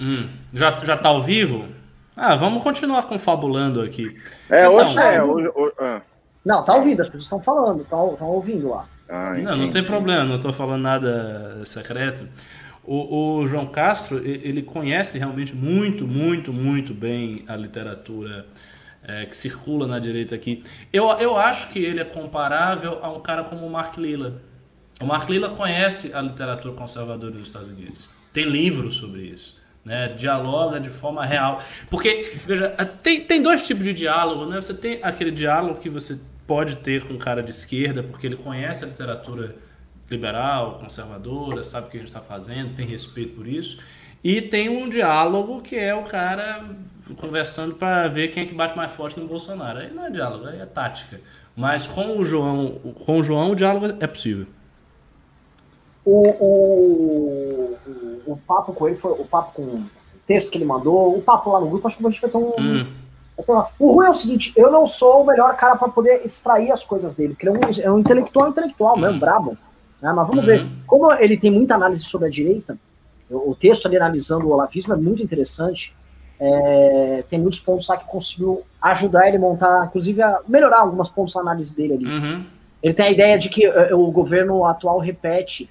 Hum, já, já tá ao vivo? Ah, vamos continuar confabulando aqui. É, então, hoje é. Hoje, hoje, ah. Não, tá ouvindo, as pessoas estão falando, estão ouvindo lá. Ah, não, não tem problema, não estou falando nada secreto. O, o, João Castro, ele conhece realmente muito, muito, muito bem a literatura é, que circula na direita aqui. Eu, eu acho que ele é comparável a um cara como o Mark Lilla. O Mark Lilla conhece a literatura conservadora dos Estados Unidos. Tem livros sobre isso. Né, dialoga de forma real. Porque, veja, tem, tem dois tipos de diálogo, né? Você tem aquele diálogo que você pode ter com um cara de esquerda, porque ele conhece a literatura liberal, conservadora, sabe o que a gente está fazendo, tem respeito por isso. E tem um diálogo que é o cara conversando para ver quem é que bate mais forte no Bolsonaro. Aí não é diálogo, aí é tática. Mas com o João, com o João o diálogo é possível. O, o, o, o papo com ele foi o papo com o texto que ele mandou, o papo lá no grupo, acho que a gente vai ter um, hum. O ruim é o seguinte, eu não sou o melhor cara para poder extrair as coisas dele, porque ele é um, é um intelectual intelectual mesmo, uhum. brabo. Né? Mas vamos uhum. ver. Como ele tem muita análise sobre a direita, o texto ali analisando o olavismo é muito interessante. É, tem muitos pontos lá que conseguiu ajudar ele a montar, inclusive a melhorar alguns pontos da análise dele ali. Uhum. Ele tem a ideia de que uh, o governo atual repete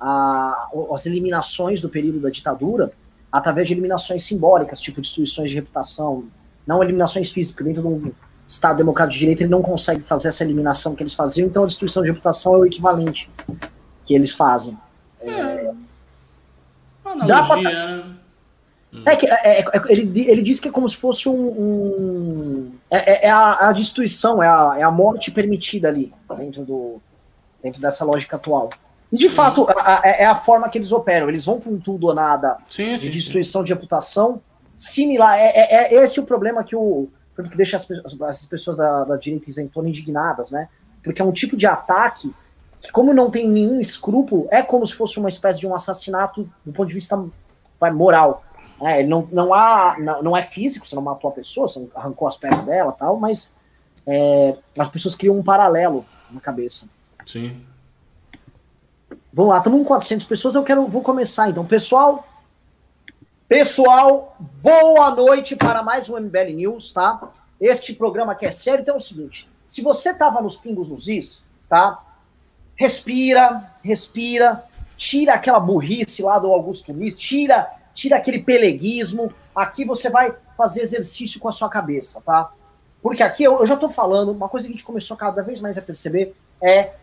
a, as eliminações do período da ditadura através de eliminações simbólicas, tipo destruições de reputação, não eliminações físicas. Dentro de um Estado democrático de direito, ele não consegue fazer essa eliminação que eles faziam, então a destruição de reputação é o equivalente que eles fazem. É. é... Analogia. Pra... É que é, é, é, ele, ele diz que é como se fosse um. um é, é a, a, destruição, é a, é a morte permitida ali, dentro, do, dentro dessa lógica atual. E de sim. fato, a, a, é a forma que eles operam. Eles vão para um tudo ou nada sim, de sim, destruição de reputação similar. É, é, é, esse o problema que o que deixa as, as pessoas da, da direita isentona indignadas, né? Porque é um tipo de ataque que, como não tem nenhum escrúpulo, é como se fosse uma espécie de um assassinato do ponto de vista vai, moral. É, não, não, há, não, não é físico, você não matou a pessoa, você arrancou as pernas dela tal, mas é, as pessoas criam um paralelo na cabeça. Sim. Vamos lá, estamos com 400 pessoas, eu quero, vou começar então. Pessoal, Pessoal, boa noite para mais um MBL News, tá? Este programa aqui é sério, então é o seguinte: se você tava nos pingos nos is, tá? Respira, respira, tira aquela burrice lá do Augusto Nunes, tira, tira aquele peleguismo. Aqui você vai fazer exercício com a sua cabeça, tá? Porque aqui eu, eu já tô falando, uma coisa que a gente começou cada vez mais a perceber é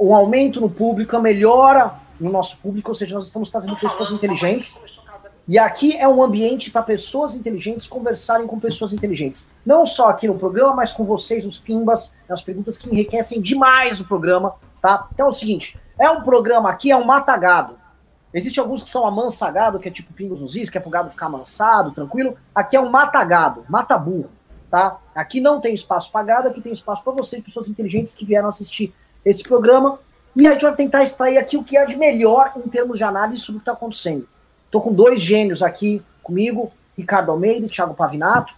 um aumento no público, a melhora no nosso público, ou seja, nós estamos trazendo pessoas inteligentes e aqui é um ambiente para pessoas inteligentes conversarem com pessoas inteligentes. Não só aqui no programa, mas com vocês, os pimbas, as perguntas que enriquecem demais o programa, tá? Então é o seguinte, é um programa aqui, é um matagado. Existe alguns que são amansagado, que é tipo pingos nos is, que é pro gado ficar amansado, tranquilo. Aqui é um matagado, mata burro, tá? Aqui não tem espaço pagado, aqui tem espaço para vocês, pessoas inteligentes que vieram assistir esse programa. E a gente vai tentar extrair aqui o que é de melhor em termos de análise sobre o que está acontecendo. Estou com dois gênios aqui comigo, Ricardo Almeida e Thiago Pavinato.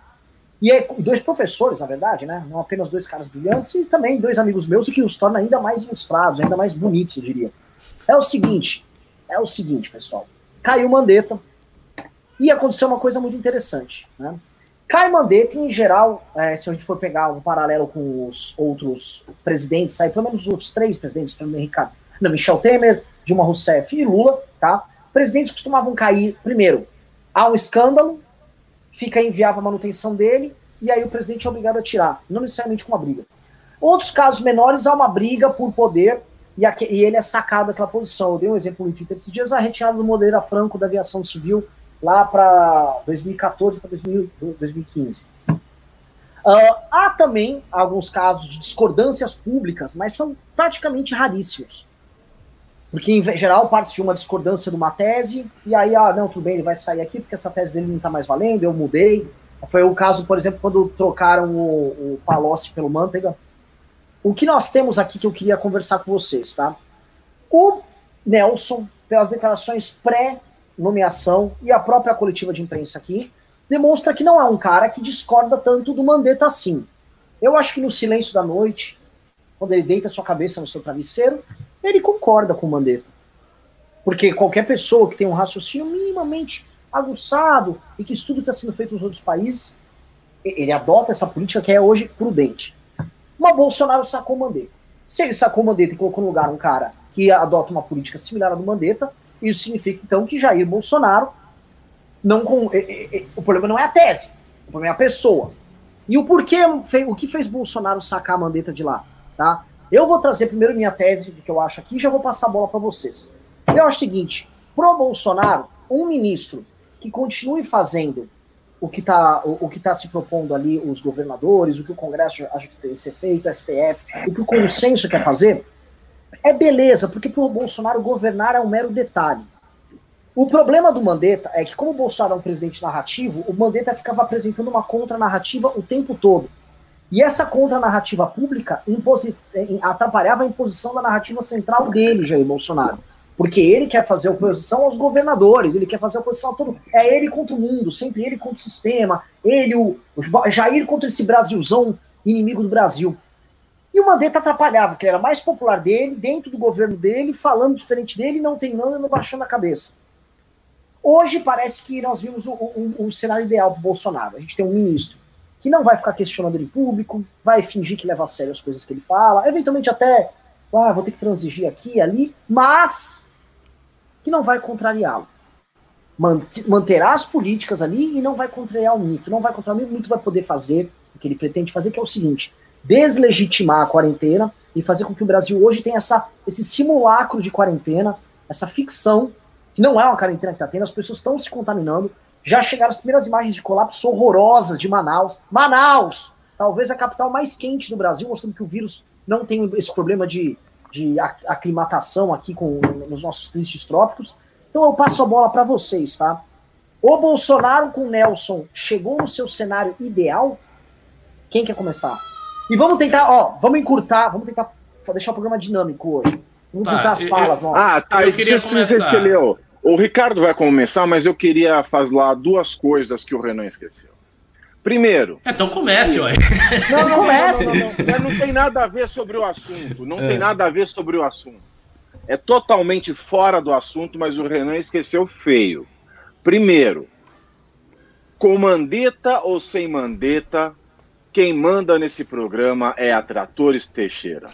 E é, dois professores, na verdade, né? Não apenas dois caras brilhantes, e também dois amigos meus, o que os torna ainda mais ilustrados, ainda mais bonitos, eu diria. É o seguinte, é o seguinte, pessoal. Caiu Mandetta e aconteceu uma coisa muito interessante, né? Cai Mandetta, em geral, é, se a gente for pegar um paralelo com os outros presidentes, aí pelo menos os outros três presidentes, Fernando Henrique, não, Michel Temer, Dilma Rousseff e Lula, tá? presidentes costumavam cair, primeiro, há um escândalo, fica inviável a manutenção dele, e aí o presidente é obrigado a tirar, não necessariamente com uma briga. Outros casos menores, há uma briga por poder, e, aqui, e ele é sacado daquela posição. Eu dei um exemplo no Twitter esses dias, a retirada do Moreira Franco da aviação civil lá para 2014 para 2015. Uh, há também alguns casos de discordâncias públicas, mas são praticamente raríssimos. Porque, em geral, parte de uma discordância de uma tese, e aí, ah, não, tudo bem, ele vai sair aqui porque essa tese dele não está mais valendo, eu mudei. Foi o caso, por exemplo, quando trocaram o, o Palocci pelo Manteiga. O que nós temos aqui que eu queria conversar com vocês, tá? O Nelson, pelas declarações pré-nomeação e a própria coletiva de imprensa aqui, demonstra que não é um cara que discorda tanto do Mandetta assim. Eu acho que no silêncio da noite, quando ele deita sua cabeça no seu travesseiro, ele concorda com o Mandetta. Porque qualquer pessoa que tem um raciocínio minimamente aguçado e que estudo está sendo feito nos outros países, ele adota essa política que é hoje prudente. Mas Bolsonaro sacou Mandetta. Se ele sacou Mandetta e colocou no lugar um cara que adota uma política similar à do Mandetta, isso significa então que Jair Bolsonaro não com, o problema não é a tese, o problema é a pessoa. E o porquê, o que fez Bolsonaro sacar a Mandetta de lá, tá? Eu vou trazer primeiro minha tese do que eu acho aqui e já vou passar a bola para vocês. Eu acho o seguinte, pro Bolsonaro, um ministro que continue fazendo o que está o, o que tá se propondo ali, os governadores, o que o Congresso acha que tem que ser feito, o STF, o que o consenso quer fazer, é beleza, porque para o Bolsonaro governar é um mero detalhe. O problema do Mandetta é que, como o Bolsonaro é um presidente narrativo, o Mandetta ficava apresentando uma contranarrativa o tempo todo. E essa contranarrativa pública atrapalhava a imposição da narrativa central dele, Jair Bolsonaro. Porque ele quer fazer oposição aos governadores, ele quer fazer oposição a todo. É ele contra o mundo, sempre ele contra o sistema, ele, o, Jair contra esse Brasilzão inimigo do Brasil. E o Mandetta atrapalhava, que era mais popular dele, dentro do governo dele, falando diferente dele, não tem nada, não baixando a cabeça. Hoje parece que nós vimos o, o, o cenário ideal para Bolsonaro. A gente tem um ministro que não vai ficar questionando ele em público, vai fingir que leva a sério as coisas que ele fala, eventualmente até, ah, vou ter que transigir aqui e ali, mas que não vai contrariá-lo. Manterá as políticas ali e não vai contrariar o mito. Não vai contrariar o mito, o mito vai poder fazer o que ele pretende fazer, que é o seguinte: deslegitimar a quarentena e fazer com que o Brasil hoje tenha essa, esse simulacro de quarentena, essa ficção, que não é uma quarentena que está tendo, as pessoas estão se contaminando. Já chegaram as primeiras imagens de colapso horrorosas de Manaus. Manaus! Talvez a capital mais quente do Brasil, mostrando que o vírus não tem esse problema de, de aclimatação aqui com, nos nossos tristes trópicos. Então eu passo a bola para vocês, tá? O Bolsonaro com o Nelson chegou no seu cenário ideal? Quem quer começar? E vamos tentar, ó, vamos encurtar, vamos tentar deixar o programa dinâmico hoje. Vamos tá, encurtar as falas, ó. Ah, tá, eu queria você, começar. Você escolheu. O Ricardo vai começar, mas eu queria falar duas coisas que o Renan esqueceu. Primeiro. Então comece, ué. Não, não, comece. Não, não, não, não, tem nada a ver sobre o assunto. Não é. tem nada a ver sobre o assunto. É totalmente fora do assunto, mas o Renan esqueceu feio. Primeiro, com mandeta ou sem mandeta, quem manda nesse programa é a Tratores Teixeira.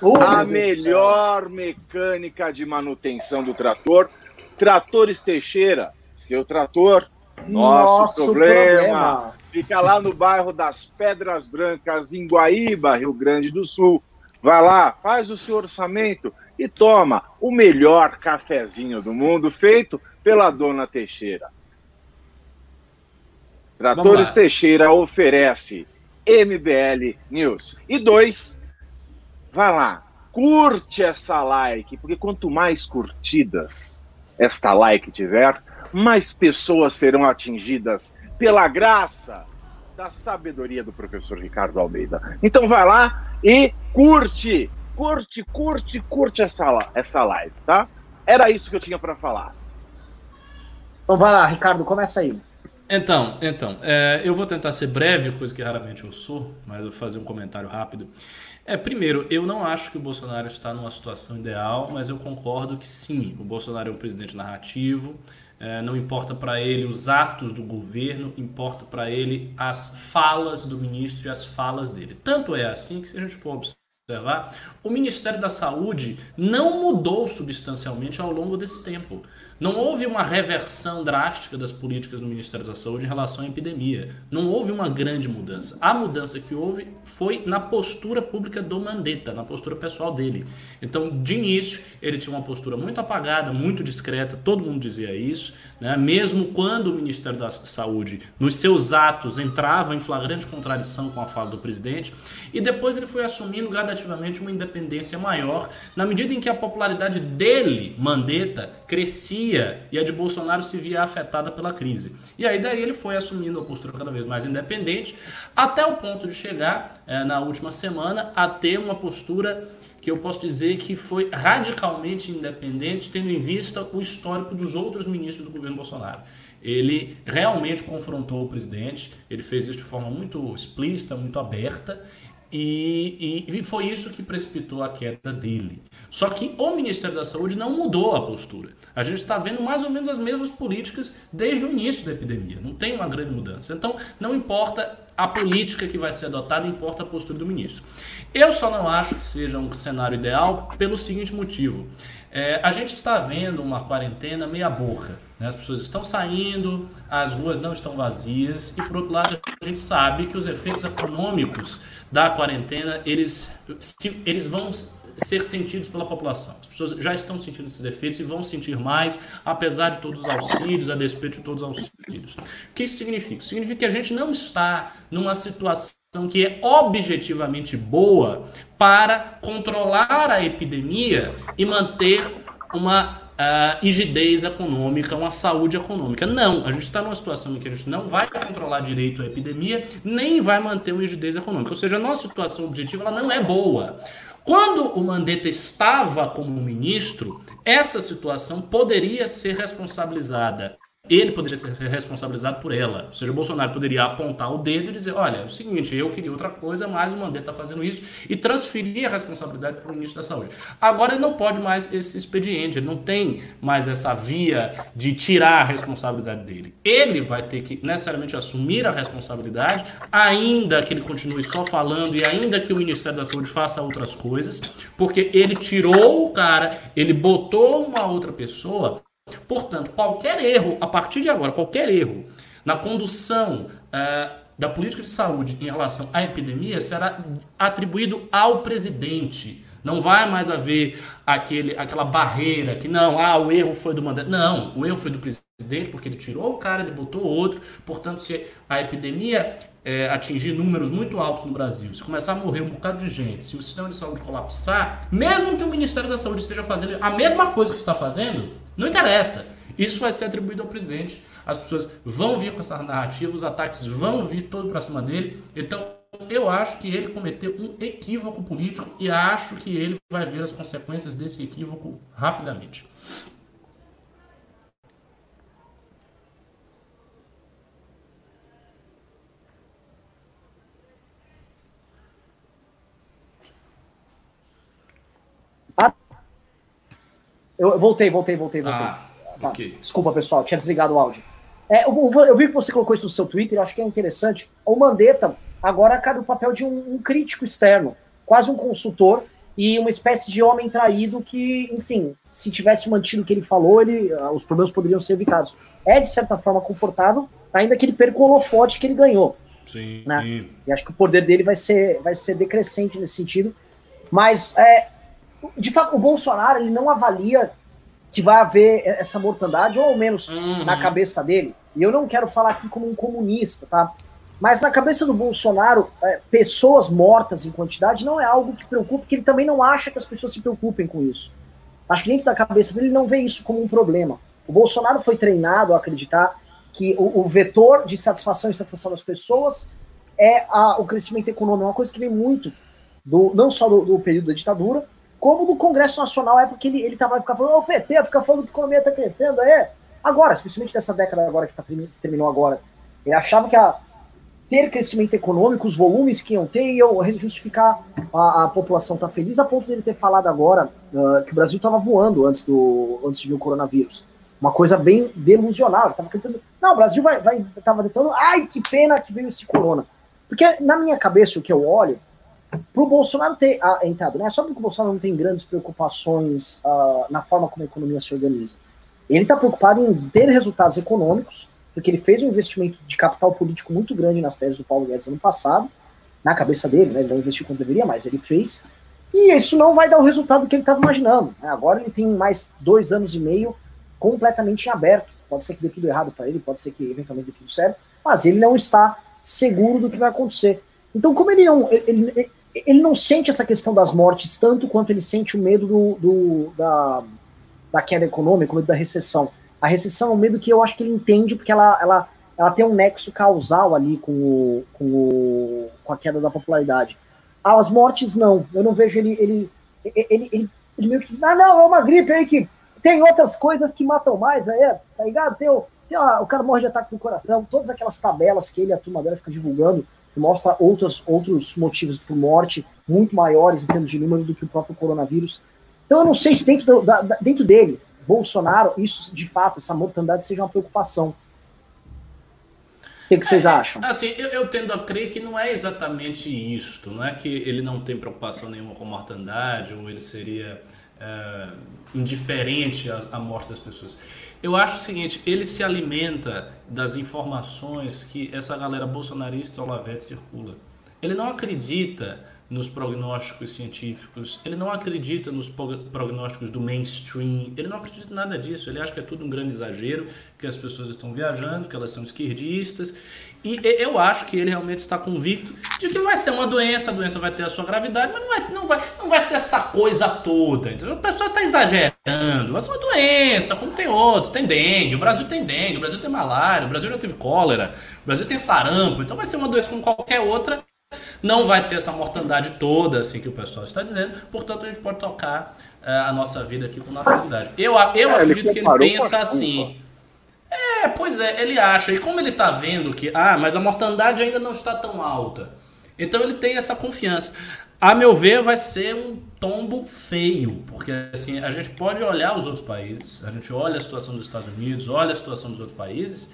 Oh, a melhor mecânica de manutenção do trator. Tratores Teixeira, seu trator, nosso, nosso problema. problema. Fica lá no bairro das Pedras Brancas, em Guaíba, Rio Grande do Sul. Vai lá, faz o seu orçamento e toma o melhor cafezinho do mundo feito pela dona Teixeira. Tratores Teixeira oferece MBL News. E dois, vai lá, curte essa like, porque quanto mais curtidas esta like tiver, mais pessoas serão atingidas pela graça da sabedoria do professor Ricardo Almeida. Então vai lá e curte, curte, curte, curte essa, essa live, tá? Era isso que eu tinha para falar. Então vai lá, Ricardo, começa aí. Então, então é, eu vou tentar ser breve, coisa que raramente eu sou, mas eu vou fazer um comentário rápido. É, primeiro, eu não acho que o Bolsonaro está numa situação ideal, mas eu concordo que sim, o Bolsonaro é um presidente narrativo, é, não importa para ele os atos do governo, importa para ele as falas do ministro e as falas dele. Tanto é assim que, se a gente for observar, o Ministério da Saúde não mudou substancialmente ao longo desse tempo. Não houve uma reversão drástica das políticas do Ministério da Saúde em relação à epidemia. Não houve uma grande mudança. A mudança que houve foi na postura pública do Mandetta, na postura pessoal dele. Então, de início, ele tinha uma postura muito apagada, muito discreta, todo mundo dizia isso, né? mesmo quando o Ministério da Saúde, nos seus atos, entrava em flagrante contradição com a fala do presidente, e depois ele foi assumindo gradativamente uma independência maior, na medida em que a popularidade dele, Mandetta, crescia e a de Bolsonaro se via afetada pela crise. E aí daí ele foi assumindo a postura cada vez mais independente, até o ponto de chegar, é, na última semana, a ter uma postura que eu posso dizer que foi radicalmente independente, tendo em vista o histórico dos outros ministros do governo Bolsonaro. Ele realmente confrontou o presidente, ele fez isso de forma muito explícita, muito aberta, E, e, e, foi isso que precipitou a queda dele. Só que o Ministério da Saúde não mudou a postura. A gente está vendo mais ou menos as mesmas políticas desde o início da epidemia. Não tem uma grande mudança. Então, não importa a política que vai ser adotada, importa a postura do ministro. Eu só não acho que seja um cenário ideal pelo seguinte motivo. É, a gente está vendo uma quarentena meia boca. Né? As pessoas estão saindo, as ruas não estão vazias e, por outro lado, a gente sabe que os efeitos econômicos da quarentena, eles, eles vão ser sentidos pela população. As pessoas já estão sentindo esses efeitos e vão sentir mais, apesar de todos os auxílios, a despeito de todos os auxílios. O que isso significa? Significa que a gente não está numa situação que é objetivamente boa para controlar a epidemia e manter uma uh, rigidez econômica, uma saúde econômica. Não, a gente está numa situação em que a gente não vai controlar direito a epidemia, nem vai manter uma rigidez econômica. Ou seja, a nossa situação objetiva ela não é boa. Quando o Mandetta estava como ministro, essa situação poderia ser responsabilizada ele poderia ser responsabilizado por ela. Ou seja, o Bolsonaro poderia apontar o dedo e dizer: olha, é o seguinte, eu queria outra coisa, mas o Mandetta está fazendo isso, e transferir a responsabilidade para o ministro da Saúde. Agora ele não pode mais esse expediente, ele não tem mais essa via de tirar a responsabilidade dele. Ele vai ter que necessariamente assumir a responsabilidade, ainda que ele continue só falando e ainda que o Ministério da Saúde faça outras coisas, porque ele tirou o cara, ele botou uma outra pessoa Portanto, qualquer erro, a partir de agora, qualquer erro na condução uh, da política de saúde em relação à epidemia será atribuído ao presidente. Não vai mais haver aquele, aquela barreira que não, ah, o erro foi do mandante. Não, o erro foi do presidente porque ele tirou o cara, ele botou outro. Portanto, se a epidemia é, atingir números muito altos no Brasil, se começar a morrer um bocado de gente, se o sistema de saúde colapsar, mesmo que o Ministério da Saúde esteja fazendo a mesma coisa que está fazendo, não interessa. Isso vai ser atribuído ao presidente. As pessoas vão vir com essa narrativa, os ataques vão vir todo para cima dele. Então, eu acho que ele cometeu um equívoco político e acho que ele vai ver as consequências desse equívoco rapidamente. Eu voltei, voltei, voltei, voltei. Ah, tá. okay. Desculpa, pessoal, tinha desligado o áudio. É, eu, eu, vi que você colocou isso no seu Twitter, eu acho que é interessante. O Mandetta agora cabe o papel de um, um, crítico externo, quase um consultor e uma espécie de homem traído que, enfim, se tivesse mantido o que ele falou, ele, ah, os problemas poderiam ser evitados. É, de certa forma, confortável, ainda que ele perca o holofote que ele ganhou. Sim. Né? E acho que o poder dele vai ser, vai ser decrescente nesse sentido. Mas é, de fato, o Bolsonaro ele não avalia que vai haver essa mortandade, ou ao menos uhum. na cabeça dele. E eu não quero falar aqui como um comunista, tá? Mas na cabeça do Bolsonaro, é, pessoas mortas em quantidade não é algo que preocupa, porque ele também não acha que as pessoas se preocupem com isso. Acho que dentro da cabeça dele ele não vê isso como um problema. O Bolsonaro foi treinado a acreditar que o, o vetor de satisfação e satisfação das pessoas é a, o crescimento econômico, uma coisa que vem muito do não só do, do período da ditadura, como do Congresso Nacional, é porque ele, ele tava ficar falando, o PT fica falando que a economia está crescendo, é. Agora, especialmente dessa década agora que, tá, terminou agora, ele achava que a, ter crescimento econômico, os volumes que iam ter, iam justificar a, a população estar tá feliz, a ponto dele ter falado agora uh, que o Brasil estava voando antes, do, antes de vir o coronavírus. Uma coisa bem delusional. Ele tava cantando, não, o Brasil vai, vai tava tentando, ai, que pena que veio esse corona. Porque na minha cabeça, o que eu olho, para o Bolsonaro ter ah, entrado, não é só porque o Bolsonaro não tem grandes preocupações uh, na forma como a economia se organiza. Ele está preocupado em ter resultados econômicos, porque ele fez um investimento de capital político muito grande nas teses do Paulo Guedes ano passado, na cabeça dele, né, ele não investiu quanto deveria, mas ele fez. E isso não vai dar o resultado que ele estava imaginando. Né? Agora ele tem mais dois anos e meio completamente em aberto. Pode ser que dê tudo errado para ele, pode ser que eventualmente dê tudo certo, mas ele não está seguro do que vai acontecer. Então, como ele não, ele, ele, ele não sente essa questão das mortes tanto quanto ele sente o medo do, do da, da queda econômica, o medo da recessão. A recessão é um medo que eu acho que ele entende, porque ela, ela, ela tem um nexo causal ali com, o, com, o, com a queda da popularidade. As mortes, não. Eu não vejo ele. Ele, ele, ele, ele meio que. Ah, não, é uma gripe aí que tem outras coisas que matam mais, aí, é, tá ligado? Tem o, tem o cara morre de ataque no coração, todas aquelas tabelas que ele e a turma dela fica divulgando que mostra outros, outros motivos por morte muito maiores em termos de número do que o próprio coronavírus. Então eu não sei se dentro, do, da, dentro dele, Bolsonaro, isso de fato, essa mortandade seja uma preocupação. O que, que vocês é, acham? Assim, eu, eu, tendo a crer que não é exatamente isto. Não é que ele não tem preocupação nenhuma com mortandade ou ele seria é, indiferente à, à morte das pessoas. Eu acho o seguinte, ele se alimenta das informações que essa galera bolsonarista Olavete circula. Ele não acredita nos prognósticos científicos, ele não acredita nos prognósticos do mainstream, ele não acredita em nada disso, ele acha que é tudo um grande exagero, que as pessoas estão viajando, que elas são esquerdistas, e eu acho que ele realmente está convicto de que vai ser uma doença, a doença vai ter a sua gravidade, mas não vai, não vai, não vai ser essa coisa toda, entendeu? A pessoa está exagerando, vai ser uma doença, como tem outros, tem dengue, o Brasil tem dengue, o Brasil tem malária, o Brasil já teve cólera, o Brasil tem sarampo, então vai ser uma doença como qualquer outra, não vai ter essa mortandade toda, assim que o pessoal está dizendo, portanto a gente pode tocar uh, a nossa vida aqui com naturalidade. Eu, eu é, acredito ele que ele pensa assim. É, pois é, ele acha. E como ele está vendo que, ah, mas a mortandade ainda não está tão alta. Então ele tem essa confiança. A meu ver, vai ser um tombo feio, porque assim, a gente pode olhar os outros países, a gente olha a situação dos Estados Unidos, olha a situação dos outros países,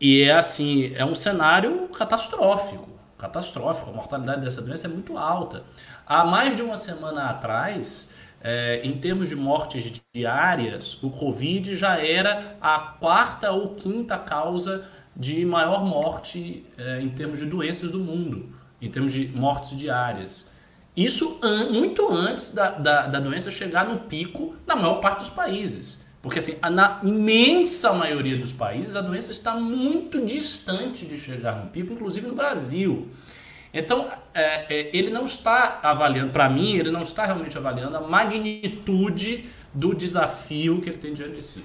e é assim, é um cenário catastrófico catastrófico. A mortalidade dessa doença é muito alta. Há mais de uma semana atrás, é, em termos de mortes diárias, o Covid já era a quarta ou quinta causa de maior morte é, em termos de doenças do mundo, em termos de mortes diárias. Isso an muito antes da, da, da doença chegar no pico na maior parte dos países. Porque assim, na imensa maioria dos países a doença está muito distante de chegar no pico, inclusive no Brasil. Então, é, é, ele não está avaliando, para mim, ele não está realmente avaliando a magnitude do desafio que ele tem diante de si.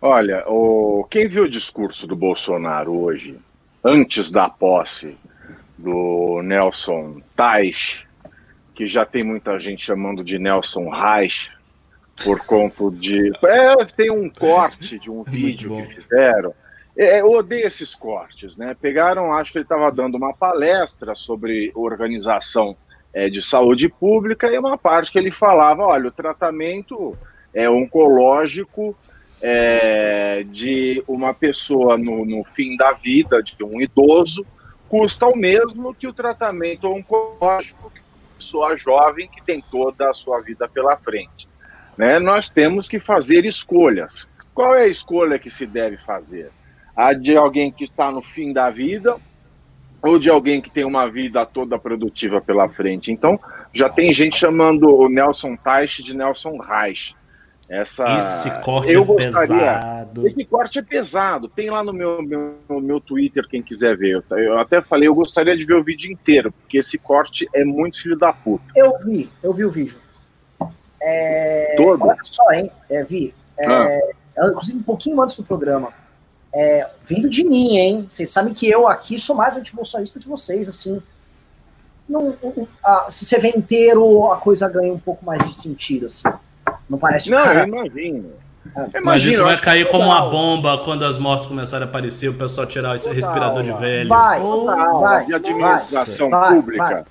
Olha, o, quem viu o discurso do Bolsonaro hoje, antes da posse do Nelson Tais, que já tem muita gente chamando de Nelson Reich, por conta de. É, tem um corte de um vídeo que fizeram. É, eu odeio esses cortes, né? Pegaram, acho que ele estava dando uma palestra sobre organização é, de saúde pública e uma parte que ele falava: olha, o tratamento é oncológico é, de uma pessoa no, no fim da vida, de um idoso, custa o mesmo que o tratamento oncológico de uma pessoa jovem que tem toda a sua vida pela frente né, nós temos que fazer escolhas. Qual é a escolha que se deve fazer? A de alguém que está no fim da vida ou de alguém que tem uma vida toda produtiva pela frente? Então, já tem gente chamando o Nelson Teich de Nelson Reich. Essa, esse corte eu é gostaria, pesado. Esse corte é pesado. Tem lá no meu, meu, no meu Twitter, quem quiser ver. Eu até falei, eu gostaria de ver o vídeo inteiro, porque esse corte é muito filho da puta. Eu vi, eu vi o vídeo. É, Todo? Olha só, hein, é, Vi. É, ah. Inclusive, um pouquinho antes do programa. É, vindo de mim, hein? Vocês sabem que eu aqui sou mais antibolsonarista que vocês, assim. Não, a, se você vê inteiro, a coisa ganha um pouco mais de sentido, assim. Não parece Não, cara... eu imagino. É. Mas isso vai cair como uma bomba quando as mortes começarem a aparecer, o pessoal tirar esse respirador de velho. Vai, oh, vai, de administração vai, pública. Vai,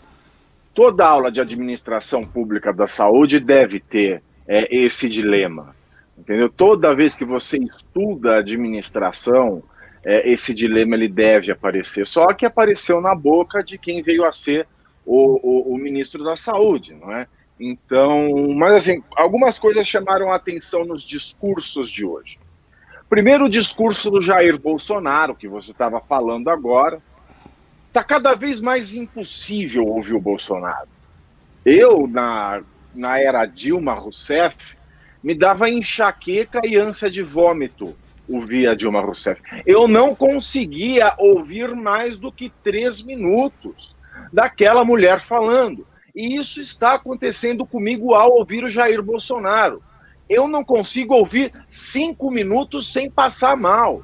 toda aula de administração pública da saúde deve ter é, esse dilema. Entendeu? Toda vez que você estuda administração, é, esse dilema ele deve aparecer. Só que apareceu na boca de quem veio a ser o, o, o ministro da Saúde, não é? Então, mas assim, algumas coisas chamaram a atenção nos discursos de hoje. Primeiro, o discurso do Jair Bolsonaro, que você estava falando agora, Está cada vez mais impossível ouvir o Bolsonaro. Eu, na, na era Dilma Rousseff, me dava enxaqueca e ânsia de vômito ouvir a Dilma Rousseff. Eu não conseguia ouvir mais do que três minutos daquela mulher falando. E isso está acontecendo comigo ao ouvir o Jair Bolsonaro. Eu não consigo ouvir cinco minutos sem passar mal.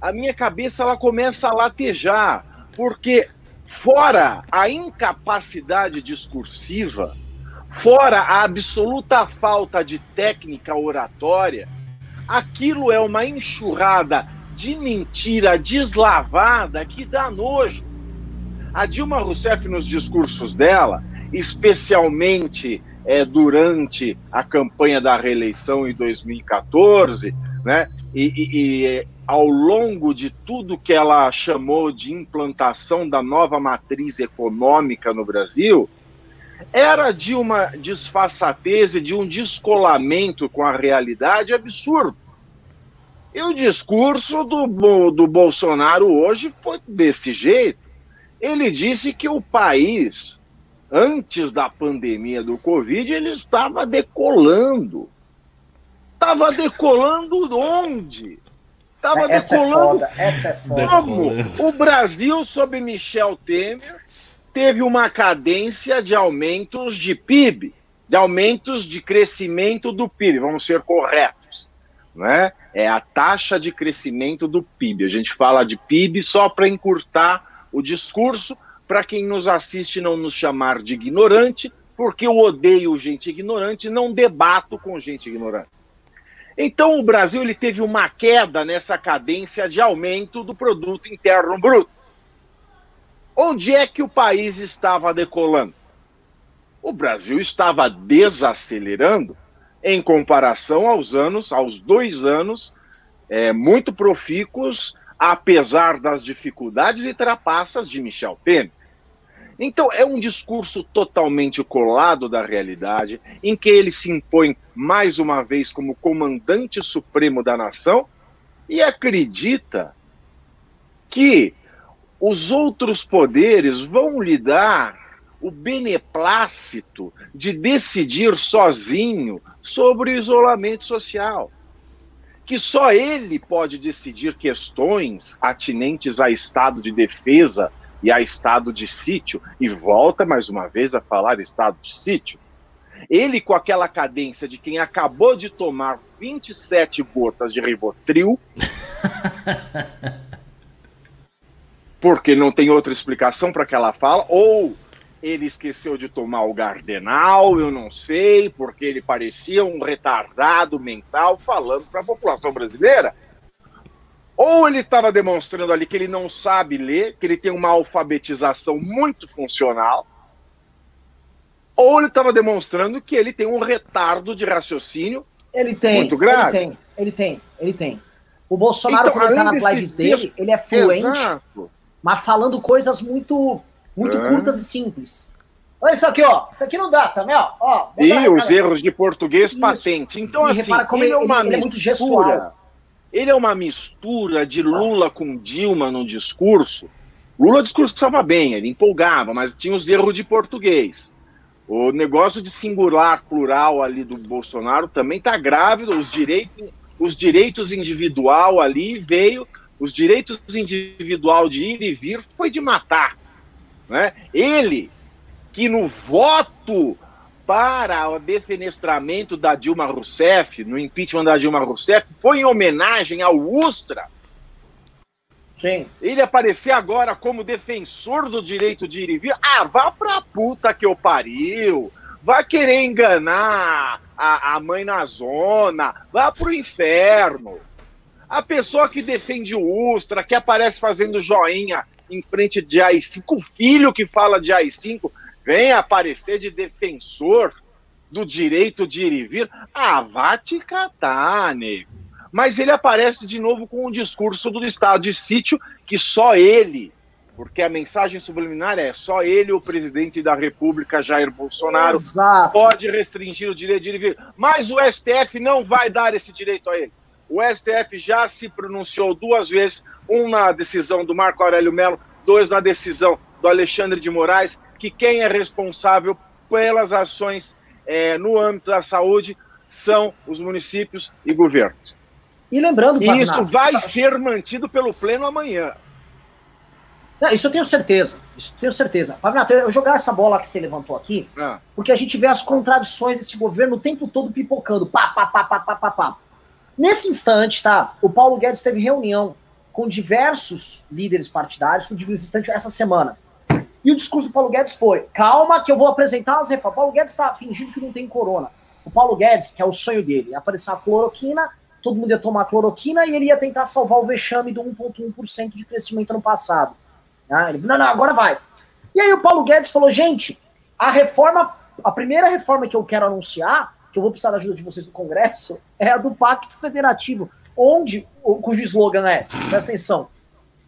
A minha cabeça ela começa a latejar porque fora a incapacidade discursiva, fora a absoluta falta de técnica oratória, aquilo é uma enxurrada de mentira deslavada que dá nojo. A Dilma Rousseff, nos discursos dela, especialmente é, durante a campanha da reeleição em 2014, né? E, e, e, ao longo de tudo que ela chamou de implantação da nova matriz econômica no Brasil, era de uma disfarçatez e de um descolamento com a realidade absurdo. E o discurso do, do Bolsonaro hoje foi desse jeito. Ele disse que o país, antes da pandemia do Covid, ele estava decolando. Estava decolando onde? Estava essa é decolando. É foda, essa é foda. Como? O Brasil, sob Michel Temer, teve uma cadência de aumentos de PIB, de aumentos de crescimento do PIB, vamos ser corretos. Né? É a taxa de crescimento do PIB. A gente fala de PIB só para encurtar o discurso, para quem nos assiste não nos chamar de ignorante, porque eu odeio gente ignorante, não debato com gente ignorante. Então o Brasil ele teve uma queda nessa cadência de aumento do produto interno bruto. Onde é que o país estava decolando? O Brasil estava desacelerando em comparação aos anos, aos dois anos é, muito profícuos, apesar das dificuldades e trapaças de Michel Temer. Então, é um discurso totalmente colado da realidade, em que ele se impõe mais uma vez como comandante supremo da nação e acredita que os outros poderes vão lhe dar o beneplácito de decidir sozinho sobre o isolamento social. Que só ele pode decidir questões atinentes a estado de defesa e a estado de sítio, e volta mais uma vez a falar estado de sítio. Ele, com aquela cadência de quem acabou de tomar 27 gotas de Rivotril, porque não tem outra explicação para aquela fala, ou ele esqueceu de tomar o Gardenal, eu não sei, porque ele parecia um retardado mental falando para a população brasileira. Ou ele estava demonstrando ali que ele não sabe ler, que ele tem uma alfabetização muito funcional, ou ele estava demonstrando que ele tem um retardo de raciocínio ele tem, muito grave. Ele tem, ele tem, ele tem. O Bolsonaro, então, quando está nas lives dele, ele é fluente, Exato. mas falando coisas muito, muito é. curtas e simples. Olha isso aqui, ó. Isso aqui não dá também, ó. ó e os erros de português isso. patente. Então, e assim, ele, ele, é uma ele, ele é muito gestual. Ele é uma mistura de Lula com Dilma no discurso. Lula discursava bem, ele empolgava, mas tinha os erros de português. O negócio de singular plural ali do Bolsonaro também está grávido. Os direitos, os direitos individual ali veio, os direitos individual de ir e vir foi de matar. Né? Ele, que no voto para o defenestramento da Dilma Rousseff, no impeachment da Dilma Rousseff, foi em homenagem ao Ustra. Sim. Ele aparecer agora como defensor do direito de ir e vir. Ah, vá pra puta que eu pariu. Vai querer enganar a, a mãe na zona. Vá pro inferno. A pessoa que defende o Ustra, que aparece fazendo joinha em frente de AI-5, o filho que fala de AI-5, vem aparecer de defensor do direito de ir e vir. Ah, vá te catar, nego. Mas ele aparece de novo com o um discurso do estado de sítio que só ele, porque a mensagem subliminar é só ele, o presidente da República, Jair Bolsonaro, Exato. pode restringir o direito de ir e vir. Mas o STF não vai dar esse direito a ele. O STF já se pronunciou duas vezes, um na decisão do Marco Aurélio Mello, dois na decisão do Alexandre de Moraes, que quem é responsável pelas ações é, no âmbito da saúde são os municípios e governos. E lembrando, e isso vai ser mantido pelo pleno amanhã. Não, isso eu tenho certeza. Isso eu tenho certeza. Pavinato, eu jogar essa bola que você levantou aqui, ah. porque a gente vê as contradições desse governo o tempo todo pipocando. Pá, pá, pá, pá, pá, pá, pá. Nesse instante, tá? O Paulo Guedes teve reunião com diversos líderes partidários, com diversos instantes essa semana. E o discurso do Paulo Guedes foi: calma, que eu vou apresentar as reformas. Paulo Guedes está fingindo que não tem corona. O Paulo Guedes, que é o sonho dele, ia aparecer a cloroquina, todo mundo ia tomar cloroquina e ele ia tentar salvar o vexame do 1,1% de crescimento no passado. Ah, ele, não, não, agora vai. E aí o Paulo Guedes falou, gente, a reforma, a primeira reforma que eu quero anunciar, que eu vou precisar da ajuda de vocês no Congresso, é a do Pacto Federativo, onde, cujo slogan é, presta atenção,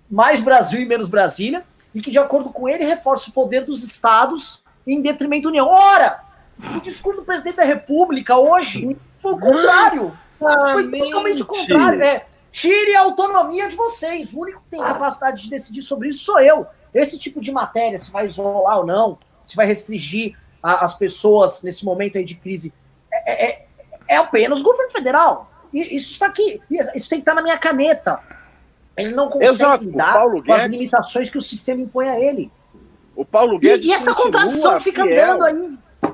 mais Brasil e menos Brasília, e que, de acordo com ele, reforça o poder dos estados em detrimento da União. Ora, o discurso do presidente da República hoje foi o contrário. Foi totalmente o contrário. É, tire a autonomia de vocês. O único que tem capacidade de decidir sobre isso sou eu. Esse tipo de matéria, se vai isolar ou não, se vai restringir a, as pessoas nesse momento aí de crise, é, é, é apenas o governo federal. Isso está aqui. Isso tem que estar na minha caneta. Ele não consegue Exato. lidar com Guedes, as limitações que o sistema impõe a ele. O Paulo Guedes. E, e essa contradição fica fiel. andando aí.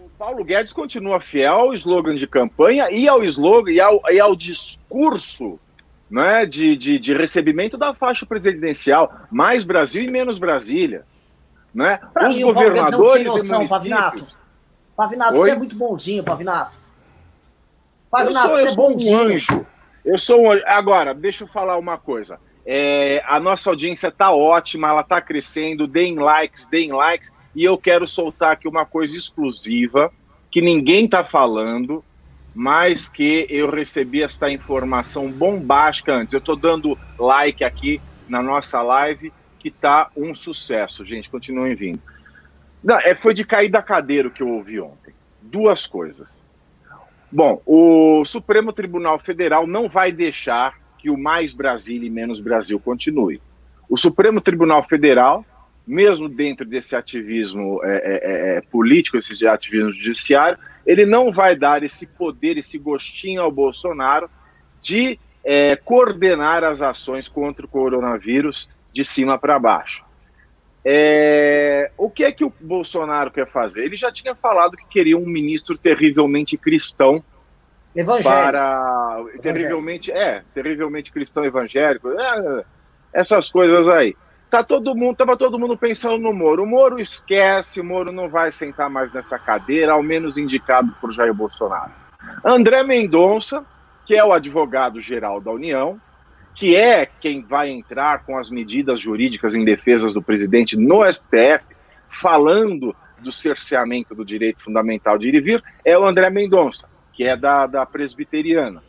O Paulo Guedes continua fiel ao slogan de campanha e ao slogan e ao, e ao discurso né, de, de, de recebimento da faixa presidencial. Mais Brasil e menos Brasília. Né? Pra Os mim, governadores noção, e. Pavinato, Pavinato você é muito bonzinho, Pavinato. Pavinato, eu sou, você é bonzinho. Um anjo. Eu sou um. Agora, deixa eu falar uma coisa. É, a nossa audiência está ótima, ela está crescendo. Deem likes, deem likes. E eu quero soltar aqui uma coisa exclusiva que ninguém está falando, mas que eu recebi esta informação bombástica antes. Eu estou dando like aqui na nossa live, que está um sucesso, gente. Continuem vindo. Não, é, foi de cair da cadeira que eu ouvi ontem. Duas coisas. Bom, o Supremo Tribunal Federal não vai deixar que o mais Brasil e menos Brasil continue. O Supremo Tribunal Federal, mesmo dentro desse ativismo é, é, é, é político, esse ativismo judiciário, ele não vai dar esse poder, esse gostinho ao Bolsonaro de é, coordenar as ações contra o coronavírus de cima para baixo. É, o que é que o Bolsonaro quer fazer? Ele já tinha falado que queria um ministro terrivelmente cristão evangélico. para evangélico. terrivelmente é terrivelmente cristão evangélico, é, essas coisas aí. Tá todo mundo, tava todo mundo pensando no Moro. O Moro esquece, o Moro não vai sentar mais nessa cadeira, ao menos indicado por Jair Bolsonaro. André Mendonça, que é o advogado geral da União, que é quem vai entrar com as medidas jurídicas em defesa do presidente no STF, falando do cerceamento do direito fundamental de ir e vir, é o André Mendonça, que é da, da presbiteriana.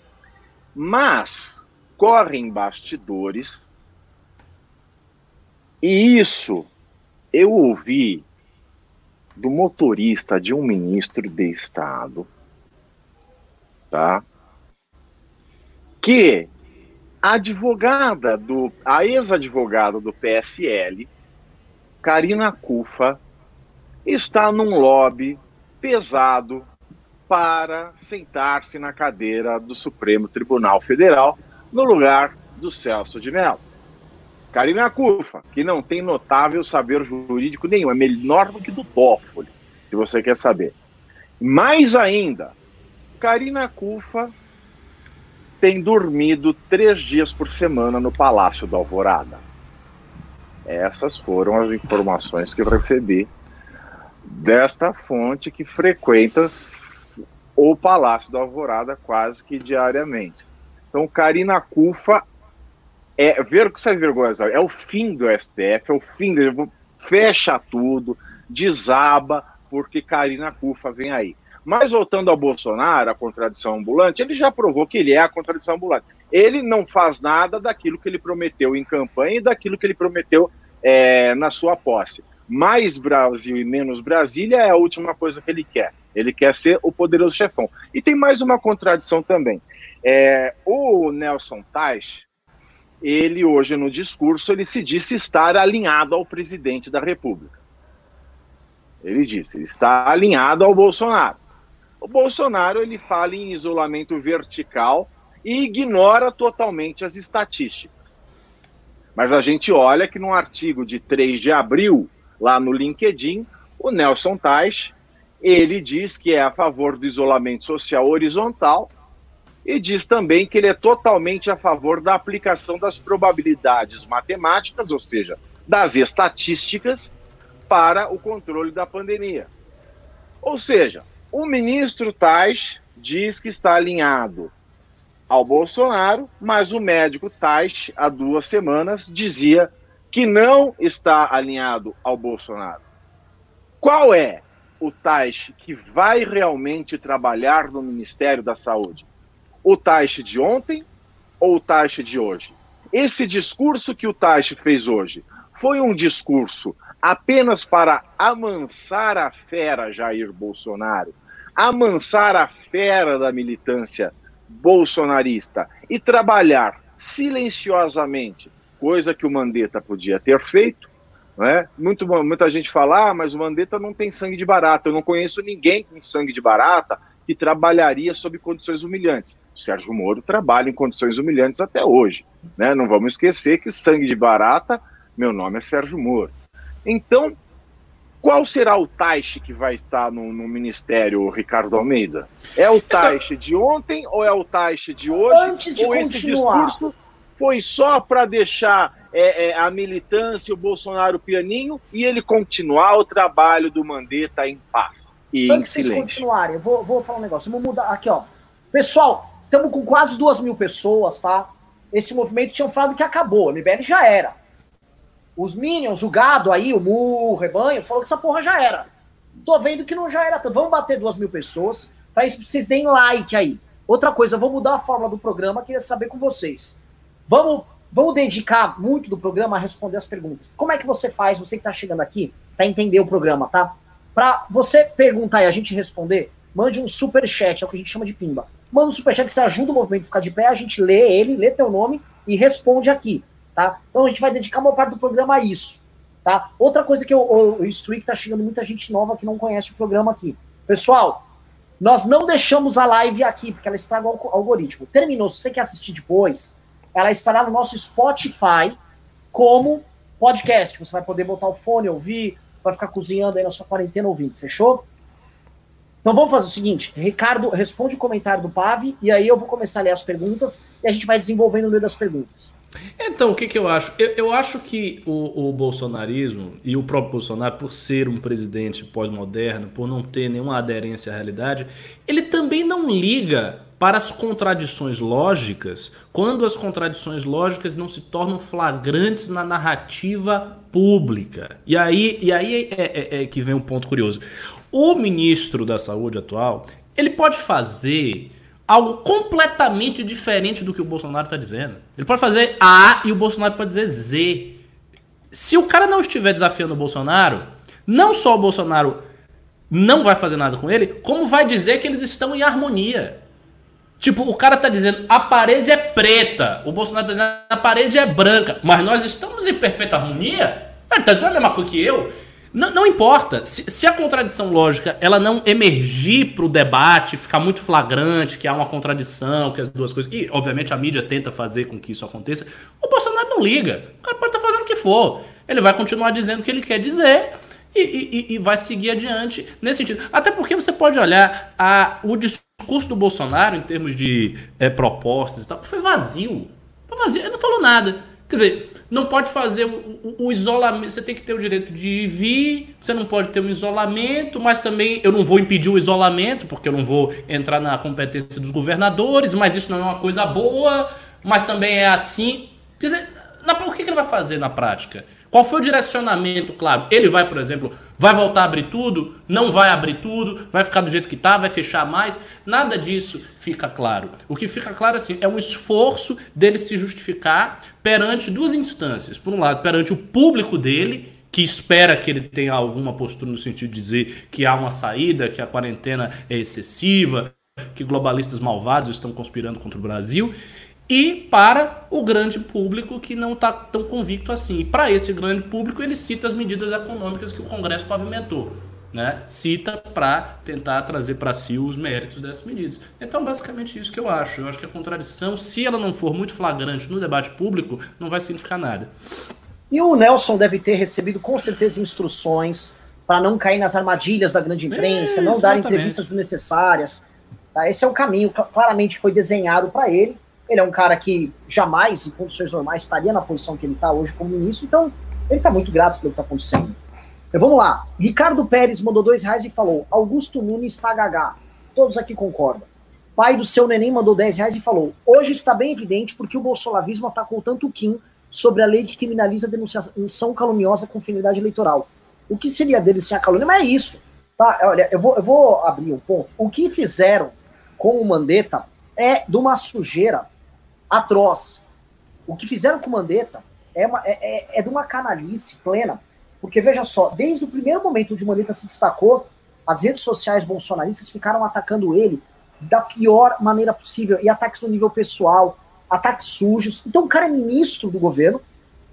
Mas correm bastidores, e isso eu ouvi do motorista de um ministro de Estado, tá? Que a advogada do, a ex-advogada do PSL, Karina Cufa, está num lobby pesado para sentar-se na cadeira do Supremo Tribunal Federal no lugar do Celso de Mello. Karina Cufa, que não tem notável saber jurídico nenhum, é menor do que do Toffoli, se você quer saber. Mais ainda, Karina Cufa tem dormido três dias por semana no Palácio da Alvorada. Essas foram as informações que eu recebi desta fonte que frequenta o Palácio da Alvorada quase que diariamente. Então, Karina Cufa é ver que você vergonha, é o fim do STF, é o fim, do, fecha tudo, desaba, porque Karina Cufa vem aí. Mas voltando ao Bolsonaro, a contradição ambulante, ele já provou que ele é a contradição ambulante. Ele não faz nada daquilo que ele prometeu em campanha e daquilo que ele prometeu é, na sua posse. Mais Brasil e menos Brasília é a última coisa que ele quer. Ele quer ser o poderoso chefão. E tem mais uma contradição também. É, o Nelson Tais, ele hoje no discurso, ele se disse estar alinhado ao presidente da República. Ele disse, ele está alinhado ao Bolsonaro. O Bolsonaro ele fala em isolamento vertical e ignora totalmente as estatísticas. Mas a gente olha que no artigo de 3 de abril, lá no LinkedIn, o Nelson Tais, ele diz que é a favor do isolamento social horizontal e diz também que ele é totalmente a favor da aplicação das probabilidades matemáticas, ou seja, das estatísticas, para o controle da pandemia. Ou seja, o ministro Tais diz que está alinhado ao Bolsonaro, mas o médico Tais, há duas semanas, dizia que não está alinhado ao Bolsonaro. Qual é o Taixe que vai realmente trabalhar no Ministério da Saúde? O Taixe de ontem ou o Taixe de hoje? Esse discurso que o Taixe fez hoje foi um discurso apenas para amansar a fera Jair Bolsonaro, amansar a fera da militância bolsonarista e trabalhar silenciosamente, coisa que o Mandetta podia ter feito. Né? Muito, muita gente fala, ah, mas o Mandetta não tem sangue de barata. Eu não conheço ninguém com sangue de barata que trabalharia sob condições humilhantes. O Sérgio Moro trabalha em condições humilhantes até hoje. Né? Não vamos esquecer que sangue de barata, meu nome é Sérgio Moro. Então, qual será o Taixe que vai estar no, no, Ministério, Ricardo Almeida? É o então- Taixe de ontem ou é o Taixe de hoje? Antes de ou continuar. esse discurso foi só para deixar é, é, a militância, o Bolsonaro pianinho e ele continuar o trabalho do Mandetta em paz e Antes em silêncio? Antes continuarem, eu vou, vou falar um negócio. Vamos mudar aqui, ó. Pessoal, estamos com quase duas mil pessoas, tá? Esse movimento tinham falado que acabou, o MBL já era. Os Minions, o gado aí, o mu, o rebanho, falou que essa porra já era. Tô vendo que não já era. Vamos bater duas mil pessoas. Para isso, vocês deem like aí. Outra coisa, vou mudar a forma do programa, queria saber com vocês. Vamos, vamos dedicar muito do programa a responder as perguntas. Como é que você faz, você que está chegando aqui, para entender o programa, tá? Para você perguntar e a gente responder, mande um super chat, é o que a gente chama de pimba. Manda um super chat que você ajuda o movimento a ficar de pé, a gente lê ele, lê teu nome e responde aqui tá? Então a gente vai dedicar uma parte do programa a isso, tá? Outra coisa que eu, eu instruí que tá chegando muita gente nova que não conhece o programa aqui. Pessoal, nós não deixamos a live aqui, porque ela estraga o algoritmo. Terminou, se você quer assistir depois, ela estará no nosso Spotify como podcast. Você vai poder botar o fone, ouvir, vai ficar cozinhando aí na sua quarentena ouvindo, fechou? Então vamos fazer o seguinte, Ricardo responde o comentário do Pave e aí eu vou começar a ler as perguntas e a gente vai desenvolvendo no meio das perguntas. Então, o que, que eu acho? Eu, eu acho que o, o, bolsonarismo e o próprio Bolsonaro, por ser um presidente pós-moderno, por não ter nenhuma aderência à realidade, ele também não liga para as contradições lógicas quando as contradições lógicas não se tornam flagrantes na narrativa pública. E aí, e aí é, é, é que vem um ponto curioso. O ministro da Saúde atual, ele pode fazer algo completamente diferente do que o Bolsonaro está dizendo. Ele pode fazer A e o Bolsonaro pode dizer Z. Se o cara não estiver desafiando o Bolsonaro, não só o Bolsonaro não vai fazer nada com ele, como vai dizer que eles estão em harmonia. Tipo, o cara tá dizendo a parede é preta, o Bolsonaro tá dizendo a parede é branca, mas nós estamos em perfeita harmonia? Ele tá dizendo a mesma coisa que eu. Não, não importa. Se, se, a contradição lógica ela não emergir para o debate, ficar muito flagrante, que há uma contradição, que as duas coisas. E, obviamente, a mídia tenta fazer com que isso aconteça. O Bolsonaro não liga. O cara pode estar tá fazendo o que for. Ele vai continuar dizendo o que ele quer dizer. E, e, e, vai seguir adiante nesse sentido. Até porque você pode olhar a, o discurso do Bolsonaro em termos de é, propostas e tal, foi vazio. Foi vazio, ele não falou nada. Quer dizer, não pode fazer o, o, isolamento. Você tem que ter o direito de vir, você não pode ter um isolamento, mas também eu não vou impedir o isolamento, porque eu não vou entrar na competência dos governadores, mas isso não é uma coisa boa, mas também é assim. Quer dizer, na, o que, que ele vai fazer na prática? Qual foi o direcionamento, claro? Ele vai, por exemplo, vai voltar a abrir tudo? Não vai abrir tudo? Vai ficar do jeito que está? Vai fechar mais? Nada disso fica claro. O que fica claro assim é um esforço dele se justificar perante duas instâncias. Por um lado, perante o público dele, que espera que ele tenha alguma postura no sentido de dizer que há uma saída, que a quarentena é excessiva, que globalistas malvados estão conspirando contra o Brasil e para o grande público que não está tão convicto assim. E para esse grande público, ele cita as medidas econômicas que o Congresso pavimentou. Né? Cita para tentar trazer para si os méritos dessas medidas. Então, basicamente, isso que eu acho. Eu acho que a contradição, se ela não for muito flagrante no debate público, não vai significar nada. E o Nelson deve ter recebido com certeza instruções para não cair nas armadilhas da grande imprensa, é, não dar entrevistas desnecessárias. Tá? Esse é o caminho claramente foi desenhado para ele. Ele é um cara que jamais, em condições normais, estaria na posição que ele está hoje como ministro, então ele está muito grato pelo que está acontecendo. Então vamos lá. Ricardo Pérez mandou dois reais e falou: Augusto Nunes está gaga. Todos aqui concordam. Pai do seu neném mandou 10 reais e falou: Hoje está bem evidente porque o bolsolavismo atacou tanto o Kim sobre a lei que criminaliza a denunciação caluniosa com finalidade eleitoral. O que seria dele sem a calúnia? Mas é isso. Tá? Olha, eu vou, eu vou abrir um ponto. O que fizeram com o Mandetta é de uma sujeira atroz. O que fizeram com o Mandetta é, uma, é, é, é de uma canalice plena. Porque veja só, desde o primeiro momento onde o Mandetta se destacou, as redes sociais bolsonaristas ficaram atacando ele da pior maneira possível, e ataques no nível pessoal, ataques sujos. Então o cara é ministro do governo,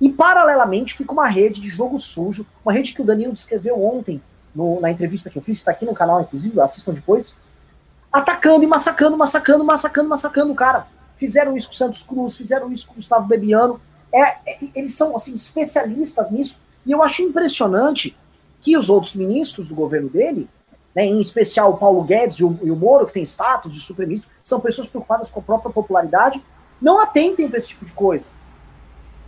e paralelamente fica uma rede de jogo sujo, uma rede que o Danilo descreveu ontem no, na entrevista que eu fiz, está aqui no canal, inclusive, assistam depois, atacando e massacrando, massacrando, massacrando, massacrando o cara. Fizeram isso com o Santos Cruz, fizeram isso com o Gustavo Bebiano. É, é, eles são assim especialistas nisso, e eu acho impressionante que os outros ministros do governo dele né, em especial o Paulo Guedes e o, e o Moro, que tem status de supremista, são pessoas preocupadas com a própria popularidade, não atentem para esse tipo de coisa.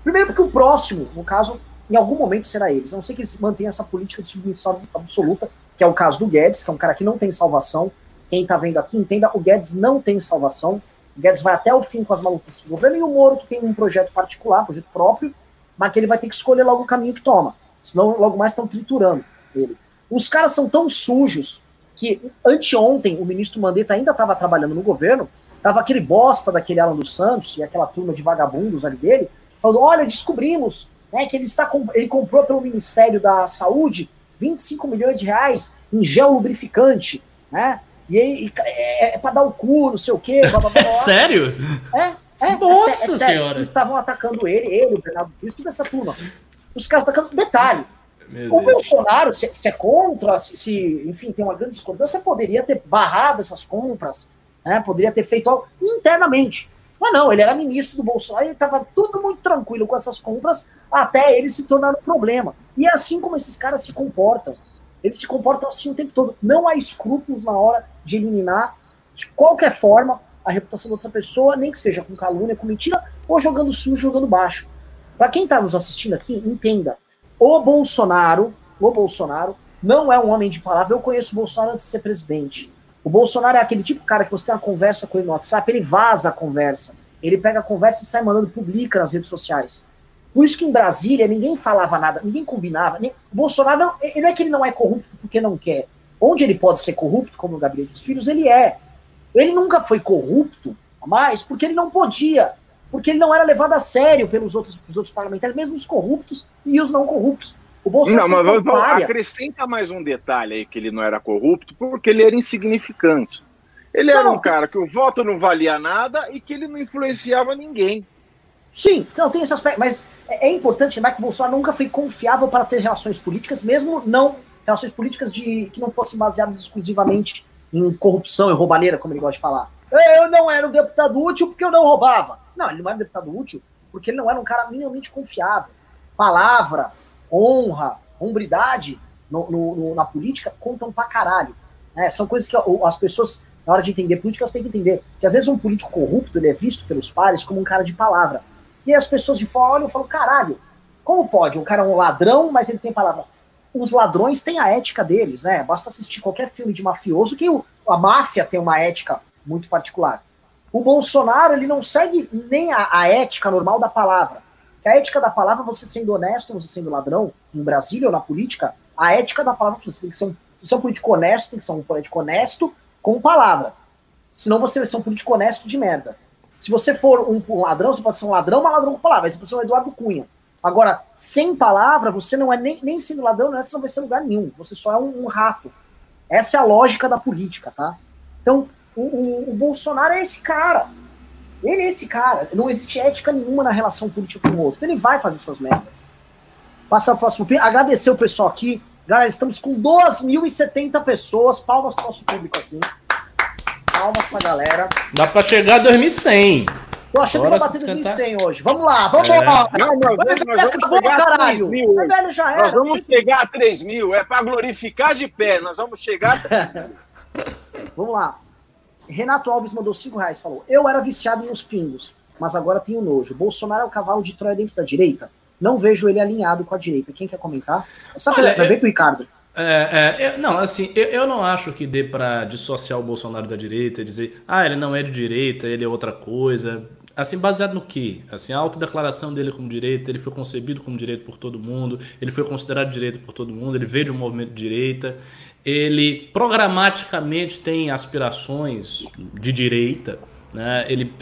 Primeiro porque o próximo, no caso, em algum momento será eles. A não sei que eles mantenham essa política de submissão absoluta, que é o caso do Guedes, que é um cara que não tem salvação. Quem está vendo aqui, entenda, o Guedes não tem salvação. O Guedes vai até o fim com as maluquices do governo, e o Moro, que tem um projeto particular, projeto próprio, mas que ele vai ter que escolher logo o caminho que toma. Senão, logo mais estão triturando ele. Os caras são tão sujos que anteontem o ministro Mandetta ainda estava trabalhando no governo, tava aquele bosta daquele Alan dos Santos e aquela turma de vagabundos ali dele, falando: olha, descobrimos né, que ele, está, ele comprou pelo Ministério da Saúde 25 milhões de reais em gel lubrificante, né? E aí é, é para dar o cu, não sei o quê. Blá, blá, blá, sério? É, é. Nossa é, é senhora! Eles estavam atacando ele, ele, o Bernardo Cristo, toda essa turma. Os caras atacando. Detalhe, meu o Deus. Bolsonaro, se, se, é contra, se, se, enfim, tem uma grande discordância, poderia ter barrado essas compras, né? poderia ter feito algo internamente. Mas não, ele era ministro do Bolsonaro e estava tudo muito tranquilo com essas compras até ele se tornar um problema. E é assim como esses caras se comportam. Eles se comportam assim o tempo todo. Não há escrúpulos na hora de eliminar, de qualquer forma, a reputação da outra pessoa, nem que seja com calúnia, com mentira, ou jogando sujo, jogando baixo. Para quem está nos assistindo aqui, entenda o Bolsonaro, o Bolsonaro não é um homem de palavra. Eu conheço o Bolsonaro antes de ser presidente. O Bolsonaro é aquele tipo de cara que você tem uma conversa com ele no WhatsApp, ele vaza a conversa. Ele pega a conversa e sai mandando, publica nas redes sociais. Por isso que em Brasília ninguém falava nada, ninguém combinava. Nem... O Bolsonaro não, ele não é que ele não é corrupto porque não quer. Onde ele pode ser corrupto, como no Gabinete dos Filhos, ele é. Ele nunca foi corrupto, mas porque ele não podia porque ele não era levado a sério pelos outros, pelos outros parlamentares, mesmo os corruptos e os não corruptos. O Bolsonaro não, mas vamos, acrescenta mais um detalhe aí que ele não era corrupto, porque ele era insignificante. Ele não, era um cara que o voto não valia nada e que ele não influenciava ninguém. Sim, não tem esse aspecto, mas é, é importante lembrar que o Bolsonaro nunca foi confiável para ter relações políticas, mesmo não relações políticas de que não fossem baseadas exclusivamente em corrupção e roubalheira, como ele gosta de falar. Eu não era um deputado útil porque eu não roubava. Não, ele não era um deputado útil porque ele não era um cara minimamente confiável. Palavra, honra, hombridade no, no, no, na política contam pra caralho. É, são coisas que as pessoas, na hora de entender política, elas têm que entender. Que às vezes um político corrupto ele é visto pelos pares como um cara de palavra. E as pessoas de fora olham e falam: caralho, como pode? Um cara é um ladrão, mas ele tem palavra. Os ladrões têm a ética deles, né? Basta assistir qualquer filme de mafioso que o, a máfia tem uma ética muito particular. O Bolsonaro ele não segue nem a, a ética normal da palavra. A ética da palavra, você sendo honesto, você sendo ladrão, em Brasília ou na política, a ética da palavra, você tem que ser um, ser um político honesto, tem que ser um político honesto com palavra. Senão você vai ser um político honesto de merda. Se você for um, um ladrão, você pode ser um ladrão, mas ladrão com palavra. Aí você pode ser um Eduardo Cunha. Agora, sem palavra, você não é nem, nem sendo ladrão, não, é, você não vai ser lugar nenhum. Você só é um, um rato. Essa é a lógica da política, tá? Então, o, o, o, Bolsonaro é esse cara. Ele é esse cara. Não existe ética nenhuma na relação política com o outro. Então ele vai fazer essas merdas. Passar o próximo. Agradecer o pessoal aqui. Galera, estamos com 2.070 pessoas. Palmas para o nosso público aqui. Palmas pra galera. Dá pra chegar a 2100. Tô achando Bora que vai bater 2100 hoje. Vamos lá, vamos é. lá. Não, não, nós, nós vamos acabou, chegar a 3 mil. Já era, nós vamos chegar a 3 mil. É pra glorificar de pé. Nós vamos chegar a 3 mil. vamos lá. Renato Alves mandou 5 reais, falou: Eu era viciado em os pingos, mas agora tenho nojo. Bolsonaro é o cavalo de Troia dentro da direita? Não vejo ele alinhado com a direita. Quem quer comentar? Só Olha, vai ver com o Ricardo. É, é, eu, não, assim, eu, eu, não acho que dê para dissociar o Bolsonaro da direita e dizer, ah, ele não é de direita, ele é outra coisa. Assim, baseado no quê? Assim, a autodeclaração dele como direita, ele foi concebido como direito por todo mundo, ele foi considerado direito por todo mundo, ele veio de um movimento de direita, ele programaticamente tem aspirações de direita, né? ele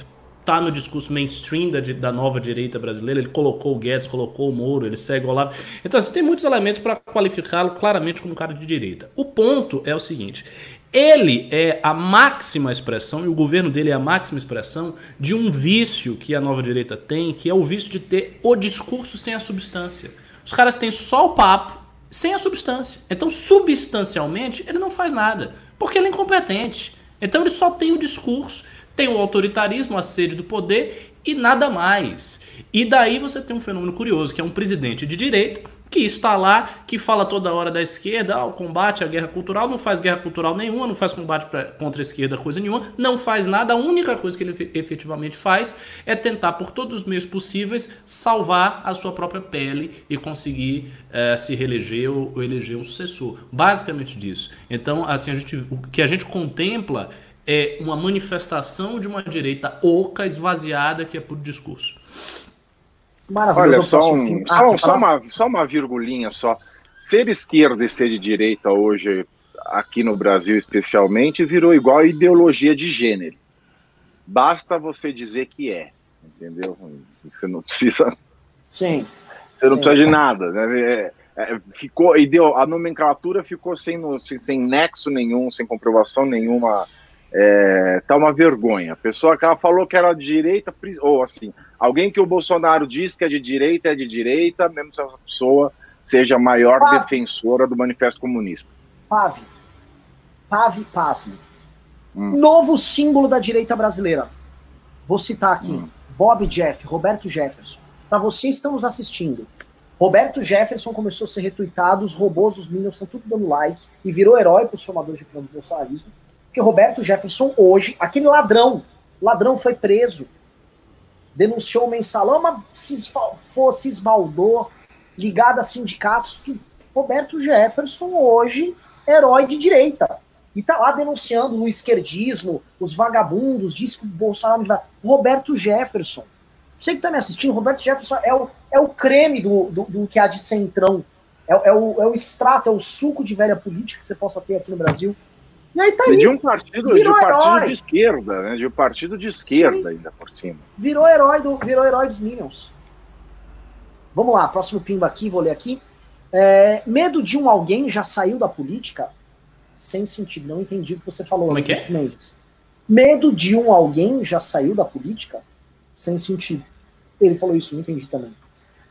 está no discurso mainstream da, da nova direita brasileira, ele colocou o Guedes, colocou o Moro, ele segue o Olavo. Então, assim, tem muitos elementos para qualificá-lo claramente como um cara de direita. O ponto é o seguinte: ele é a máxima expressão, e o governo dele é a máxima expressão, de um vício que a nova direita tem, que é o vício de ter o discurso sem a substância. Os caras têm só o papo, sem a substância. Então, substancialmente, ele não faz nada, porque ele é incompetente. Então, ele só tem o discurso, tem o autoritarismo, a sede do poder e nada mais. E daí você tem um fenômeno curioso, que é um presidente de direita que está lá, que fala toda hora da esquerda, ah, o combate à guerra cultural, não faz guerra cultural nenhuma, não faz combate pra, contra a esquerda, coisa nenhuma, não faz nada, a única coisa que ele efetivamente faz é tentar, por todos os meios possíveis, salvar a sua própria pele e conseguir é, se reeleger ou, ou eleger um sucessor. Basicamente disso. Então, assim, a gente, o que a gente contempla é uma manifestação de uma direita oca, esvaziada, que é por discurso. Olha, só, um, ah, só, uma, só uma virgulinha só. Ser esquerda e ser de direita hoje, aqui no Brasil especialmente, virou igual a ideologia de gênero. Basta você dizer que é, entendeu? Você não precisa. Sim. Você não Sim. precisa de nada. Né? É, é, ficou, a nomenclatura ficou sem, sem, sem nexo nenhum, sem comprovação nenhuma é, tá uma vergonha. A pessoa que ela falou que era de direita, ou assim, alguém que o Bolsonaro diz que é de direita é de direita, mesmo se essa pessoa seja a maior Pave. defensora do Manifesto Comunista. Pave. Pave Pasme. Hum. Novo símbolo da direita brasileira. Vou citar aqui. Hum. Bob Jeff, Roberto Jefferson. Para vocês que estão nos assistindo, Roberto Jefferson começou a ser retweetado, os robôs dos Minions estão tudo dando like e virou herói para os formadores de plano do bolsonarismo. Porque Roberto Jefferson hoje, aquele ladrão, ladrão foi preso, denunciou o mensalão, mas se fosse esbaldou, ligado a sindicatos, que Roberto Jefferson hoje, herói de direita. E tá lá denunciando o esquerdismo, os vagabundos, diz que o Bolsonaro. Roberto Jefferson. Você que tá me assistindo, Roberto Jefferson é o, é o creme do, do, do que há de centrão. É, é, o, é o extrato, é o suco de velha política que você possa ter aqui no Brasil. E aí tá aí, de um partido, de, um partido de esquerda, né? De um partido de esquerda Sim. ainda por cima. Virou herói, do, virou herói dos Minions. Vamos lá, próximo pimba aqui, vou ler aqui. É, medo de um alguém já saiu da política? Sem sentido, não entendi o que você falou. Como é que é? Medo de um alguém já saiu da política? Sem sentido. Ele falou isso, não entendi também.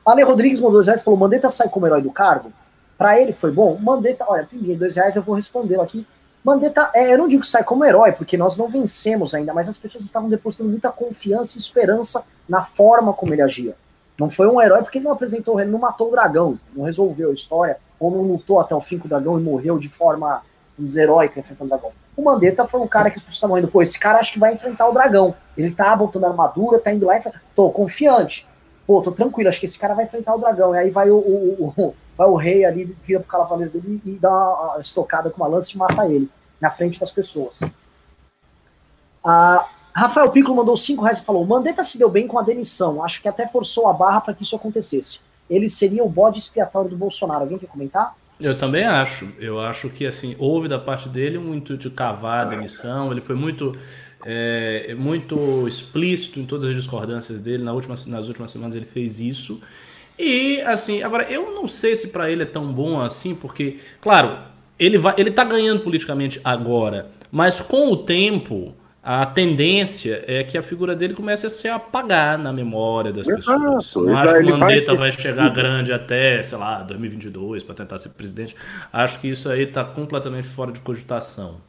Ale Rodrigues mandou dois reais falou: Mandetta sai como herói do cargo? Para ele foi bom? Mandetta, olha, primeiro, dois reais eu vou responder aqui. Mandetta, é, eu não digo que sai como herói, porque nós não vencemos ainda, mas as pessoas estavam depositando muita confiança e esperança na forma como ele agia. Não foi um herói porque ele não apresentou, ele não matou o dragão, não resolveu a história, ou não lutou até o fim com o dragão e morreu de forma, vamos dizer, heróica enfrentando o dragão. O Mandetta foi um cara que as pessoas estavam indo, pô, esse cara acho que vai enfrentar o dragão. Ele tá botando armadura, tá indo lá e fala, tô confiante. Pô, tô tranquilo, acho que esse cara vai enfrentar o dragão. E aí vai o, o, o vai o rei ali, vira pro cavaleiro dele e dá uma estocada com uma lança e mata ele, na frente das pessoas. Ah, Rafael Piccolo mandou 5 reais e falou: Mandetta se deu bem com a demissão. Acho que até forçou a barra para que isso acontecesse. Ele seria o bode expiatório do Bolsonaro. Alguém quer comentar? Eu também acho. Eu acho que assim houve da parte dele um intuito de cavar a demissão. Ele foi muito é, muito explícito em todas as discordâncias dele. Na última, nas últimas semanas ele fez isso. E assim, agora eu não sei se para ele é tão bom assim, porque, claro, ele vai, ele tá ganhando politicamente agora, mas com o tempo a tendência é que a figura dele comece a se apagar na memória das pessoas. não acho que o Mandetta vai chegar grande até, sei lá, 2022 para tentar ser presidente. Acho que isso aí tá completamente fora de cogitação.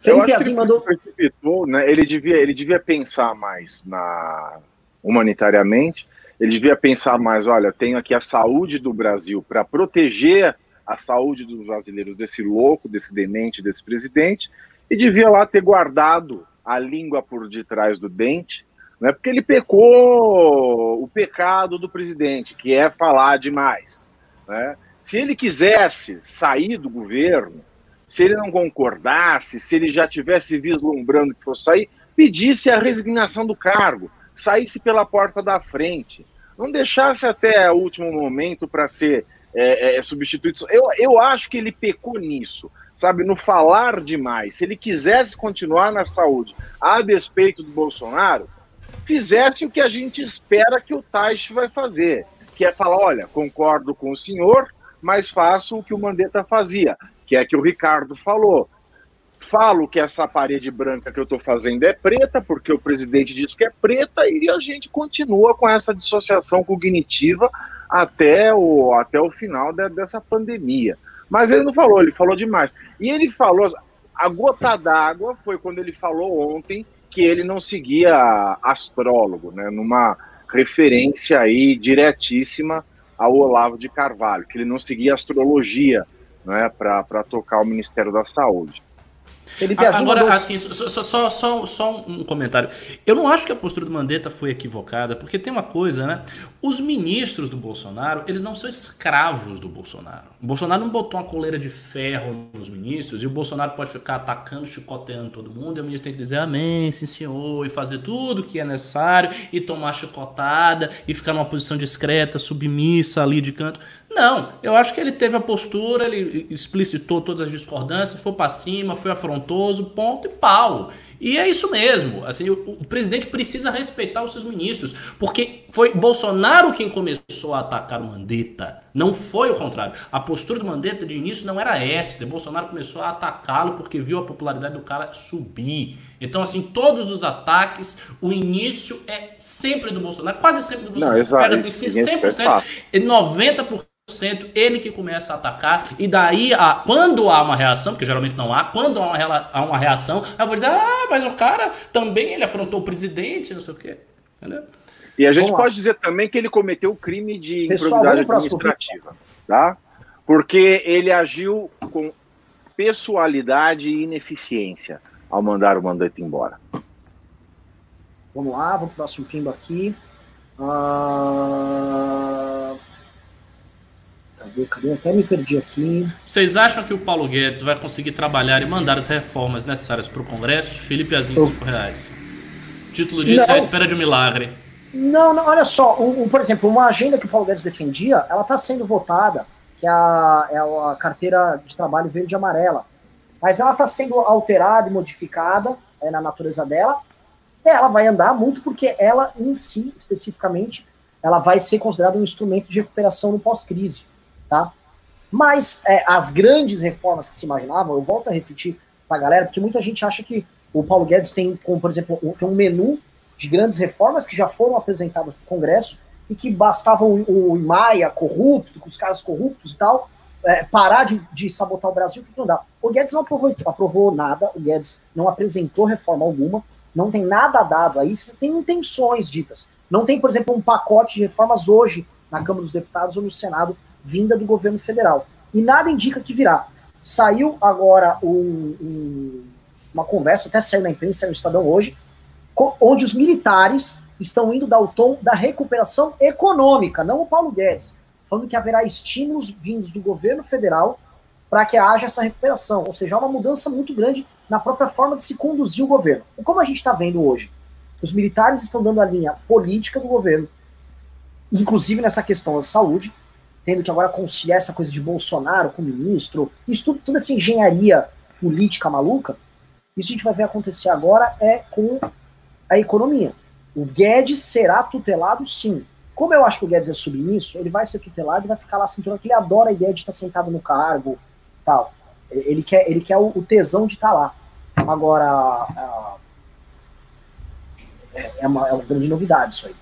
Acho que ele mandou... precipitou, né? Ele devia, ele devia pensar mais na humanitariamente ele devia pensar mais: olha, tenho aqui a saúde do Brasil para proteger a saúde dos brasileiros desse louco, desse demente, desse presidente, e devia lá ter guardado a língua por detrás do dente, né, porque ele pecou o pecado do presidente, que é falar demais. Né? Se ele quisesse sair do governo, se ele não concordasse, se ele já tivesse vislumbrando que fosse sair, pedisse a resignação do cargo, saísse pela porta da frente, não deixasse até o último momento para ser é, é, substituído. Eu, eu acho que ele pecou nisso, sabe, no falar demais. Se ele quisesse continuar na saúde a despeito do Bolsonaro, fizesse o que a gente espera que o Taish vai fazer, que é falar, olha, concordo com o senhor, mas faço o que o Mandetta fazia, que é que o Ricardo falou. Falo que essa parede branca que eu estou fazendo é preta, porque o presidente diz que é preta, e a gente continua com essa dissociação cognitiva até o, até o final de, dessa pandemia. Mas ele não falou, ele falou demais. E ele falou, a gota d'água foi quando ele falou ontem que ele não seguia astrólogo, né, numa referência aí diretíssima ao Olavo de Carvalho, que ele não seguia astrologia né, para tocar o Ministério da Saúde. Felipe Agora, assim, só, só, só, só, um comentário. Eu não acho que a postura do Mandetta foi equivocada, porque tem uma coisa, né? Os ministros do Bolsonaro, eles não são escravos do Bolsonaro. O Bolsonaro não botou uma coleira de ferro nos ministros e o Bolsonaro pode ficar atacando, chicoteando todo mundo e o ministro tem que dizer amém, sim senhor, e fazer tudo que é necessário e tomar chicotada e ficar numa posição discreta, submissa ali de canto. Não, eu acho que ele teve a postura, ele explicitou todas as discordâncias, foi para cima, foi afrontoso, ponto e pau. E é isso mesmo. Assim, o, o, presidente precisa respeitar os seus ministros, porque foi Bolsonaro quem começou a atacar o Mandetta, não foi o contrário. A postura do Mandetta de início não era esta. Bolsonaro começou a atacá-lo porque viu a popularidade do cara subir. Então, assim, todos os ataques, o início é sempre do Bolsonaro, quase sempre do Bolsonaro. Não, exato, Pega assim, 100%, 90% ele que começa a atacar, e daí, a, quando há uma reação, porque geralmente não há, quando há uma, há uma reação, eu vou dizer, ah, mas o cara também ele afrontou o presidente, não sei o quê. Entendeu? E a gente pode dizer também que ele cometeu o crime de improvidade administrativa, tá? Porque ele agiu com pessoalidade e ineficiência ao mandar o mandato embora. Vamos lá, vamos para o próximo pimbo aqui. Uh... Cadê, cadê? Até me perdi aqui. Vocês acham que o Paulo Guedes vai conseguir trabalhar e mandar as reformas necessárias para o Congresso? Felipe Azinho, 5 reais. O título disso não, é a espera de um milagre. Não, não olha só, um, um, por exemplo, uma agenda que o Paulo Guedes defendia, ela está sendo votada, que é a, é a carteira de trabalho verde e amarela. Mas ela está sendo alterada e modificada é, na natureza dela. Ela vai andar muito porque ela em si, especificamente, ela vai ser considerada um instrumento de recuperação no pós-crise tá? Mas é, as grandes reformas que se imaginavam, eu volto a repetir para a galera, porque muita gente acha que o Paulo Guedes tem, como, por exemplo, um, tem um menu de grandes reformas que já foram apresentadas para o Congresso e que bastava o, o Maia corrupto, com os caras corruptos e tal, é, parar de, de, sabotar o Brasil, que não dá. O Guedes não aprovou, aprovou nada, o Guedes não apresentou reforma alguma, não tem nada dado aí, tem intenções ditas. Não tem, por exemplo, um pacote de reformas hoje na Câmara dos Deputados ou no Senado vinda do governo federal. E nada indica que virá. Saiu agora um, um, uma conversa, até saiu na imprensa, no Estadão hoje, onde os militares estão indo dar o tom da recuperação econômica, não o Paulo Guedes, falando que haverá estímulos vindos do governo federal para que haja essa recuperação, ou seja, uma mudança muito grande na própria forma de se conduzir o governo. E como a gente está vendo hoje, os militares estão dando a linha política do governo, inclusive nessa questão da saúde, tendo que agora conciliar essa coisa de Bolsonaro com o ministro, isso tudo, toda essa engenharia política maluca, isso a gente vai ver acontecer agora é com a economia. O Guedes será tutelado sim. Como eu acho que o Guedes é submisso, ele vai ser tutelado e vai ficar lá cinturando, que ele adora a ideia de estar sentado no cargo tal. Ele quer, ele quer o, o tesão de estar lá. Agora, é, é, uma, é uma grande novidade isso aí.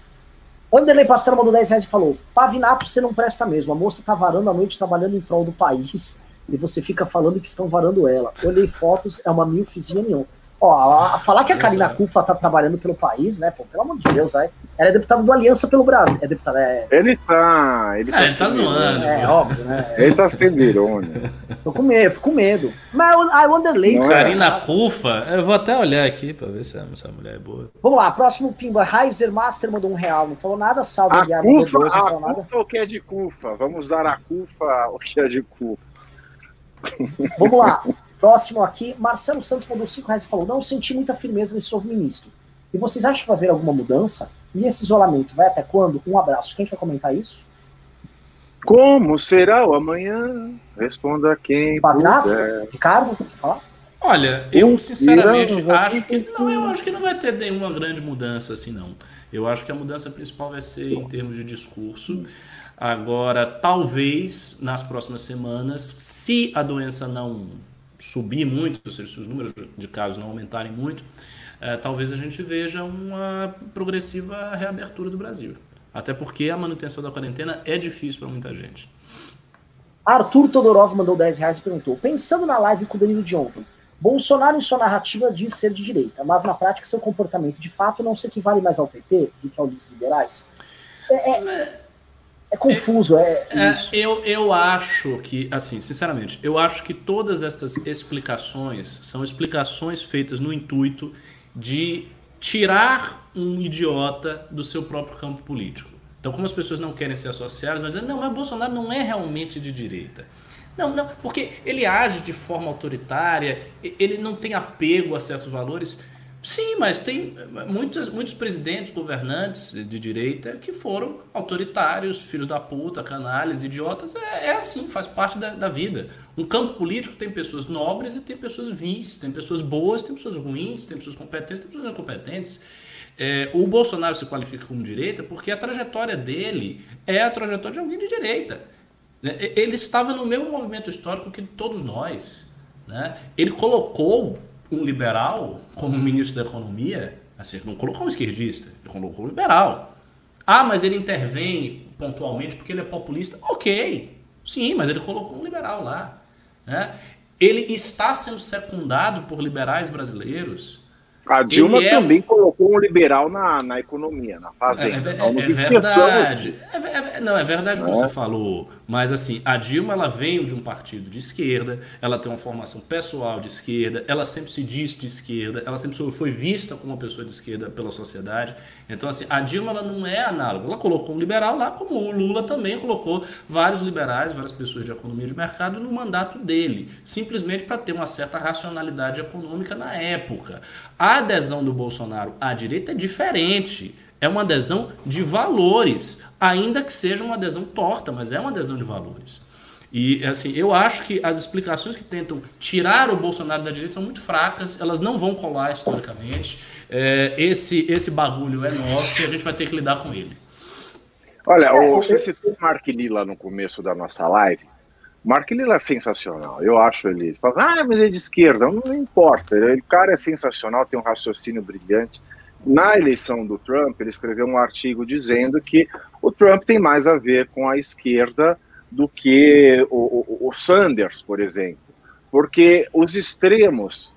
Wanderlei Pastor mandou 10 reais e falou: Pavinato, você não presta mesmo. A moça tá varando a noite trabalhando em prol do país e você fica falando que estão varando ela. Olhei fotos, é uma milfizinha nenhum. Ó, a, falar que a Karina Cufa tá trabalhando pelo país, né, pô, pelo amor de Deus, aí. Ela é deputada do Aliança pelo Brasil. É deputada, é... Ele tá. Ele tá, é, ele tá zoando. É, óbvio, né? Ele tá sendo irônico. Tô com medo, fico com medo. Mas a Wanderlei. É. Karina Cufa, eu vou até olhar aqui pra ver se essa mulher é boa. Vamos lá, próximo Pimba. Heiser Master mandou um real, não falou nada. Salve, a Guiar, Cufa, dois, a Cufa nada. o que é de Cufa? Vamos dar a Cufa o que é de Cufa. Vamos lá. Próximo aqui, Marcelo Santos mandou 5 reais e falou: Não senti muita firmeza nesse novo ministro. E vocês acham que vai haver alguma mudança? E esse isolamento vai até quando? Um abraço. Quem quer comentar isso? Como será o amanhã? Responda quem puder. Ricardo, quer falar? Olha, eu sinceramente acho que não, eu acho que não vai ter nenhuma grande mudança assim não. Eu acho que a mudança principal vai ser em termos de discurso. Agora, talvez nas próximas semanas, se a doença não subir muito, ou seja, se os números de casos não aumentarem muito, é, talvez a gente veja uma progressiva reabertura do Brasil. Até porque a manutenção da quarentena é difícil para muita gente. Arthur Todorov mandou 10 reais e perguntou: Pensando na live com o Danilo de ontem, Bolsonaro em sua narrativa diz ser de direita, mas na prática seu comportamento de fato não se equivale mais ao PT do que aos liberais? É, é, é confuso, é, é eu, eu acho que, assim, sinceramente, eu acho que todas estas explicações são explicações feitas no intuito de tirar um idiota do seu próprio campo político. Então, como as pessoas não querem ser associadas, vão dizer, não, mas Bolsonaro não é realmente de direita. Não, não, porque ele age de forma autoritária, ele não tem apego a certos valores. Sim, mas tem muitos, muitos presidentes, governantes de direita que foram autoritários, filhos da puta, canalhas, idiotas. É, é assim, faz parte da, da, vida. Um campo político tem pessoas nobres e tem pessoas vis, tem pessoas boas, tem pessoas ruins, tem pessoas competentes, tem pessoas incompetentes. É, o Bolsonaro se qualifica como direita porque a trajetória dele é a trajetória de alguém de direita. Né? Ele estava no mesmo movimento histórico que todos nós. Né? Ele colocou um liberal como ministro da Economia, assim, não colocou um esquerdista, ele colocou um liberal. Ah, mas ele intervém pontualmente porque ele é populista. Ok, sim, mas ele colocou um liberal lá. Né? Ele está sendo secundado por liberais brasileiros a Dilma é... também colocou um liberal na, na economia, na fazenda. É, é, é, é verdade. É, não, é verdade o que você falou. Mas assim, a Dilma ela veio de um partido de esquerda, ela tem uma formação pessoal de esquerda, ela sempre se diz de esquerda, ela sempre foi vista como uma pessoa de esquerda pela sociedade. Então, assim, a Dilma ela não é análoga. Ela colocou um liberal lá, como o Lula também colocou vários liberais, várias pessoas de economia de mercado no mandato dele, simplesmente para ter uma certa racionalidade econômica na época. A adesão do Bolsonaro à direita é diferente. É uma adesão de valores, ainda que seja uma adesão torta, mas é uma adesão de valores. E assim, eu acho que as explicações que tentam tirar o Bolsonaro da direita são muito fracas, elas não vão colar historicamente. É, esse, esse bagulho é nosso e a gente vai ter que lidar com ele. Olha, você citou o Mark Lila no começo da nossa live. Mark Lila é sensacional. Eu acho ele. Fala, ah, mas ele é de esquerda. Não, não importa. Ele, o cara é sensacional, tem um raciocínio brilhante. Na eleição do Trump, ele escreveu um artigo dizendo que o Trump tem mais a ver com a esquerda do que o, o, o Sanders, por exemplo. Porque os extremos,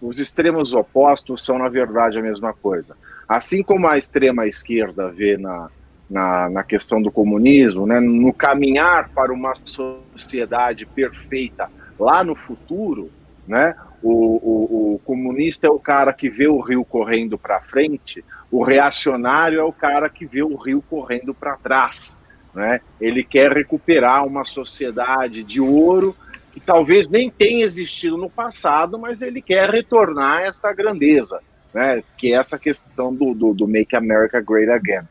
os extremos opostos são, na verdade, a mesma coisa. Assim como a extrema esquerda vê na, na, na questão do comunismo, né, no caminhar para uma sociedade perfeita lá no futuro, né, o, o, o comunista é o cara que vê o rio correndo para frente, o reacionário é o cara que vê o rio correndo para trás. Né? Ele quer recuperar uma sociedade de ouro que talvez nem tenha existido no passado, mas ele quer retornar essa grandeza, né? que é essa questão do, do, do Make America Great Again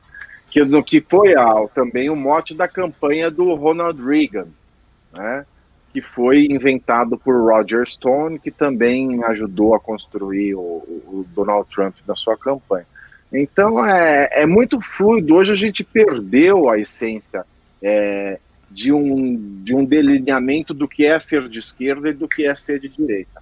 que, que foi ah, também o mote da campanha do Ronald Reagan, né, que foi inventado por Roger Stone, que também ajudou a construir o, o Donald Trump na sua campanha. Então é, é muito fluido. Hoje a gente perdeu a essência é, de, um, de um delineamento do que é ser de esquerda e do que é ser de direita.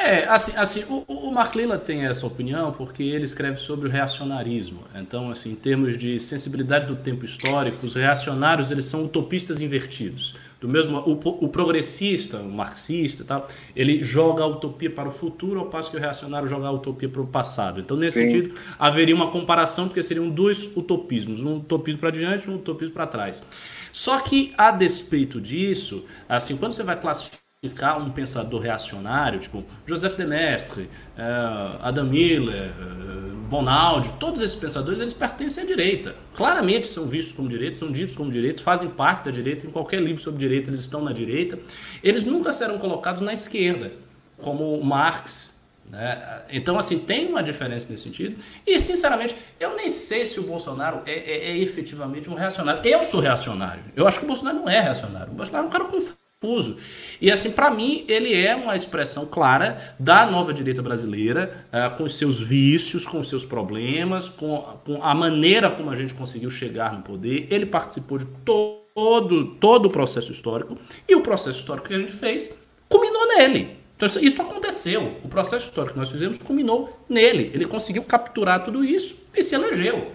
É, assim, assim o, o Mark Lilla tem essa opinião porque ele escreve sobre o reacionarismo. Então, assim, em termos de sensibilidade do tempo histórico, os reacionários eles são utopistas invertidos. Do mesmo, o, o progressista, o marxista, tal, ele joga a utopia para o futuro, ao passo que o reacionário joga a utopia para o passado. Então, nesse Sim. sentido, haveria uma comparação porque seriam dois utopismos, um utopismo para diante, e um utopismo para trás. Só que, a despeito disso, assim, quando você vai classificar ficar um pensador reacionário, tipo Joseph de Mestre, uh, Adam Miller, uh, Bonaldi, todos esses pensadores, eles pertencem à direita. Claramente são vistos como direita, são ditos como direitos, fazem parte da direita. Em qualquer livro sobre direita, eles estão na direita. Eles nunca serão colocados na esquerda, como Marx. Né? Então, assim, tem uma diferença nesse sentido. E, sinceramente, eu nem sei se o Bolsonaro é, é, é efetivamente um reacionário. Eu sou reacionário. Eu acho que o Bolsonaro não é reacionário. O Bolsonaro é um cara confuso confuso. E assim, para mim, ele é uma expressão clara da nova direita brasileira, uh, com seus vícios, com seus problemas, com, com, a maneira como a gente conseguiu chegar no poder. Ele participou de todo, todo o processo histórico, e o processo histórico que a gente fez culminou nele. Então, isso aconteceu. O processo histórico que nós fizemos culminou nele. Ele conseguiu capturar tudo isso e se elegeu.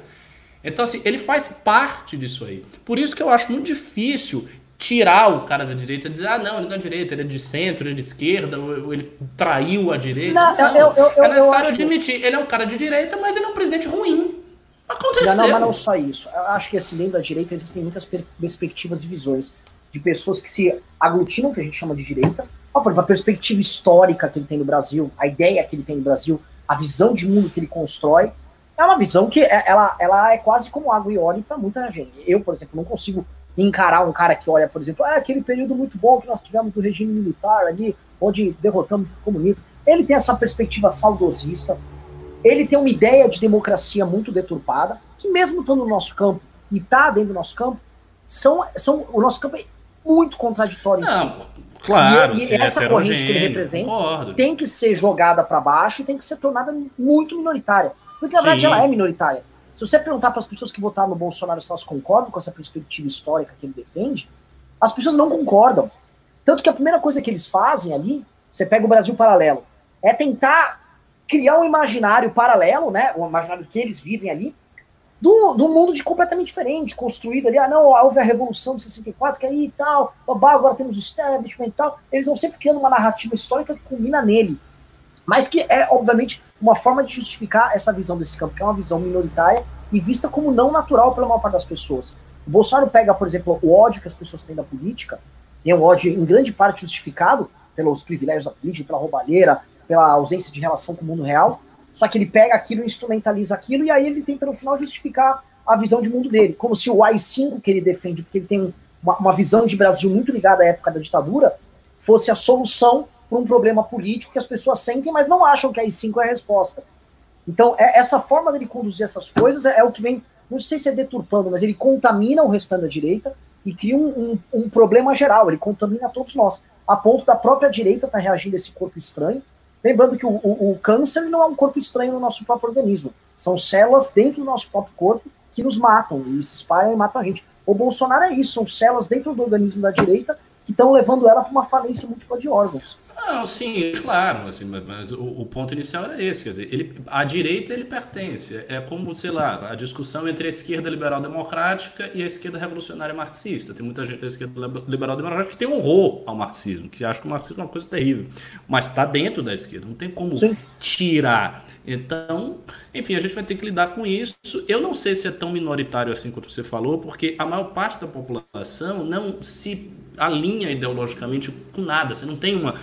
Então, assim, ele faz parte disso aí. Por isso que eu acho muito difícil tirar o cara da direita e dizer, ah, não, ele não é direita, ele é de centro, ele é de esquerda, ou ele traiu a direita. Não, não eu, eu, eu, é necessário acho... admitir. Ele é um cara de direita, mas ele é um presidente ruim. Aconteceu. Não, mas não só isso. Eu acho que assim, dentro da direita existem muitas perspectivas e visões de pessoas que se aglutinam, que a gente chama de direita. Por exemplo, a perspectiva histórica que ele tem no Brasil, a ideia que ele tem no Brasil, a visão de mundo que ele constrói, é uma visão que é, ela, ela é quase como água e óleo para muita gente. Eu, por exemplo, não consigo encarar um cara que olha, por exemplo, ah, aquele período muito bom que nós tivemos do regime militar ali, onde derrotamos o comunismo. Ele tem essa perspectiva saudosista, ele tem uma ideia de democracia muito deturpada, que mesmo estando no nosso campo e está dentro do nosso campo, são, são, o nosso campo é muito contraditório. Não, claro, e, e essa corrente que ele representa concordo. tem que ser jogada para baixo e tem que ser tornada muito minoritária. Porque na verdade ela é minoritária. Se você perguntar para as pessoas que votaram no Bolsonaro se elas concordam com essa perspectiva histórica que ele defende, as pessoas não concordam. Tanto que a primeira coisa que eles fazem ali, você pega o Brasil paralelo, é tentar criar um imaginário paralelo, né? O imaginário que eles vivem ali, do, do mundo de completamente diferente, construído ali. Ah, não, houve a Revolução de 64, que aí e tal, babá, agora temos o establishment e tal. Eles vão sempre criando uma narrativa histórica que culmina nele. Mas que é, obviamente, uma forma de justificar essa visão desse campo, que é uma visão minoritária e vista como não natural pela maior parte das pessoas. O Bolsonaro pega, por exemplo, o ódio que as pessoas têm da política, e é um ódio em grande parte justificado pelos privilégios da política, pela roubalheira, pela ausência de relação com o mundo real, só que ele pega aquilo, instrumentaliza aquilo, e aí ele tenta no final justificar a visão de mundo dele, como se o AI-5 que ele defende, porque ele tem uma, uma visão de Brasil muito ligada à época da ditadura, fosse a solução para um problema político que as pessoas sentem, mas não acham que a I5 é a resposta. Então, é, essa forma dele conduzir essas coisas é, é, o que vem, não sei se é deturpando, mas ele contamina o restante da direita e cria um, um, um problema geral, ele contamina todos nós, a ponto da própria direita estar tá reagindo a esse corpo estranho. Lembrando que o, o, o câncer não é um corpo estranho no nosso próprio organismo, são células dentro do nosso próprio corpo que nos matam e se espalham e matam a gente. O Bolsonaro é isso, são células dentro do organismo da direita que estão levando ela para uma falência múltipla de órgãos. Não, sim, claro, assim, mas o, o, ponto inicial era esse, quer dizer, ele, a direita ele pertence, é como, sei lá, a discussão entre a esquerda liberal democrática e a esquerda revolucionária marxista. Tem muita gente da esquerda liberal democrática que tem horror ao marxismo, que acha que o marxismo é uma coisa terrível, mas está dentro da esquerda, não tem como sim. tirar. Então, enfim, a gente vai ter que lidar com isso. Eu não sei se é tão minoritário assim quanto você falou, porque a maior parte da população não se alinha ideologicamente com nada. Você não tem uma,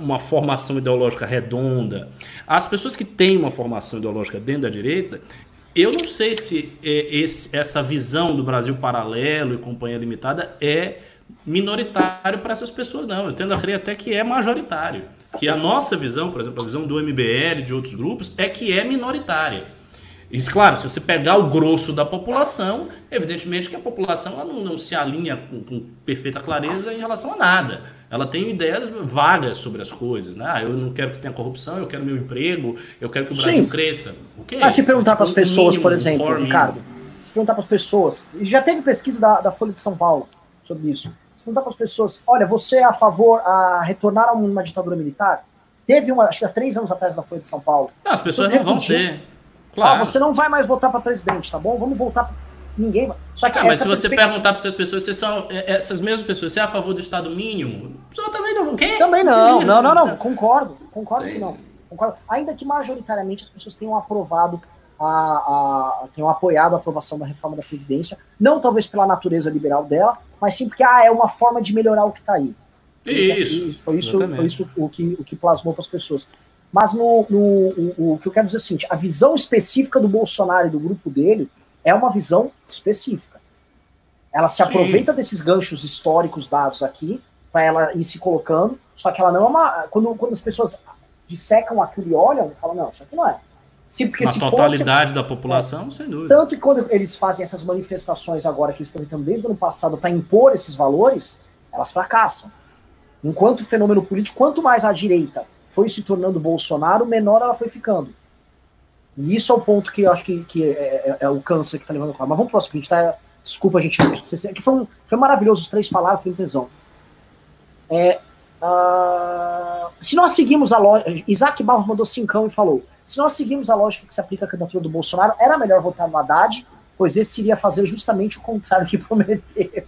uma formação ideológica redonda. As pessoas que têm uma formação ideológica dentro da direita, eu não sei se é, esse, essa visão do Brasil paralelo e companhia limitada é minoritário para essas pessoas, não. Eu tendo a crer até que é majoritário. Que a nossa visão, por exemplo, a visão do MBL e de outros grupos, é que é minoritária. Isso, claro, se você pegar o grosso da população, evidentemente que a população ela não, não se alinha com, com, perfeita clareza em relação a nada. Ela tem ideias vagas sobre as coisas. Né? Ah, eu não quero que tenha corrupção, eu quero meu emprego, eu quero que o Brasil Sim. cresça. O que é Mas se perguntar tipo, para as pessoas, mínimo, por exemplo, Ricardo, se perguntar para as pessoas, já teve pesquisa da, da Folha de São Paulo sobre isso. Perguntar para as pessoas, olha, você é a favor a retornar a uma ditadura militar? Teve uma, acho que há três anos atrás da Folha de São Paulo. Não, as pessoas não vão ser. Claro. Ah, você não vai mais votar para presidente, tá bom? Vamos voltar. Ninguém vai. Só que ah, mas se você perguntar para essas pessoas, se são é, essas mesmas pessoas, você é a favor do Estado mínimo? Você também não. Quem? Também não. Não, não, não. Concordo. Concordo Sim. que não. Concordo. Ainda que majoritariamente as pessoas tenham aprovado a, a, tenham apoiado a aprovação da reforma da Previdência, não talvez pela natureza liberal dela, mas sim porque ah, é uma forma de melhorar o que está aí. Isso. Foi isso, foi isso o, que, o que plasmou para as pessoas. Mas no, no o, o, que eu quero dizer é o seguinte: a visão específica do Bolsonaro e do grupo dele é uma visão específica. Ela se Sim. aproveita desses ganchos históricos dados aqui para ela ir se colocando, só que ela não é uma. Quando, quando as pessoas dissecam aquilo e olham, falam, não, isso aqui não é. Sim, porque Na se totalidade fosse, da população, é, sem dúvida. Tanto que quando eles fazem essas manifestações agora que eles estão tentando desde o ano passado para impor esses valores, elas fracassam. Enquanto fenômeno político, quanto mais a direita foi se tornando Bolsonaro, menor ela foi ficando. E isso é o ponto que eu acho que, que é, é, é o câncer que está levando a Mas vamos para o seguinte, tá? Desculpa, gente. Que foi, foi maravilhoso, os três falaram, foi intenção. É, uh, se nós seguimos a lógica. Isaac Barros mandou cincão e falou: se nós seguimos a lógica que se aplica à candidatura do Bolsonaro, era melhor votar no Haddad, pois esse iria fazer justamente o contrário que prometeu.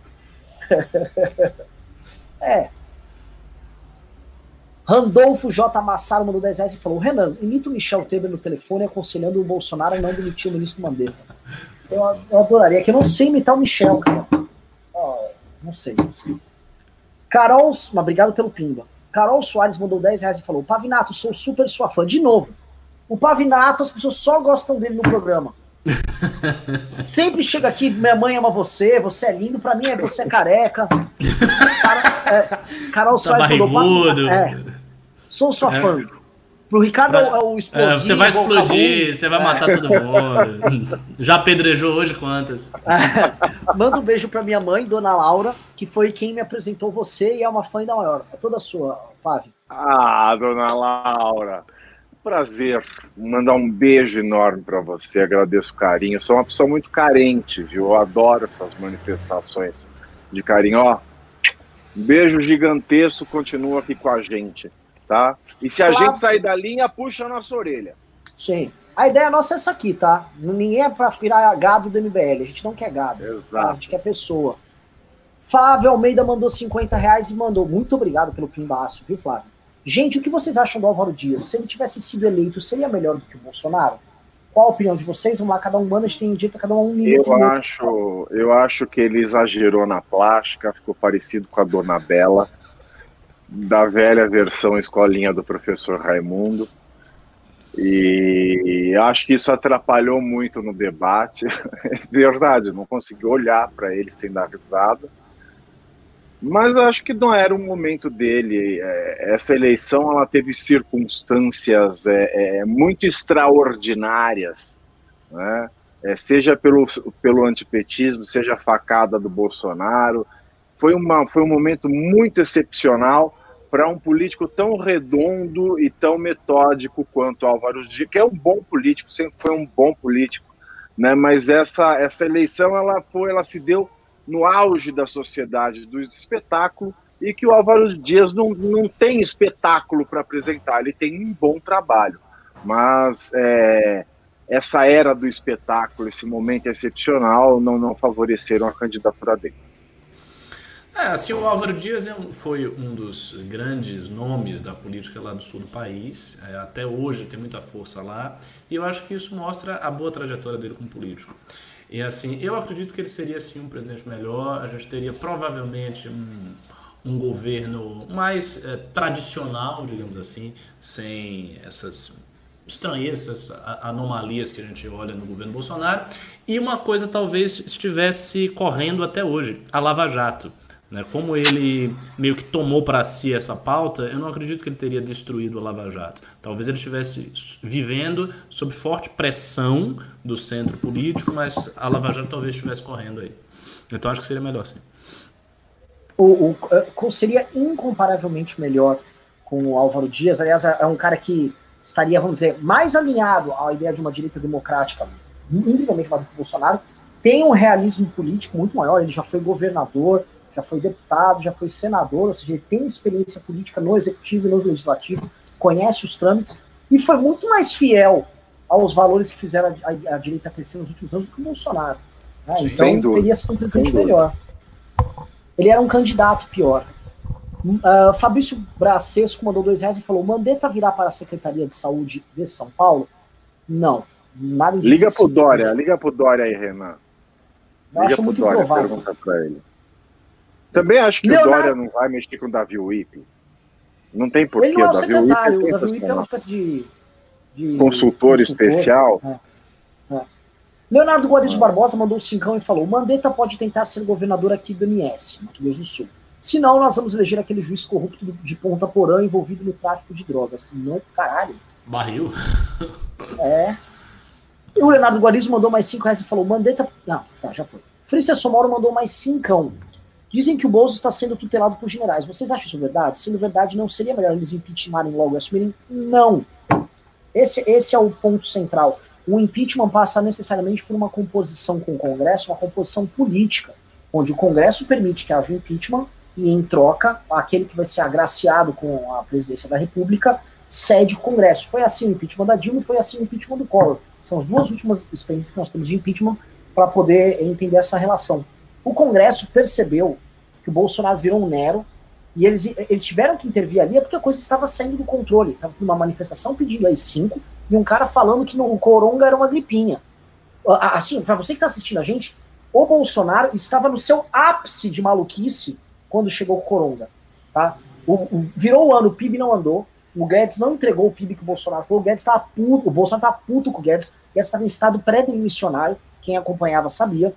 é. Randolfo J. Massaro mandou 10 reais e falou: Renan, imita o Michel Temer no telefone aconselhando o Bolsonaro a não demitir o ministro Mandetta. Eu, eu adoraria, que eu não sei imitar o Michel, cara. Não sei, não sei. Carol, obrigado pelo pimba. Carol Soares mandou 10 reais e falou: Pavinato, sou super sua fã. De novo, o Pavinato, as pessoas só gostam dele no programa. Sempre chega aqui, minha mãe ama você, você é lindo, pra mim é você é careca. Cara, é, Carol tá Soares falou: é, Sou sua é. fã. Pro Ricardo pra... é o é, explosivo. É, você vai explodir, você vai matar todo mundo. Já apedrejou hoje quantas? Manda um beijo pra minha mãe, Dona Laura, que foi quem me apresentou você e é uma fã ainda maior. É toda sua, Flávio. Ah, Dona Laura. Prazer. Mandar um beijo enorme para você. Agradeço o carinho. sou uma pessoa muito carente, viu? Eu adoro essas manifestações de carinho. Ó, um beijo gigantesco. Continua aqui com a gente tá? E se a claro. gente sair da linha, puxa a nossa orelha. Sim. A ideia nossa é essa aqui, tá? Ninguém é para virar gado do MBL. A gente não quer gado. Exato. Tá? A gente quer pessoa. Flávio Almeida mandou 50 reais e mandou. Muito obrigado pelo pimbaço, viu, Flávio? Gente, o que vocês acham do Álvaro Dias? Se ele tivesse sido eleito, seria melhor do que o Bolsonaro? Qual a opinião de vocês? Vamos lá, cada um manda, a gente tem dito cada um um minuto. Eu acho, eu acho que ele exagerou na plástica, ficou parecido com a Dona Bela da velha versão escolinha do professor Raimundo. E acho que isso atrapalhou muito no debate. É verdade, não consegui olhar para ele sem dar risada. Mas acho que não era o momento dele. É, essa eleição ela teve circunstâncias é, é, muito extraordinárias, né? É, seja pelo, pelo antipetismo, seja a facada do Bolsonaro. Foi, uma, foi um momento muito excepcional para um político tão redondo e tão metódico quanto Álvaro Dias, que é um bom político, sempre foi um bom político, né? Mas essa essa eleição ela foi, ela se deu no auge da sociedade do espetáculo e que o Álvaro Dias não, não tem espetáculo para apresentar, ele tem um bom trabalho, mas é, essa era do espetáculo, esse momento excepcional, não, não favoreceram a candidatura dele. É, assim, o Álvaro Dias é foi um dos grandes nomes da política lá do sul do país. É, até hoje tem muita força lá. E eu acho que isso mostra a boa trajetória dele como político. E assim, eu acredito que ele seria sim um presidente melhor. A gente teria provavelmente um, um governo mais é, tradicional, digamos assim, sem essas estranhezas, anomalias que a gente olha no governo Bolsonaro. E uma coisa talvez estivesse correndo até hoje, a Lava Jato. Né? Como ele meio que tomou para si essa pauta, eu não acredito que ele teria destruído a Lava Jato. Talvez ele estivesse vivendo sob forte pressão do centro político, mas a Lava Jato talvez estivesse correndo aí. Então acho que seria melhor sim. O, o, seria incomparavelmente melhor com o Álvaro Dias. Aliás, é um cara que estaria, vamos dizer, mais alinhado à ideia de uma direita democrática, incrivelmente mais do que o Bolsonaro. Tem um realismo político muito maior. Ele já foi governador, já foi deputado, já foi senador, ou seja, ele tem experiência política no executivo e no legislativo, conhece os trâmites e foi muito mais fiel aos valores que fizeram a, a, a direita crescer nos últimos anos do que o Bolsonaro. Né? Sim, então teria sido um presidente melhor. Ele era um candidato pior. Uh, Fabrício Bracesco mandou dois reais e falou: Mandetta virá para a Secretaria de Saúde de São Paulo? Não. Nada liga pro Dória, liga pro Dória aí, Renan. Eu liga acho muito Dória, provável. Também acho que Leonardo... o Dória não vai mexer com o Davi Wip. Não tem porquê. Ele não é o Davi Wip secretário, é o Davi Wip é uma espécie de. de Consultor especial. É, é. Leonardo Guarizo Barbosa mandou um cincão e falou: Mandetta pode tentar ser governador aqui do MS, Mato Grosso do Sul. Se não, nós vamos eleger aquele juiz corrupto de Ponta Porã envolvido no tráfico de drogas. Não, caralho. Barril? É. E o Leonardo Guarizo mandou mais 5 reais e falou: Mandetta. Não, tá, já foi. Frícia Somoro mandou mais 5. Dizem que o Bolso está sendo tutelado por generais. Vocês acham isso verdade? Sendo verdade, não seria melhor eles impeachmentarem logo e assumirem? Não. Esse, esse é o ponto central. O impeachment passa necessariamente por uma composição com o Congresso, uma composição política, onde o Congresso permite que haja um impeachment e, em troca, aquele que vai ser agraciado com a presidência da República cede o Congresso. Foi assim o impeachment da Dilma foi assim o impeachment do Collor. São as duas últimas experiências que nós temos de impeachment para poder entender essa relação. O Congresso percebeu que o Bolsonaro virou um Nero e eles, eles tiveram que intervir ali porque a coisa estava saindo do controle. Estava uma manifestação pedindo aí cinco e um cara falando que no Coronga era uma gripinha. Assim, para você que está assistindo a gente, o Bolsonaro estava no seu ápice de maluquice quando chegou o Coronga. Tá? O, o, virou o ano, o PIB não andou, o Guedes não entregou o PIB que o Bolsonaro falou, o Guedes estava puto, o Bolsonaro estava puto com o Guedes, o Guedes estava em estado pré-demissionário, quem acompanhava sabia,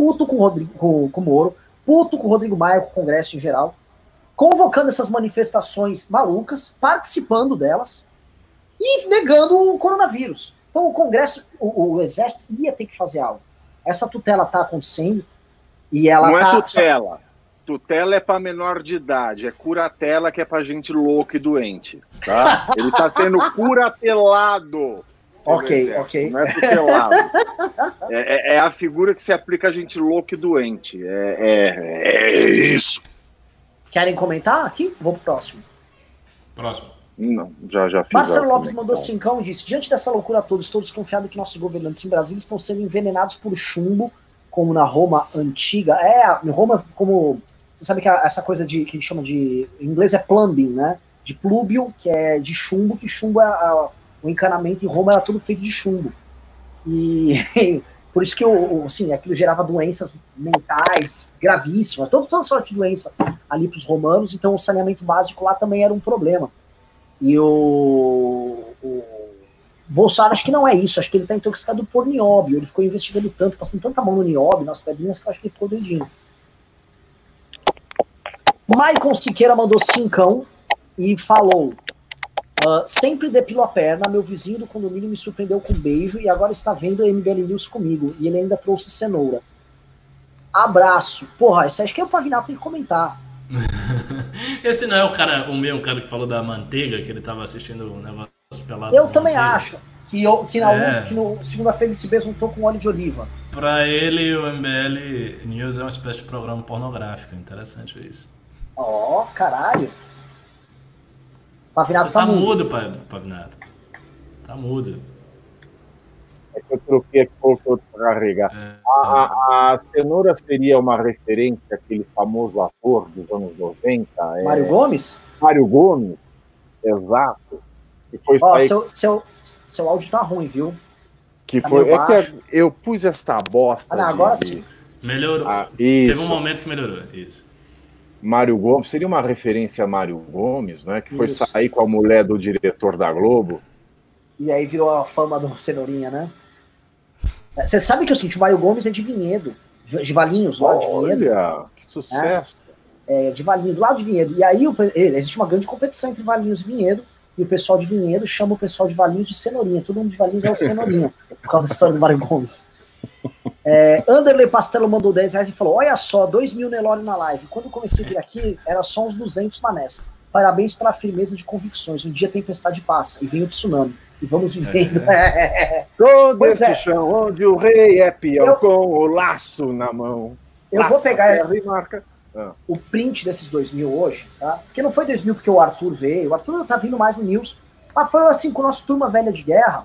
puto com o, Rodrigo, com, com o Moro, puto com o Rodrigo Maia, com o Congresso em geral, convocando essas manifestações malucas, participando delas e negando o coronavírus. Então o Congresso, o, o Exército ia ter que fazer algo. Essa tutela está acontecendo e ela Não tá, é tutela. Tutela é para menor de idade, é curatela que é para gente louca e doente, tá? Ele está sendo curatelado. Ok, ok. Não é tutelado. é, é, é, a figura que se aplica a gente louco e doente. É, é, é isso. Querem comentar aqui? Vou pro próximo. Próximo. Não, já, já fiz. Marcelo Lopes mandou cincão e disse: Diante dessa loucura toda, estou desconfiado que nossos governantes em Brasília estão sendo envenenados por chumbo, como na Roma antiga. É, em Roma, como. Você sabe que essa coisa de que a gente chama de. Em inglês é plumbing, né? De plúbio, que é de chumbo, que chumbo é. A, o encanamento em Roma era tudo feito de chumbo. E por isso que o, assim, aquilo gerava doenças mentais gravíssimas, toda, toda sorte de doença ali para os romanos, então o saneamento básico lá também era um problema. E o, o Bolsonaro acho que não é isso, acho que ele está intoxicado por nióbio, ele ficou investigando tanto, passando tanta mão no nióbio, nas pedrinhas, que eu acho que ele ficou doidinho. Maicon Siqueira mandou cincão e falou: Uh, sempre depilo a perna, meu vizinho do condomínio me surpreendeu com um beijo e agora está vendo a MBL News comigo. E ele ainda trouxe cenoura. Abraço. Porra, isso acho que é o Pavinato tem que comentar. Esse não é o cara, o meu cara que falou da manteiga, que ele tava assistindo o negócio pelado. Eu também manteiga. acho. Que, eu, que, na, é. que no segunda-feira ele se besuntou com óleo de oliva. Pra ele, o MBL News é uma espécie de programa pornográfico. Interessante isso. Ó, oh, caralho. Pavinato Você tá, tá mudo, mudo Pavinato. Tá mudo. É que eu troquei aqui para carregar. É, a, a, a, cenoura seria uma referência àquele famoso ator dos anos 90? Mário é... Gomes? Mário Gomes, exato. Que foi Ó, sair... seu, seu, seu áudio tá ruim, viu? Que tá foi. É que eu pus esta bosta. Ah, não, agora de... sim. Melhorou. Ah, Teve um momento que melhorou. Isso. Mário Gomes, seria uma referência a Mário Gomes, né? Que foi Isso. sair com a mulher do diretor da Globo. E aí virou a fama do Cenourinha, né? Você sabe que o seguinte, o Mário Gomes é de Vinhedo, de Valinhos, lá de Vinhedo. Olha, que sucesso. É, é de Valinhos, do lado de Vinhedo. E aí existe uma grande competição entre Valinhos e Vinhedo, e o pessoal de Vinhedo chama o pessoal de Valinhos de Cenourinha. Todo mundo de Valinhos é o Cenourinha, por causa da história do Mário Gomes. É, Anderley Pastelo mandou 10 reais e falou: Olha só, 2 mil Nelore na live. Quando comecei a vir aqui, era só uns 200 manés. Parabéns pela firmeza de convicções. Um dia a tempestade passa e vem o tsunami. E vamos vivendo. É. Todo pois esse é. chão onde o rei é peão eu, com o laço na mão. Eu vou pegar marca. Ah. o print desses 2 mil hoje, tá? Porque não foi 2 mil porque o Arthur veio. O Arthur tá vindo mais no News. Mas foi assim com o nosso turma velha de guerra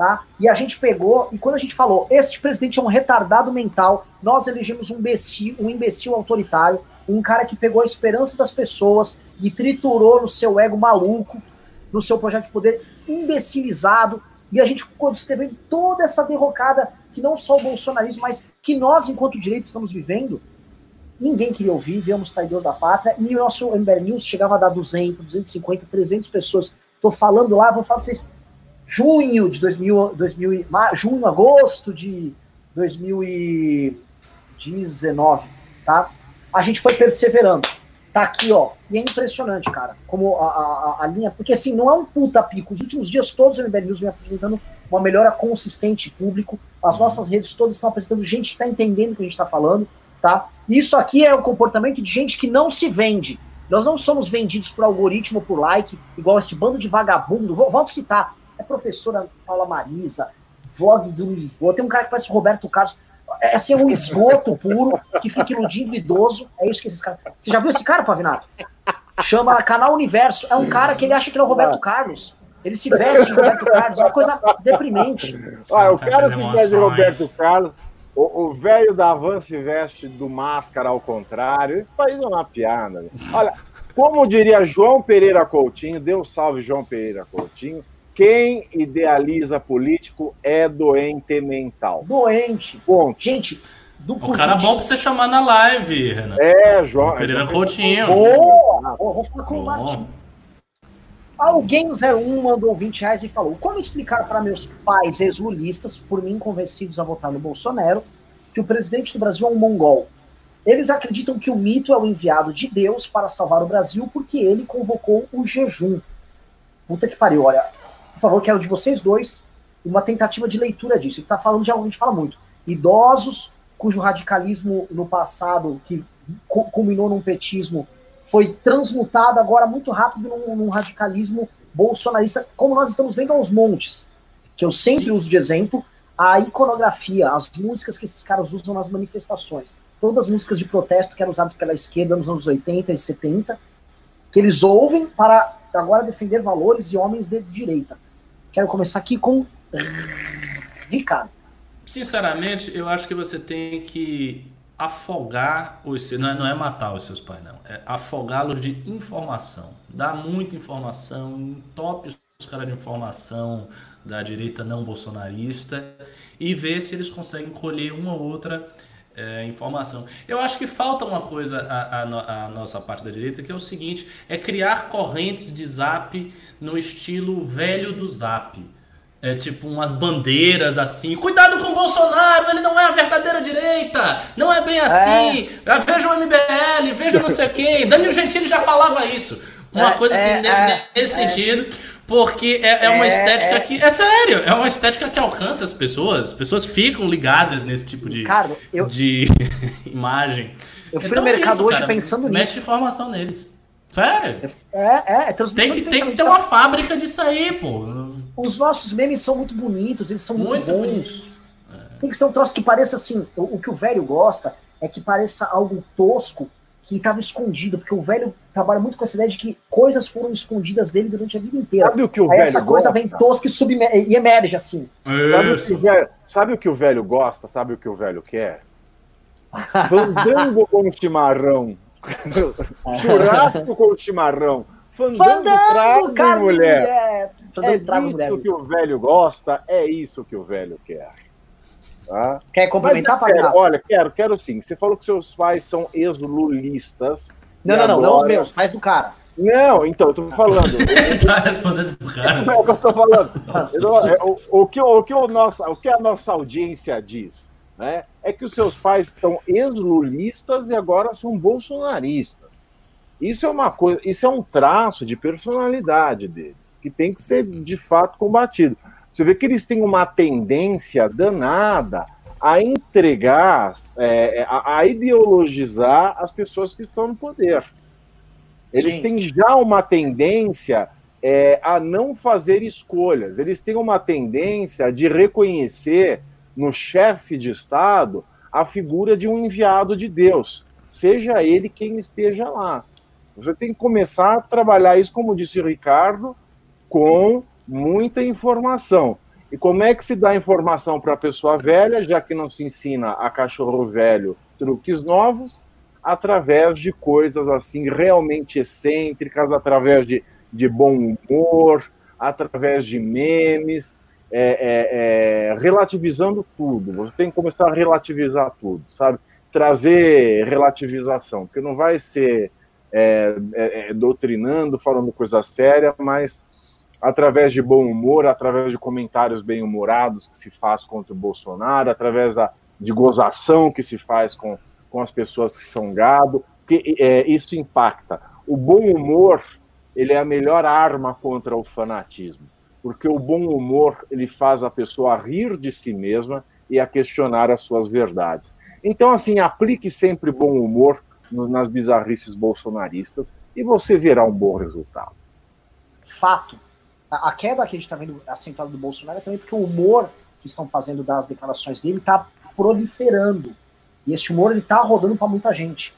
Tá? E a gente pegou, e quando a gente falou, este presidente é um retardado mental, nós elegemos um imbecil, um imbecil autoritário, um cara que pegou a esperança das pessoas e triturou no seu ego maluco, no seu projeto de poder imbecilizado, e a gente ficou descrevendo toda essa derrocada que não só o bolsonarismo, mas que nós, enquanto direito, estamos vivendo. ninguém queria ouvir, viemos traidor da pátria, e o nosso MBL News chegava a dar 200, 250, 300 pessoas. Estou falando lá, vou falar para vocês, junho de 2000, 2000 junho, agosto de 2019, tá? A gente foi perseverando. Tá aqui, ó. E é impressionante, cara, como a, a, a linha. Porque assim, não é um puta pico. Os últimos dias todos o MBL News vem apresentando uma melhora consistente público. As nossas redes todas estão apresentando gente que está entendendo o que a gente está falando, tá? Isso aqui é o comportamento de gente que não se vende. Nós não somos vendidos por algoritmo, por like, igual esse bando de vagabundo. Volto a citar. É professora Paula Marisa, vlog do Lisboa. Tem um cara que parece o Roberto Carlos. É assim, é um esgoto puro que fica iludindo idoso. É isso que esses caras. Você já viu esse cara, Pavinato? Chama Canal Universo. É um cara que ele acha que ele é o Roberto Carlos. Ele se veste de Roberto Carlos, é uma coisa deprimente. Olha, o cara se veste de Roberto Carlos, o velho da Van se veste do máscara ao contrário. Esse país é uma piada. Olha, como diria João Pereira Coutinho, Deus salve João Pereira Coutinho, quem idealiza político é doente mental. Doente. Ponto. Gente, do o cara bom pra você chamar na live, Renan. É, João. Pereira Coutinho. Boa! Vou falar com o Martin. Alguém 01 mandou 20 reais e falou: Como explicar para meus pais ex-lulistas, por mim convencidos a votar no Bolsonaro, que o presidente do Brasil é um mongol? Eles acreditam que o mito é o enviado de Deus para salvar o Brasil porque ele convocou o jejum. Puta que pariu, olha. Por favor, quero de vocês dois uma tentativa de leitura disso. Ele está falando de algo que a gente fala muito. Idosos cujo radicalismo no passado, que culminou num petismo foi transmutado agora muito rápido num, num, radicalismo bolsonarista, como nós estamos vendo aos montes, que eu sempre Sim. uso de exemplo, a iconografia, as músicas que esses caras usam nas manifestações. Todas as músicas de protesto que eram usadas pela esquerda nos anos 80 e 70, que eles ouvem para agora defender valores e homens de direita. Quero começar aqui com Ricardo. Sinceramente, eu acho que você tem que afogar os não é, não é matar os seus pais, não, é afogá-los de informação. Dá muita informação, entope os caras de informação da direita não bolsonarista e ver se eles conseguem colher uma ou outra é, informação. Eu acho que falta uma coisa a, a, a, nossa parte da direita, que é o seguinte: é criar correntes de zap no estilo velho do zap é, tipo umas bandeiras assim. Cuidado com o Bolsonaro, ele não é a verdadeira direita. Não é bem assim. É. Veja o MBL, veja não sei quem. Danilo Gentili já falava isso. Uma é, coisa assim, é, é nesse sentido. Porque é, uma estética que. É sério, é uma estética que alcança as pessoas. As pessoas ficam ligadas nesse tipo de, cara, eu, de imagem. Eu fui então, no mercado isso, hoje cara, pensando nisso. Mete informação neles. Sério? É, é, é tem que, tem que ter uma fábrica disso aí, pô. Os nossos memes são muito bonitos, eles são muito, muito bons. Tem que ser um troço que pareça assim. O, o, que o velho gosta é que pareça algo tosco que estava escondido, porque o velho trabalha muito com essa ideia de que coisas foram escondidas dele durante a vida inteira. Sabe o que o Aí velho essa coisa vem tosca e, submer e emerge assim. Sabe o, que o velho, sabe o que o velho gosta? Sabe o que o velho quer? Fandango com chimarrão. Churrasco com chimarrão. Fandango, Fandango trago mulher. mulher. Fandango, é trago isso mulher. que o velho gosta, é isso que o velho quer. Tá? Quer complementar, quero, Olha, quero, quero sim. Você falou que seus pais são ex-lulistas. Não, não, não, não os meus, pais do cara. Não, então, eu tô falando. Ele tá respondendo pro cara. Não, é o que eu tô falando. o, o, que, o, que o, nossa, o que a nossa audiência diz? né, é que os seus pais estão ex-lulistas e agora são bolsonaristas. Isso é uma coisa, isso é um traço de personalidade deles, que tem que ser de fato combatido. Você vê que eles têm uma tendência danada a entregar, é, a, a, ideologizar as pessoas que estão no poder. Eles Sim. têm já uma tendência é, a não fazer escolhas, eles têm uma tendência de reconhecer no chefe de Estado a figura de um enviado de Deus, seja ele quem esteja lá. Você tem que começar a trabalhar isso, como disse o Ricardo, com muita informação. E como é que se dá informação para a pessoa velha, já que não se ensina a cachorro velho truques novos, através de coisas assim realmente excêntricas, através de, de bom humor, através de memes, é, é, é, relativizando tudo. Você tem que começar a relativizar tudo, sabe? trazer relativização, porque não vai ser é, é, é, doutrinando, falando coisa séria, mas através de bom humor, através de comentários bem-humorados que se faz contra o Bolsonaro, através da, de gozação que se faz com, com as pessoas que são gado, porque é, isso impacta. O bom humor ele é a melhor arma contra o fanatismo, porque o bom humor ele faz a pessoa rir de si mesma e a questionar as suas verdades. Então, assim, aplique sempre bom humor nas bizarrices bolsonaristas e você verá um bom resultado. Fato. A queda que a gente está vendo acentuada do Bolsonaro é também porque o humor que estão fazendo das declarações dele está proliferando. E esse humor ele está rodando para muita gente.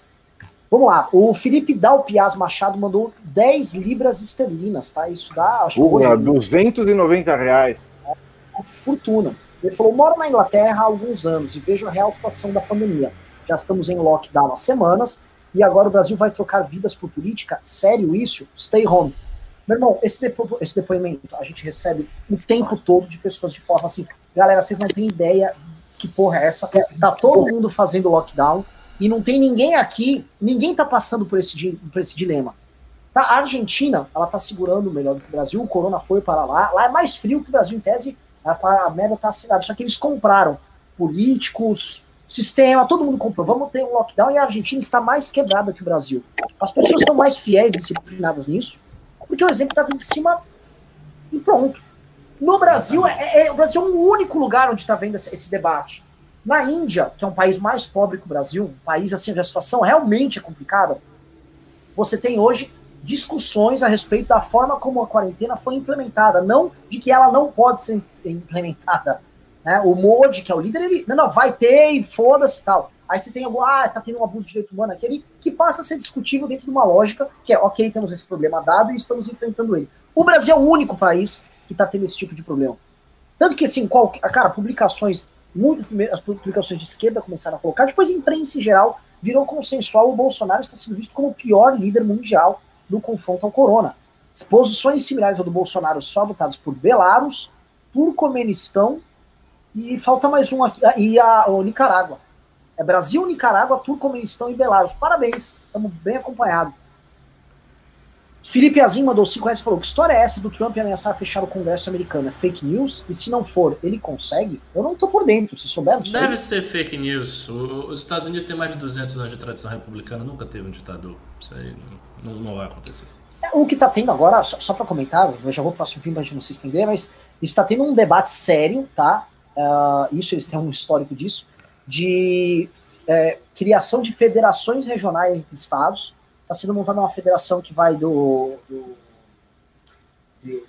Vamos lá, o Felipe Dalpiaz Machado mandou 10 libras esterlinas, tá? Isso dá, acho que. Uh, 290 reais. É, fortuna. Ele falou: moro na Inglaterra há alguns anos e vejo a real situação da pandemia. Já estamos em lockdown há semanas e agora o Brasil vai trocar vidas por política? Sério isso? Stay home. Meu irmão, esse, depo esse depoimento a gente recebe o tempo todo de pessoas de forma assim: galera, vocês não têm ideia que porra é essa? Tá todo mundo fazendo lockdown e não tem ninguém aqui, ninguém tá passando por esse, por esse dilema. Tá, a Argentina, ela tá segurando melhor do que o Brasil, o Corona foi para lá, lá é mais frio que o Brasil, em tese, a, a merda tá assinada, só que eles compraram políticos, sistema, todo mundo comprou, vamos ter um lockdown e a Argentina está mais quebrada que o Brasil. As pessoas estão mais fiéis, disciplinadas nisso, porque o exemplo tá vindo de cima e pronto. No Brasil, é, é, o Brasil é o único lugar onde está vendo esse, esse debate. Na Índia, que é um país mais pobre que o Brasil, um país assim, onde a situação realmente é complicada, você tem hoje discussões a respeito da forma como a quarentena foi implementada, não de que ela não pode ser implementada. Né? O Modi, que é o líder, ele, não, não, vai ter e foda-se e tal. Aí você tem algum, ah, tá tendo um abuso de direito humano aquele que passa a ser discutível dentro de uma lógica que é, ok, temos esse problema dado e estamos enfrentando ele. O Brasil é o único país que tá tendo esse tipo de problema. Tanto que, assim, qual, cara, publicações muitas as publicações de esquerda começaram a colocar, depois a imprensa em geral virou consensual, o Bolsonaro está sendo visto como o pior líder mundial no confronto ao corona. Posições similares ao do Bolsonaro só adotadas por Belarus, Turcomenistão e falta mais um aqui, e a, o Nicarágua. É Brasil, Nicarágua, Turcomenistão e Belarus. Parabéns, estamos bem acompanhados. Felipe Azim mandou 5 reais e falou: Que história é essa do Trump ameaçar fechar o Congresso americano? É fake news? E se não for, ele consegue? Eu não tô por dentro, se souberam disso. Deve ser fake news. O, os Estados Unidos têm mais de 200 anos de tradição republicana, nunca teve um ditador. Isso aí não, não vai acontecer. É, o que tá tendo agora, só, só para comentar, eu já vou para o próximo pra gente não se estender, mas está tendo um debate sério, tá? Uh, isso eles têm um histórico disso, de é, criação de federações regionais entre estados está sendo montada uma federação que vai do, do de,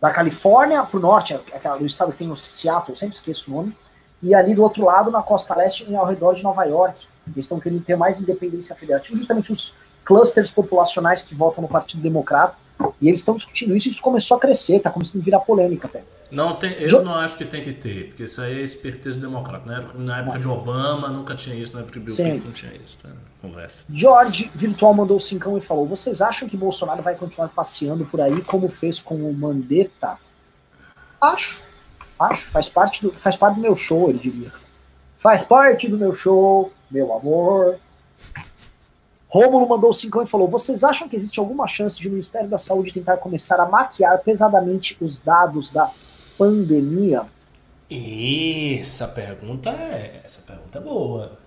da Califórnia para o norte, aquela, o estado que tem o Seattle, eu sempre esqueço o nome, e ali do outro lado, na costa leste, ao redor de Nova York. Eles estão querendo ter mais independência federativa, justamente os clusters populacionais que votam no Partido Democrata, e eles estão discutindo isso, e isso começou a crescer, está começando a virar polêmica até. Não, tem, eu não acho que tem que ter, porque isso aí é esperteza democrata. Na época, na época de Obama nunca tinha isso, na época de Bill Clinton não tinha isso. Tá? Conversa. George Virtual mandou cincão e falou: Vocês acham que Bolsonaro vai continuar passeando por aí como fez com o Mandetta? Acho. Acho. Faz parte do, faz parte do meu show, ele diria. Faz parte do meu show, meu amor. Rômulo mandou cincão e falou: Vocês acham que existe alguma chance de o Ministério da Saúde tentar começar a maquiar pesadamente os dados da pandemia? Essa pergunta é, essa pergunta é boa.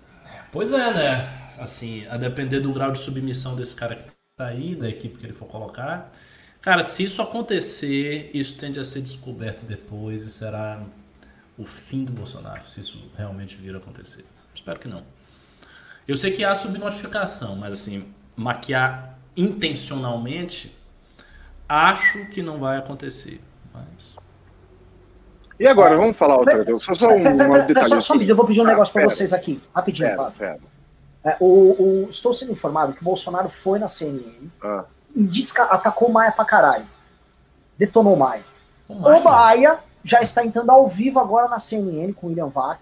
Pois é, né? Assim, a depender do grau de submissão desse cara que tá aí, da equipe que ele for colocar. Cara, se isso acontecer, isso tende a ser descoberto depois e será o fim do Bolsonaro, se isso realmente vir a acontecer. Espero que não. Eu sei que há subnotificação, mas assim, maquiar intencionalmente, acho que não vai acontecer. Mas... E agora, vamos falar outra coisa. Só, só um, um detalhe. Só, só, eu vou pedir um ah, negócio para vocês aqui, rapidinho. Pera, pera. É, o, o, estou sendo informado que o Bolsonaro foi na CNN ah. e disca, atacou o Maia pra caralho. Detonou o Maia. O Maia. o Maia já está entrando ao vivo agora na CNN com o William Vac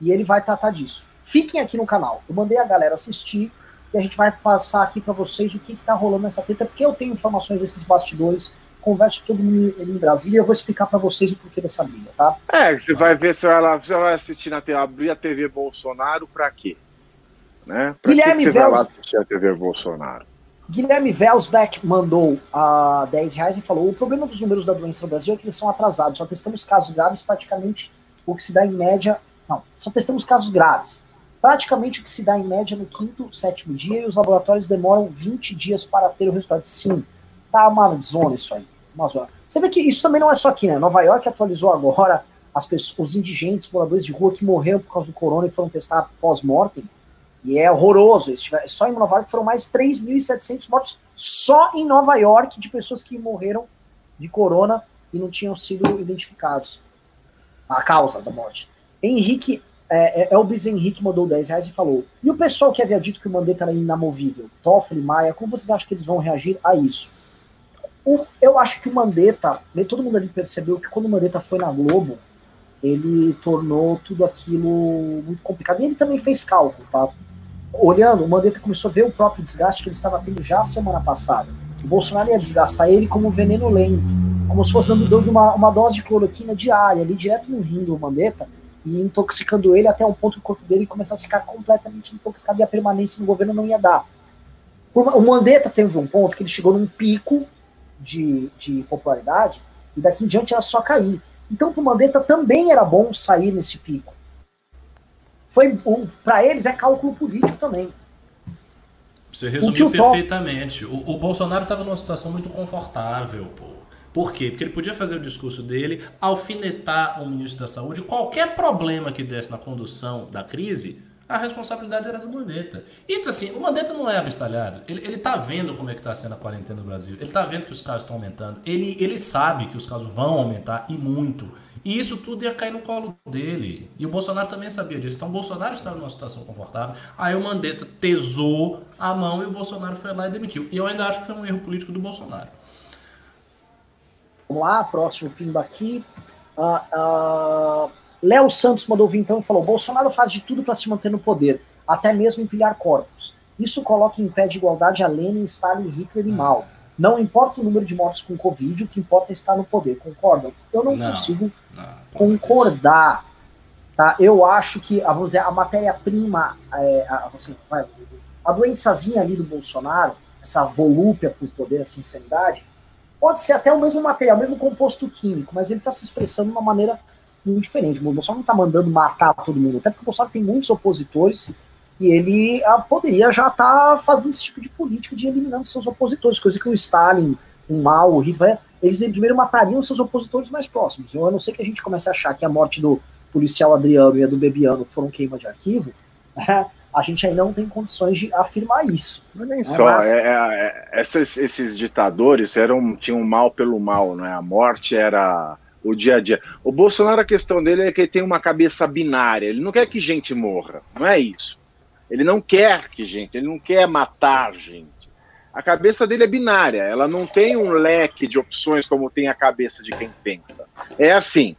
e ele vai tratar disso. Fiquem aqui no canal. Eu mandei a galera assistir e a gente vai passar aqui para vocês o que, está rolando nessa treta, porque eu tenho informações desses bastidores converso todo mundo em Brasília e eu vou explicar para vocês o porquê dessa briga, tá? É, você vai ver, vai lá, você vai assistir na TV, abrir a TV Bolsonaro para quê? Né? Pra Guilherme que, que você Vels... vai lá assistir a TV Bolsonaro? Guilherme Velsbeck mandou uh, 10 reais e falou: o problema dos números da doença no Brasil é que eles são atrasados. Só testamos casos graves, praticamente o que se dá em média. Não, só testamos casos graves. Praticamente o que se dá em média no quinto, sétimo dia, e os laboratórios demoram 20 dias para ter o resultado. Sim, tá uma zona isso aí. Uma zona. Você vê que isso também não é só aqui, né? Nova York atualizou agora as pessoas, os indigentes, moradores de rua que morreram por causa do corona e foram testar pós-mortem e é horroroso. Só em Nova York foram mais 3.700 mortos só em Nova York de pessoas que morreram de corona e não tinham sido identificados a causa da morte. Henrique, é, é, Elvis Henrique mandou 10 reais e falou: E o pessoal que havia dito que o Mandetta era inamovível, Toffoli, Maia, como vocês acham que eles vão reagir a isso? O, eu acho que o Mandetta, todo mundo ali percebeu que quando o Mandetta foi na Globo, ele tornou tudo aquilo muito complicado. E ele também fez cálculo, tá? olhando, o Mandetta começou a ver o próprio desgaste que ele estava tendo já semana passada. O Bolsonaro ia desgastar ele como veneno lento, como se fosse dando uma, uma dose de cloroquina diária, ali direto no rim do Mandetta, e intoxicando ele até um ponto que o corpo dele começasse a ficar completamente intoxicado e a permanência no governo não ia dar. O Mandetta teve um ponto que ele chegou num pico de, de popularidade e daqui em diante era só cair. Então, para o Mandetta também era bom sair nesse pico foi um, para eles é cálculo político também. Você resumiu o perfeitamente. O, o Bolsonaro estava numa situação muito confortável, pô. Por quê? Porque ele podia fazer o discurso dele, alfinetar o ministro da Saúde, qualquer problema que desse na condução da crise, a responsabilidade era do Mandetta. E assim, o Mandetta não é abestalhado. Ele, ele tá vendo como é que está sendo a quarentena no Brasil. Ele tá vendo que os casos estão aumentando. Ele, ele sabe que os casos vão aumentar e muito. E isso tudo ia cair no colo dele. E o Bolsonaro também sabia disso. Então o Bolsonaro estava numa situação confortável. Aí o Mandetta tesou a mão e o Bolsonaro foi lá e demitiu. E eu ainda acho que foi um erro político do Bolsonaro. Vamos lá, próximo pimba aqui. Uh, uh, Léo Santos mandou vir então e falou: Bolsonaro faz de tudo para se manter no poder, até mesmo empilhar corpos. Isso coloca em pé de igualdade a Lenin, Stalin, Hitler e Mao. Não importa o número de mortos com Covid, o que importa é estar no poder. Concordam? Eu não, não consigo não, concordar. Tá? Eu acho que, ah, vamos dizer, a matéria-prima, é, a, assim, a doençazinha ali do Bolsonaro, essa volúpia por poder, essa insanidade, pode ser até o mesmo material, o mesmo composto químico, mas ele está se expressando de uma maneira muito diferente. O Bolsonaro não está mandando matar todo mundo, até porque o Bolsonaro tem muitos opositores e ele ah, poderia já estar tá fazendo esse tipo de política de eliminando seus opositores, coisa que o Stalin, o Mao, o Hitler, eles primeiro matariam seus opositores mais próximos. Eu, a não ser que a gente comece a achar que a morte do policial Adriano e a do Bebiano foram queima de arquivo, né, a gente ainda não tem condições de afirmar isso. Não é nem só, mas... é, é, é, esses, esses ditadores eram, tinham mal pelo mal, né? a morte era o dia a dia. O Bolsonaro, a questão dele é que ele tem uma cabeça binária, ele não quer que gente morra, não é isso. Ele não quer que gente, ele não quer matar gente. A cabeça dele é binária, ela não tem um leque de opções como tem a cabeça de quem pensa. É assim: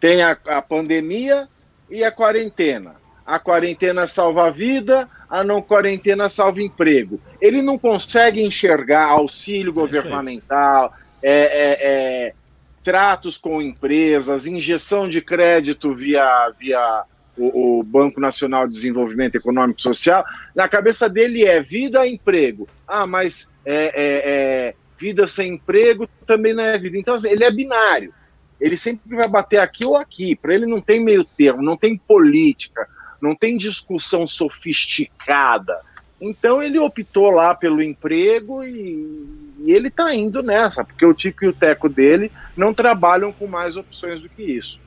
tem a, a pandemia e a quarentena. A quarentena salva a vida, a não quarentena salva emprego. Ele não consegue enxergar auxílio é governamental, é, é, é, tratos com empresas, injeção de crédito via, via o, o, Banco Nacional de Desenvolvimento Econômico e Social, na cabeça dele é vida emprego. Ah, mas é, é, é, vida sem emprego também não é vida. Então, assim, ele é binário. Ele sempre vai bater aqui ou aqui. Para ele não tem meio termo, não tem política, não tem discussão sofisticada. Então ele optou lá pelo emprego e, e ele está indo nessa, porque o Tico e o Teco dele não trabalham com mais opções do que isso.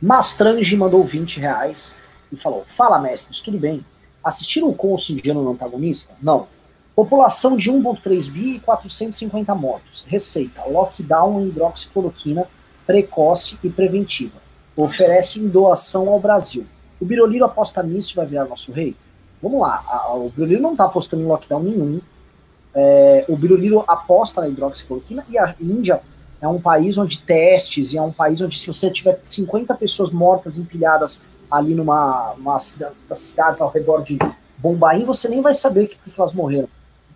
Mastrange mandou 20 reais e falou: Fala, mestres, tudo bem? Assistiram o indiano no antagonista? Não. População de 1,3 bi e 450 mortos. Receita: lockdown em hidroxicloroquina precoce e preventiva. Oferece em doação ao Brasil. O Biroliro aposta nisso e vai virar nosso rei? Vamos lá, o Biroliro não está apostando em lockdown nenhum. É, o Biroliro aposta na hidroxicloroquina e a Índia é um país onde testes, e é um país onde se você tiver 50 pessoas mortas empilhadas ali numa, numa cidade, das cidades ao redor de Bombaim, você nem vai saber que, que elas morreram.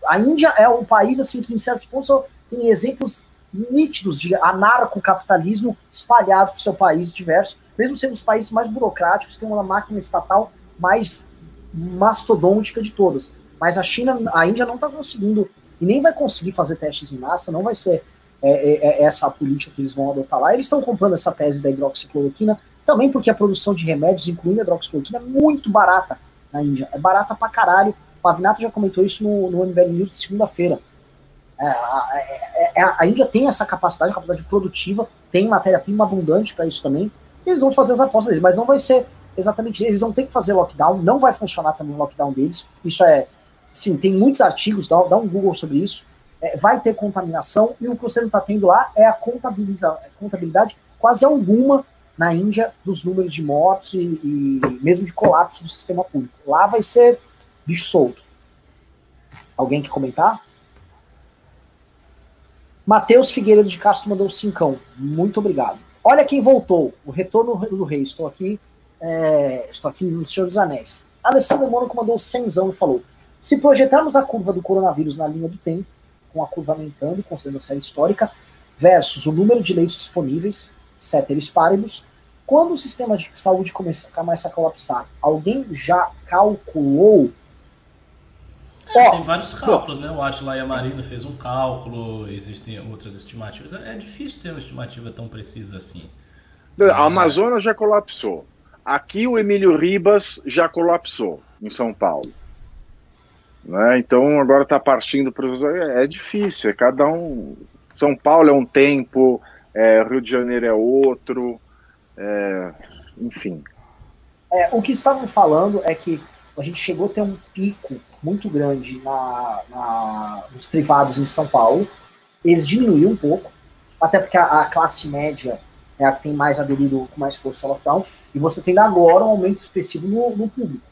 A Índia é um país assim que em certos pontos tem exemplos nítidos de anarcocapitalismo espalhado por seu país diverso, mesmo sendo os países mais burocráticos, tem uma máquina estatal mais mastodôntica de todas. Mas a China, a Índia não está conseguindo, e nem vai conseguir fazer testes em massa, não vai ser é, é, é essa a política que eles vão adotar lá. Eles estão comprando essa tese da hidroxicloroquina, também porque a produção de remédios, incluindo a hidroxicloroquina, é muito barata na Índia. É barata pra caralho. O Pavinato já comentou isso no, no MBL News de segunda-feira. É, a, é, é, a, Índia tem essa capacidade, capacidade produtiva, tem matéria-prima abundante para isso também. eles vão fazer as apostas deles, mas não vai ser exatamente. Eles vão ter que fazer lockdown, não vai funcionar também o lockdown deles. Isso é. Sim, tem muitos artigos, dá, dá um Google sobre isso. É, vai ter contaminação, e o que você não está tendo lá é a contabilidade quase alguma na Índia dos números de mortes e, e, mesmo de colapso do sistema público. Lá vai ser bicho solto. Alguém quer comentar? Matheus Figueiredo de Castro mandou cincão. Muito obrigado. Olha quem voltou. O retorno do rei. Estou aqui. É, estou aqui no Senhor dos Anéis. Alessandro Mônaco mandou cenzão e falou: se projetarmos a curva do coronavírus na linha do tempo, com a curva aumentando, considerando a série histórica, versus o número de leitos disponíveis, ceteris paribus, quando o sistema de saúde começa, começa a colapsar, alguém já calculou? É, tem vários cálculos, né? O Atila Yamarino fez um cálculo, existem outras estimativas. É difícil ter uma estimativa tão precisa assim. A Amazonas já colapsou. Aqui o Emílio Ribas já colapsou em São Paulo. Né? Então agora está partindo para é, é difícil. É cada um. São Paulo é um tempo, é, Rio de Janeiro é outro. É, enfim. É, o que estavam falando é que a gente chegou a ter um pico muito grande na, na, nos privados em São Paulo. Eles diminuíram um pouco, até porque a, a, classe média é a que tem mais aderido com mais força ao lockdown. E você tem agora um aumento expressivo no, no público.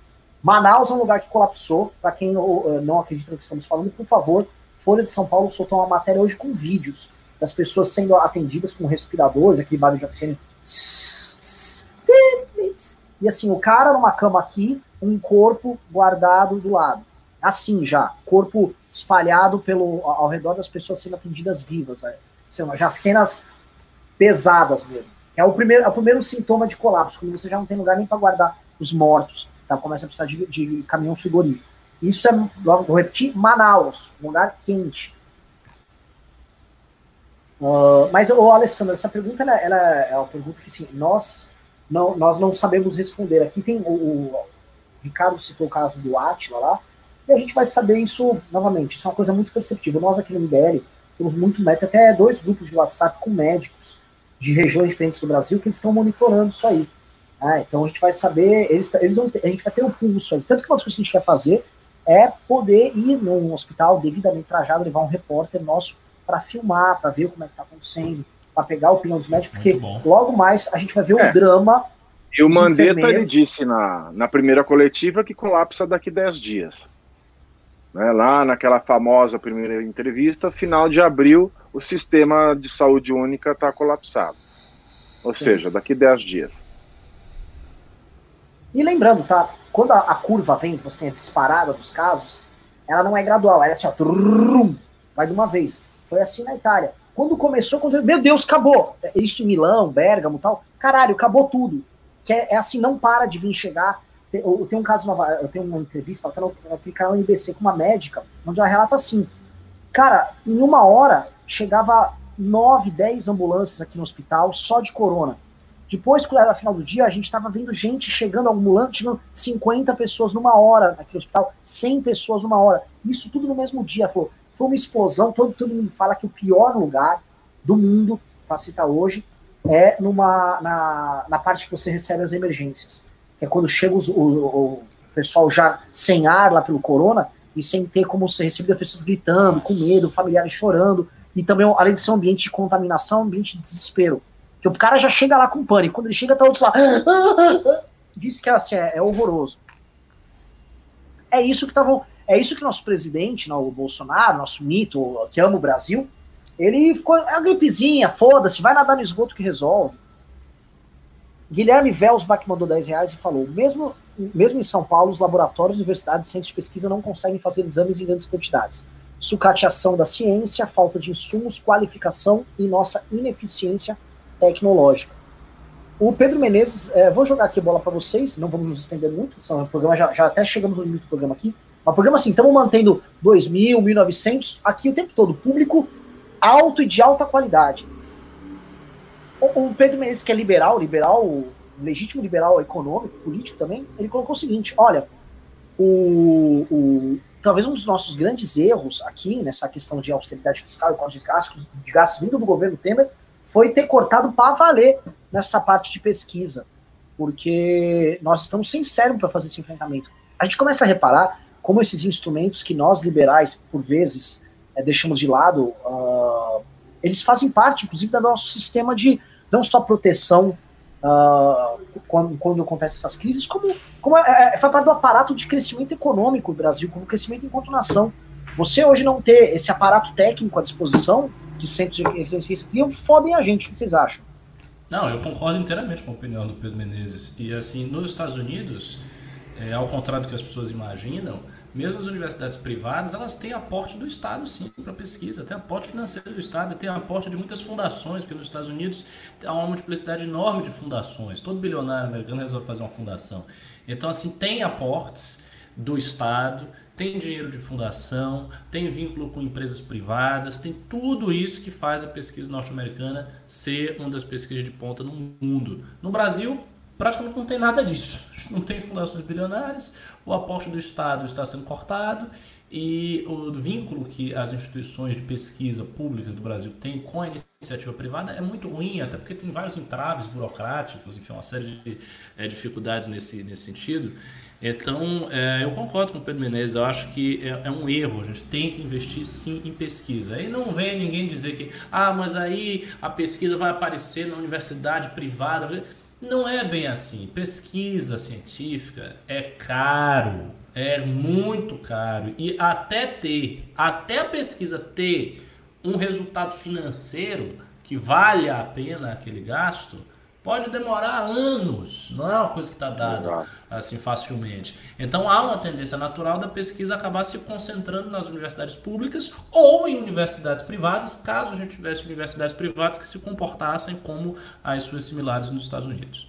Manaus é um lugar que colapsou. Para quem não, não acredita no que estamos falando, por favor, Folha de São Paulo soltou uma matéria hoje com vídeos das pessoas sendo atendidas com respiradores, aquele barulho de oxigênio e assim, o cara numa cama aqui, um corpo guardado do lado. Assim já, corpo espalhado pelo ao redor das pessoas sendo atendidas vivas. Assim, já cenas pesadas mesmo. É o primeiro, é o primeiro sintoma de colapso, quando você já não tem lugar nem para guardar os mortos. Tá? Começa a precisar de, de caminhão frigorífico. Isso é, vou repetir, Manaus, um lugar quente. Uh, mas, ô, Alessandro, essa pergunta ela, ela, é uma pergunta que sim, nós não, nós não sabemos responder. Aqui tem o, o Ricardo citou o caso do Atila lá, e a gente vai saber isso novamente. Isso é uma coisa muito perceptível. Nós aqui no MBL temos muito médico, até dois grupos de WhatsApp com médicos de regiões diferentes do Brasil que eles estão monitorando isso aí. Ah, então a gente vai saber, eles, eles vão ter, a gente vai ter um pulso aí. Tanto que uma das coisas que a gente quer fazer é poder ir num hospital devidamente trajado, levar um repórter nosso para filmar, para ver como é que está acontecendo, para pegar a opinião dos médicos, porque logo mais a gente vai ver o é. um drama. E o Mandetta ele disse na, na primeira coletiva que colapsa daqui 10 dias. Né, lá naquela famosa primeira entrevista, final de abril, o sistema de saúde única está colapsado. Ou Sim. seja, daqui 10 dias. E lembrando, tá? Quando a, a, curva vem, você tem a disparada dos casos, ela não é gradual, ela é assim, ó, trum, vai de uma vez. Foi assim na Itália. Quando começou, quando, meu Deus, acabou. Isso em Milão, Bergamo tal. Caralho, acabou tudo. Que é, é assim, não para de vir chegar. Eu, tenho um caso, eu tenho uma entrevista, até no, no NBC com uma médica, onde ela relata assim: Cara, em uma hora chegava 9, 10 ambulâncias aqui no hospital só de corona. Depois, quando era final do dia, a gente estava vendo gente chegando ambulante, chegando 50 pessoas numa hora aqui no hospital, 100 pessoas numa hora. Isso tudo no mesmo dia. Falou, foi uma explosão. Todo, todo mundo fala que o pior lugar do mundo, para citar hoje, é numa, na, na parte que você recebe as emergências. Que é quando chega os, o, o, pessoal já sem ar lá pelo corona e sem ter como ser recebido, as pessoas gritando, com medo, familiares chorando. E também, além de ser um ambiente de contaminação, um ambiente de desespero. Que o cara já chega lá com pânico. Quando ele chega, tá outro lá. Diz que assim, é, é horroroso. É isso que estavam. É isso que nosso presidente, o Bolsonaro, nosso mito, que ama o Brasil, ele ficou. É a gripezinha, foda-se, vai nadar no esgoto que resolve. Guilherme Velsbach mandou 10 reais e falou: mesmo, mesmo em São Paulo, os laboratórios, universidades e centros de pesquisa não conseguem fazer exames em grandes quantidades. Sucateação da ciência, falta de insumos, qualificação e nossa ineficiência tecnológica. O Pedro Menezes, é, vou jogar aqui a bola para vocês, não vamos nos estender muito, o programa já, já até chegamos no limite do programa aqui. Mas programa assim, estamos mantendo 2.000, 1.900 aqui o tempo todo, público alto e de alta qualidade. O, o Pedro Menezes, que é liberal, liberal, legítimo liberal econômico, político também, ele colocou o seguinte: olha, o, o, talvez um dos nossos grandes erros aqui nessa questão de austeridade fiscal e corte de gastos, de gastos vindo do governo Temer foi ter cortado para valer nessa parte de pesquisa, porque nós estamos sem cérebro para fazer esse enfrentamento. A gente começa a reparar como esses instrumentos que nós liberais, por vezes, é, deixamos de lado, uh, eles fazem parte, inclusive, do nosso sistema de não só proteção uh, quando, quando acontecem essas crises, como, como é, é, faz parte do aparato de crescimento econômico do Brasil, como crescimento enquanto nação. Você hoje não ter esse aparato técnico à disposição, que centros de eficiência criam, fodem a gente. O que vocês acham? Não, eu concordo inteiramente com a opinião do Pedro Menezes. E assim, nos Estados Unidos, é, ao contrário do que as pessoas imaginam, mesmo as universidades privadas, elas têm aporte do Estado, sim, para pesquisa, tem aporte financeiro do Estado, tem aporte de muitas fundações, porque nos Estados Unidos há uma multiplicidade enorme de fundações. Todo bilionário americano resolve fazer uma fundação. Então, assim, tem aportes do Estado, tem dinheiro de fundação, tem vínculo com empresas privadas, tem tudo isso que faz a pesquisa norte-americana ser uma das pesquisas de ponta no mundo. No Brasil, praticamente não tem nada disso. Não tem fundações bilionárias, o aporte do Estado está sendo cortado e o vínculo que as instituições de pesquisa públicas do Brasil têm com a iniciativa privada é muito ruim, até porque tem vários entraves burocráticos, enfim, uma série de é, dificuldades nesse, nesse sentido. Então, é, eu concordo com o Pedro Menezes, eu acho que é, é, um erro, a gente tem que investir sim em pesquisa. Aí não vem ninguém dizer que, ah, mas aí a pesquisa vai aparecer na universidade privada. Não é bem assim. Pesquisa científica é caro, é muito caro. E até ter, até a pesquisa ter um resultado financeiro que vale a pena aquele gasto, pode demorar anos, não é uma coisa que está dada assim facilmente. Então há uma tendência natural da pesquisa acabar se concentrando nas universidades públicas ou em universidades privadas, caso a gente tivesse universidades privadas que se comportassem como as suas similares nos Estados Unidos.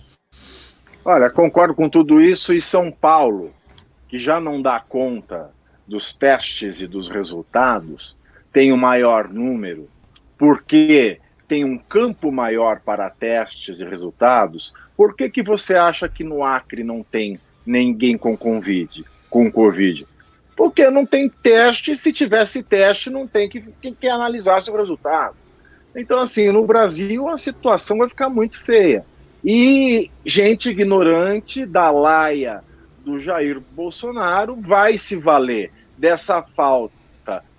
Olha, concordo com tudo isso e São Paulo, que já não dá conta dos testes e dos resultados, tem o maior número, porque tem um campo maior para testes e resultados, por que, que você acha que no Acre não tem ninguém com Covid? Com COVID? Porque não tem teste, se tivesse teste, não tem que, que, que analisar seu resultado. Então, assim, no Brasil a situação vai ficar muito feia. E gente ignorante da laia do Jair Bolsonaro vai se valer dessa falta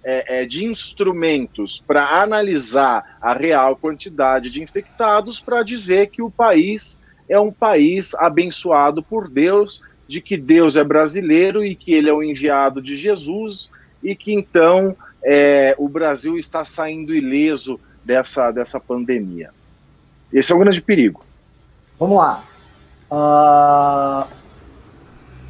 é, é, de instrumentos para analisar a real quantidade de infectados para dizer que o país é um país abençoado por Deus, de que Deus é brasileiro e que ele é o enviado de Jesus e que então é, o Brasil está saindo ileso dessa, dessa pandemia. Esse é o grande perigo. Vamos lá. Uh...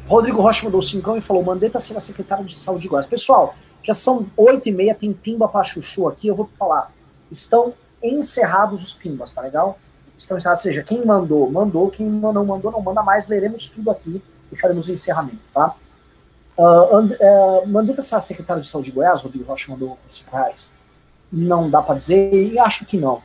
Rodrigo Rocha mandou 5 e falou: Mandetta será secretário de saúde de Goiás. Pessoal, já são oito e meia, tem pimba para chuchu aqui, eu vou falar. Estão encerrados os pimbas, tá legal? Estão encerrados, ou seja, quem mandou, mandou, quem não mandou, não manda mais, leremos tudo aqui e faremos o encerramento, tá? Uh, and, uh, mandei essa secretária de saúde de Goiás, Rodrigo Rocha mandou 5 reais. Não dá para dizer, e acho que não.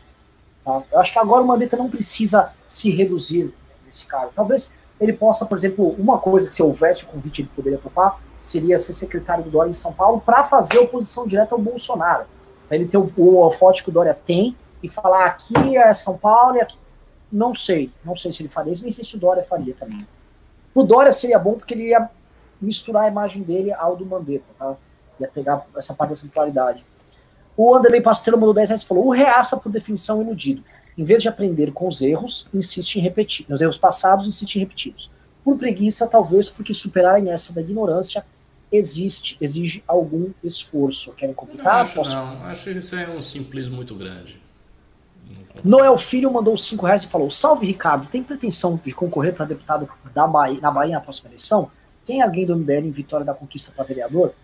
Tá? Eu acho que agora o Mandetta não precisa se reduzir nesse cargo. Talvez ele possa, por exemplo, uma coisa que se houvesse o convite ele poderia topar, seria ser secretário do Dória em São Paulo para fazer oposição direta ao Bolsonaro. Para ele ter o, o forte que o Dória tem e falar aqui é São Paulo e aqui. Não sei, não sei se ele faria isso, nem sei se o Dória faria também. O Dória seria bom porque ele ia misturar a imagem dele ao do Mandetta, tá? Ia pegar essa parte da centralidade. O Anderley Pastrello mandou 10 reais e falou: o reaça por definição iludido. Em vez de aprender com os erros, insiste em repetir. Nos erros passados, insiste em repeti-los. Por preguiça, talvez porque superar a inércia da ignorância existe, exige algum esforço. Querem complicar? Não, acho, Posso... não. acho que isso é um simplismo muito grande. Noel Filho mandou 5 reais e falou: Salve Ricardo, tem pretensão de concorrer para deputado da Bahia, na Bahia na próxima eleição? Tem alguém do MBL em Vitória da Conquista para vereador?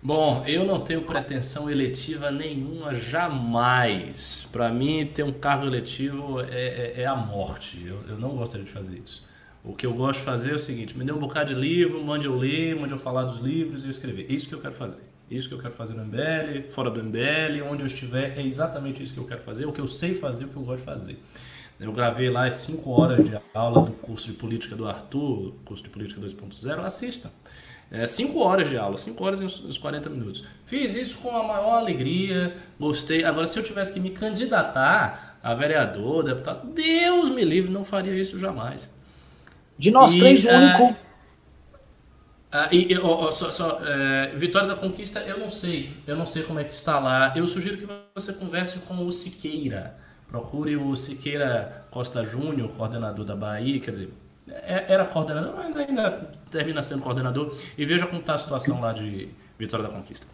Bom, eu não tenho pretensão eletiva nenhuma, jamais. Para mim, ter um cargo eletivo é, é, é a morte. Eu, eu, não gostaria de fazer isso. O que eu gosto de fazer é o seguinte: me dê um bocado de livro, mande eu ler, mande eu falar dos livros e eu escrever. Isso que eu quero fazer. Isso que eu quero fazer no MBL, fora do MBL, onde eu estiver, é exatamente isso que eu quero fazer, o que eu sei fazer, o que eu gosto de fazer. Eu gravei lá as 5 horas de aula do curso de política do Arthur, curso de política 2.0, assista. É, cinco horas de aula, 5 horas e uns 40 minutos. Fiz isso com a maior alegria, gostei. Agora, se eu tivesse que me candidatar a vereador, deputado, Deus me livre, não faria isso jamais. De nós e, três, o é, único. Ah, e, só, só é, Vitória da Conquista, eu não sei. Eu não sei como é que está lá. Eu sugiro que você converse com o Siqueira. Procure o Siqueira Costa Júnior, coordenador da Bahia, quer dizer, é, era coordenador, mas ainda termina sendo coordenador, e veja como está a situação lá de Vitória da Conquista.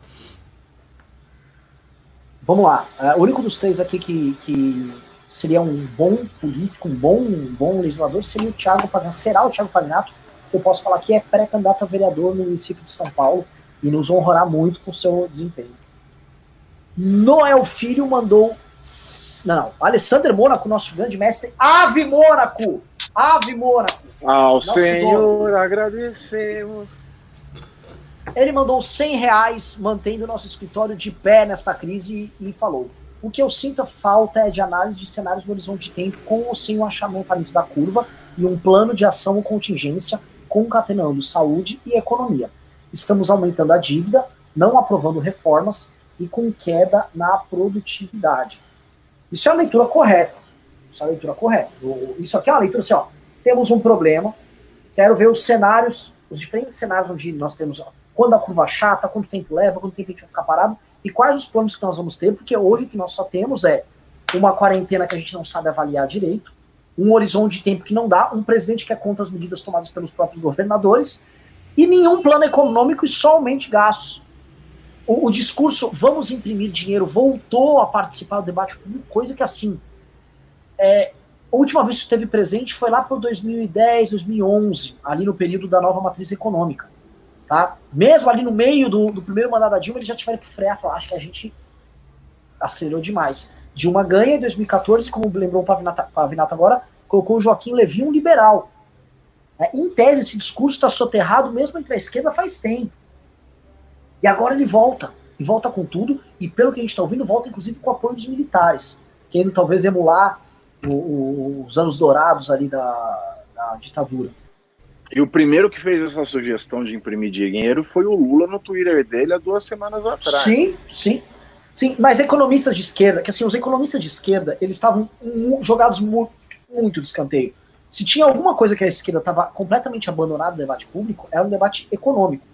Vamos lá. Uh, o único dos três aqui que, que seria um bom político, um bom, um bom legislador, seria o Thiago Paganato. Será o Thiago Paganato? Eu posso falar que é pré-candidato a vereador no município de São Paulo e nos honrará muito com seu desempenho. Noel Filho mandou não, Alessandro Mônaco, nosso grande mestre. Ave Mônaco! Ave Mônaco! Ao nosso Senhor dono. agradecemos. Ele mandou 100 reais, mantendo nosso escritório de pé nesta crise e, falou: O que eu sinto falta é de análise de cenários no horizonte de tempo, com ou sem o achamento da curva e um plano de ação ou contingência concatenando saúde e economia. Estamos aumentando a dívida, não aprovando reformas e com queda na produtividade. Isso é a leitura correta. Isso é a leitura correta. Isso aqui é uma leitura assim, ó. Temos um problema, quero ver os cenários, os diferentes cenários onde nós temos ó, quando a curva chata, quanto tempo leva, quanto tempo a gente vai ficar parado, e quais os planos que nós vamos ter, porque hoje o que nós só temos é uma quarentena que a gente não sabe avaliar direito, um horizonte de tempo que não dá, um presidente que é contra as medidas tomadas pelos próprios governadores, e nenhum plano econômico e somente gastos o, o, discurso vamos imprimir dinheiro voltou a participar do debate público, coisa que assim. É, a última vez que esteve presente foi lá por 2010, 2011, ali no período da nova matriz econômica. Tá? Mesmo ali no meio do, do primeiro mandato da Dilma, eles já tiveram que frear, falar, acho que a gente acelerou demais. Dilma ganha em 2014, como lembrou o Pavinato, Pavinato agora, colocou o Joaquim Levy, um liberal. É, em tese, esse discurso está soterrado mesmo entre a esquerda faz tempo. E agora ele volta. E volta com tudo. E pelo que a gente está ouvindo, volta inclusive com o apoio dos militares. Querendo talvez emular o, o, os anos dourados ali da, da ditadura. E o primeiro que fez essa sugestão de imprimir dinheiro foi o Lula no Twitter dele há duas semanas atrás. Sim, sim. Sim, mas economistas de esquerda, que assim, os economistas de esquerda, eles estavam jogados muito, muito de escanteio. Se tinha alguma coisa que a esquerda estava completamente abandonada do debate público, era um debate econômico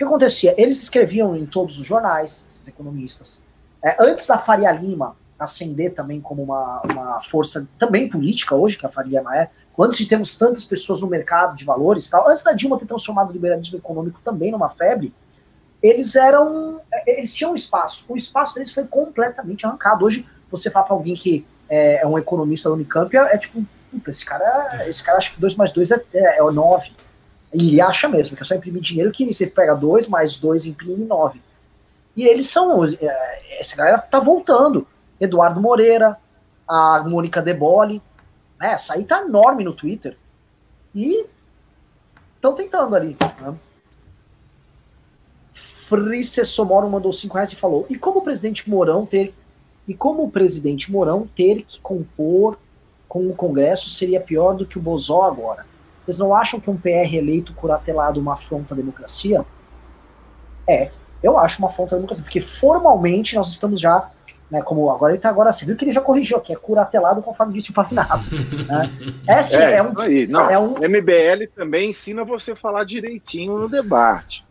que acontecia? Eles escreviam em todos os jornais, esses economistas. É, antes da Faria Lima ascender também como uma, uma força também política hoje, que a Faria Lima é, antes de termos tantas pessoas no mercado de valores tal, antes da Dilma ter transformado o liberalismo econômico também numa febre, eles eram. É, eles tinham espaço. O espaço deles foi completamente arrancado. Hoje, você fala para alguém que é, é, um economista da Unicamp, é, é tipo, puta, esse cara, esse cara acha que 2 mais 2 é, é, é 9. E acha mesmo, que é só imprimir dinheiro que você pega dois mais dois imprime nove. E eles são. É, essa galera tá voltando. Eduardo Moreira, a Mônica Deboli. Né, essa aí tá enorme no Twitter. E estão tentando ali. Né? Frice Somoro mandou cinco reais e falou: e como o presidente Mourão ter. E como o presidente Mourão ter que compor com o Congresso seria pior do que o Bozó agora? Vocês não acham que um PR eleito curatelado uma afronta à democracia? É, eu acho uma afronta à democracia, porque formalmente nós estamos já, né, como agora ele tá agora, você viu que ele já corrigiu, que é curatelado conforme disse o Pavinato. Né? É, assim, é, é, um. Não, é um... MBL também ensina você a falar direitinho no debate.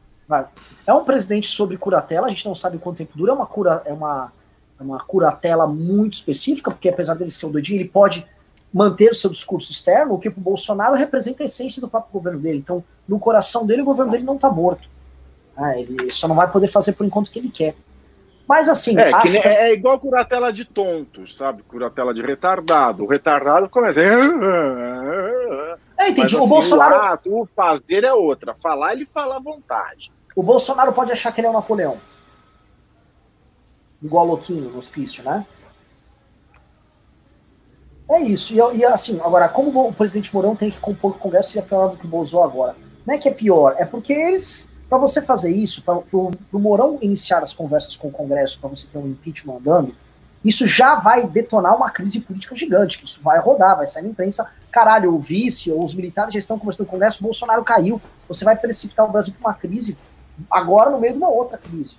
É um presidente sobre curatela, a gente não sabe quanto tempo dura, é uma, cura, é uma, é uma curatela muito específica, porque apesar dele ser o doidinho, ele pode manter o seu discurso externo, o que para o Bolsonaro representa a essência do próprio governo dele. Então, no coração dele, o governo dele não está morto. Ah, ele só não vai poder fazer por enquanto que ele quer. Mas assim. É, que que... é igual curatela de tontos, sabe? Curatela de retardado. O retardado começa. É, entendi. Mas, assim, o Bolsonaro. O, ato, o fazer é outra. Falar, ele fala à vontade. O Bolsonaro pode achar que ele é o Napoleão. Igual o Louquinho no hospício, né? É isso. E, e, assim, agora, como o presidente Mourão tem que compor o Congresso, seria pior do que o Bolsonaro agora. Não é que é pior, é porque eles, para você fazer isso, para o Mourão iniciar as conversas com o Congresso, para você ter um impeachment andando, isso já vai detonar uma crise política gigante, que isso vai rodar, vai sair na imprensa. Caralho, o vice, ou os militares já estão conversando no Congresso, Bolsonaro caiu. Você vai precipitar o Brasil para uma crise, agora no meio de uma outra crise.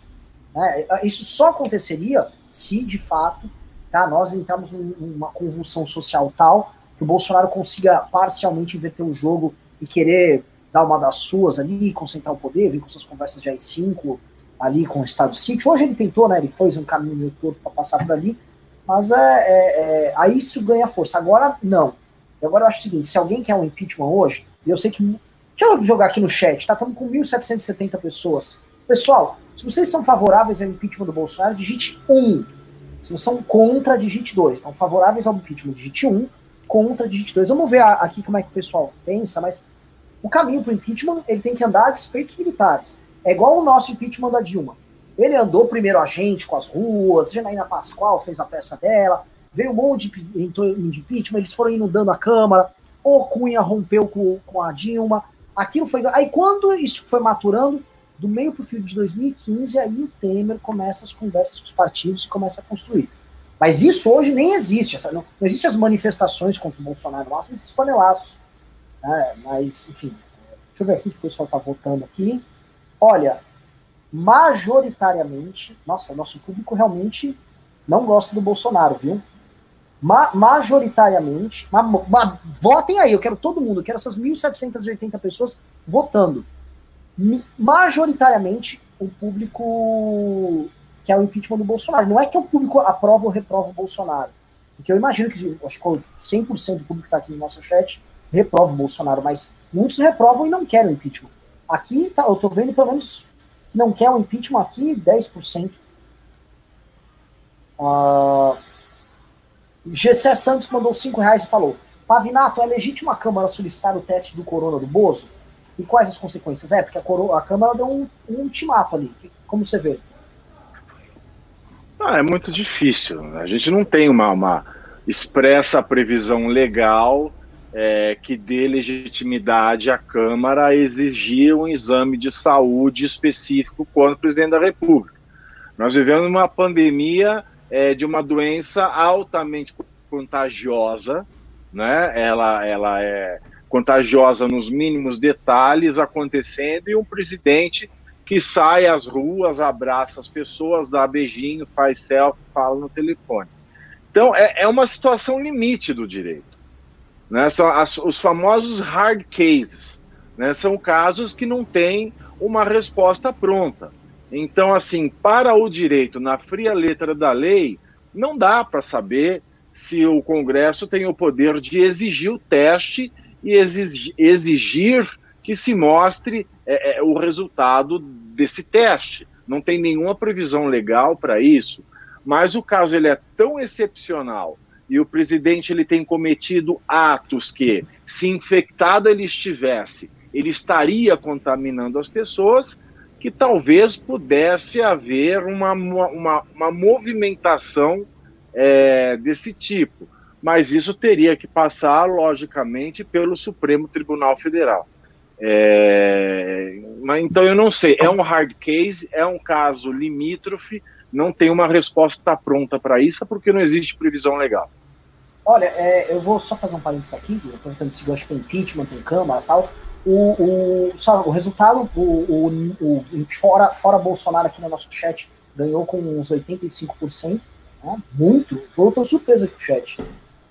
Né? Isso só aconteceria se, de fato, tá, nós entramos em uma convulsão social tal que o Bolsonaro consiga parcialmente inverter o jogo e querer dar uma das suas ali, concentrar o poder, vir com suas conversas de AI-5, ali com o Estado Sítio. Hoje ele tentou, né? Ele fez um caminho meio torto para passar por ali, mas é, é, é, aí isso ganha força. Agora, não. E agora eu acho o seguinte: se alguém quer um impeachment hoje, eu sei que. Deixa eu jogar aqui no chat, tá? Estamos com 1.770 pessoas. Pessoal, se vocês são favoráveis ao impeachment do Bolsonaro, digite 1. Se vocês são contra, digite 2. Então, favoráveis ao impeachment, digite 1. Contra, digite 2. Vamos ver aqui como é que o pessoal pensa, mas o caminho para o impeachment ele tem que andar a despeitos militares. É igual o nosso impeachment da Dilma. Ele andou primeiro a gente com as ruas, Janaína Pascoal fez a peça dela, veio um monte de, de impeachment, eles foram inundando a Câmara, o Cunha rompeu com, com a Dilma, aquilo foi. Aí quando isso foi maturando, do meio para o fim de 2015, aí o Temer começa as conversas com os partidos e começa a construir. Mas isso hoje nem existe. Não, não existe as manifestações contra o Bolsonaro, máximo esses panelaços. Né? Mas, enfim, deixa eu ver aqui que o pessoal está votando aqui. Olha, majoritariamente, nossa, nosso público realmente não gosta do Bolsonaro, viu? Ma majoritariamente, ma ma votem aí, eu quero todo mundo, eu quero essas 1.780 pessoas votando. Majoritariamente, o público quer o impeachment do Bolsonaro. Não é que o público aprova ou reprova o Bolsonaro. Porque eu imagino que acho que 100% do público que está aqui no nosso chat reprova o Bolsonaro, mas muitos reprovam e não querem o impeachment. Aqui tá, eu tô vendo pelo menos que não quer o impeachment aqui 10%. Uh, Gessé Santos mandou 5 reais e falou: Pavinato, é legítimo a Câmara solicitar o teste do corona do Bozo? E quais as consequências? É, porque a, coro a Câmara deu um, um ultimato ali. Como você vê? Ah, é muito difícil. A gente não tem uma, uma expressa previsão legal é, que dê legitimidade à Câmara a exigir um exame de saúde específico quando presidente da República. Nós vivemos uma pandemia é, de uma doença altamente contagiosa, né? Ela, ela é contagiosa nos mínimos detalhes acontecendo e um presidente que sai às ruas, abraça as pessoas, dá beijinho, faz selfie, fala no telefone. Então é, é uma situação limite do direito. Né? São as, os famosos hard cases. Né? São casos que não têm uma resposta pronta. Então, assim, para o direito, na fria letra da lei, não dá para saber se o Congresso tem o poder de exigir o teste e exigir, que se mostre é, é, o resultado desse teste. Não tem nenhuma previsão legal para isso, mas o caso ele é tão excepcional e o presidente ele tem cometido atos que, se infectado ele estivesse, ele estaria contaminando as pessoas, que talvez pudesse haver uma, uma, uma movimentação é, desse tipo. Mas isso teria que passar, logicamente, pelo Supremo Tribunal Federal. É, então eu não sei, é um hard case, é um caso limítrofe, não tem uma resposta pronta para isso, porque não existe previsão legal. Olha, é, eu vou só fazer um parênteses aqui, seguir, acho que tem impeachment, tem Câmara e tal. O, o, só, o resultado, o, o, o, fora, fora Bolsonaro aqui no nosso chat, ganhou com uns 85%, né? muito. Eu tô surpresa com o chat.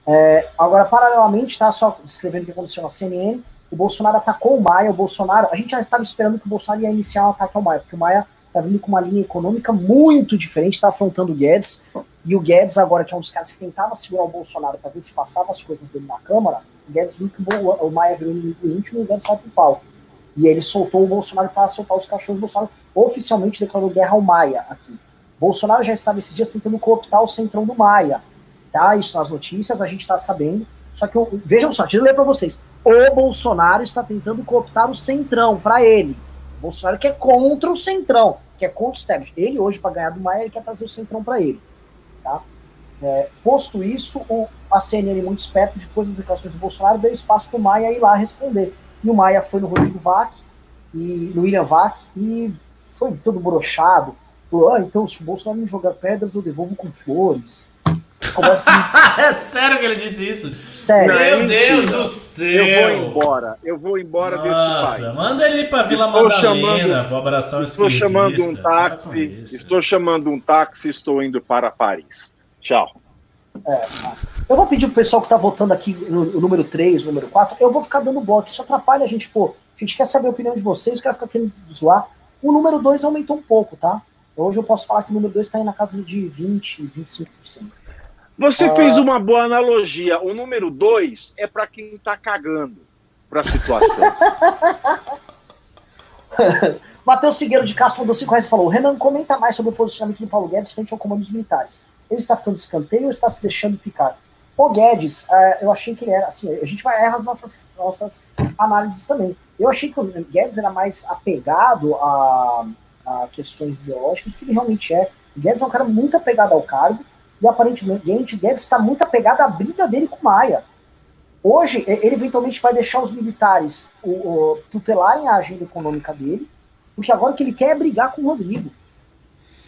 É, agora, paralelamente, tá só escrevendo o que aconteceu na CNN, o Bolsonaro atacou o Maia, o Bolsonaro, a gente já estava esperando que o Bolsonaro ia iniciar um ataque ao Maia, porque o Maia tá vindo com uma linha econômica muito diferente, está afrontando o Guedes, e o Guedes, agora, que é um dos caras que tentava segurar o Bolsonaro para ver se passava as coisas dele na Câmara, o Guedes viu que o Maia virou inimigo íntimo e o Guedes vai pro pau. E ele soltou o Bolsonaro para soltar os cachorros. O Bolsonaro oficialmente declarou guerra ao Maia aqui. Bolsonaro já estava esses dias tentando cooptar o centrão do Maia. Tá? Isso nas notícias, a gente está sabendo. Só que, vejam só, deixa eu ler para vocês. O Bolsonaro está tentando cooptar o centrão para ele. O Bolsonaro que é contra o Centrão, que é contra o establishment. Ele hoje, para ganhar do Maia, ele quer trazer o Centrão para ele. Tá? É, posto isso, o, a CNN, muito esperto, depois das declarações do Bolsonaro, deu espaço para o Maia ir lá responder. E o Maia foi no Rodrigo Vac, e no William Vac, e foi todo brochado. Falou, ah, então se o Bolsonaro me jogar pedras, eu devolvo com flores. é sério que ele disse isso? Sério. Meu Deus do céu. Eu vou embora. Eu vou embora Nossa, desse país. Manda ele pra Vila Estou Madalena, chamando- pro abração Estou chamando um. Para táxi. isso. Estou chamando um táxi. Estou indo para Paris. Tchau. Eu vou pedir pro pessoal que tá votando aqui no, no número 3, número 4, eu vou ficar dando bloco. Isso atrapalha a gente, pô. A gente quer saber a opinião de vocês, o cara fica querendo zoar. O número 2 aumentou um pouco, tá? Hoje eu posso falar que o número 2 tá aí na casa de 20, 25%. Você Ah. fez uma boa analogia. O número dois é para quem tá cagando para a situação. Matheus Figueiro de Castro mandou 5 reais e falou: Renan, comenta mais sobre o posicionamento do Paulo Guedes frente ao comando dos militares. Ele está ficando de escanteio ou está se deixando ficar? O Guedes, eh, eu achei que ele era, assim, a gente vai errar as nossas, nossas análises também. Eu achei que o Guedes era mais apegado a, a questões ideológicas do que ele realmente é. O Guedes é um cara muito apegado ao cargo e aparentemente o Guedes está muito apegado à briga dele com o Maia. Hoje, ele eventualmente vai deixar os militares o, o, tutelarem a agenda econômica dele, porque agora o que ele quer é brigar com o Rodrigo.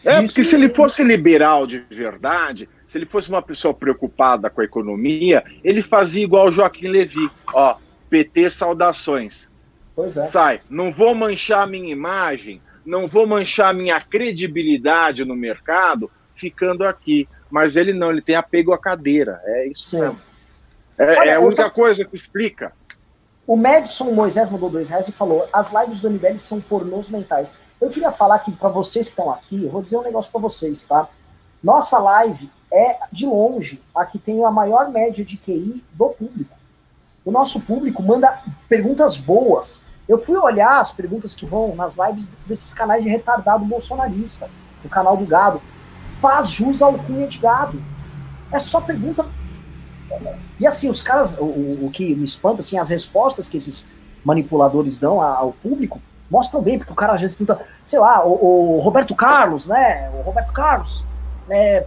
É, Isso- porque se ele fosse liberal de verdade, se ele fosse uma pessoa preocupada com a economia, ele fazia igual o Joaquim Levi. Ó, PT saudações. Pois é. Sai, não vou manchar minha imagem, não vou manchar minha credibilidade no mercado ficando aqui. Mas ele não, ele tem apego à cadeira. É isso Sim. mesmo. É, Olha, é a única só- coisa que explica. O Madison Moisés mandou dois reais e falou: as lives do MBL são pornôs mentais. Eu queria falar que para vocês que estão aqui, eu vou dizer um negócio para vocês, tá? Nossa live é de longe a que tem a maior média de QI do público. O nosso público manda perguntas boas. Eu fui olhar as perguntas que vão nas lives desses canais de retardado bolsonarista, o canal do Gado. Faz jus ao cunha de gado. É só pergunta e assim, os caras, o, o- que me espanta, assim, as respostas que esses manipuladores dão ao público mostram bem, porque o cara às vezes pergunta, sei lá, o, o Roberto Carlos, né? O Roberto Carlos, eh,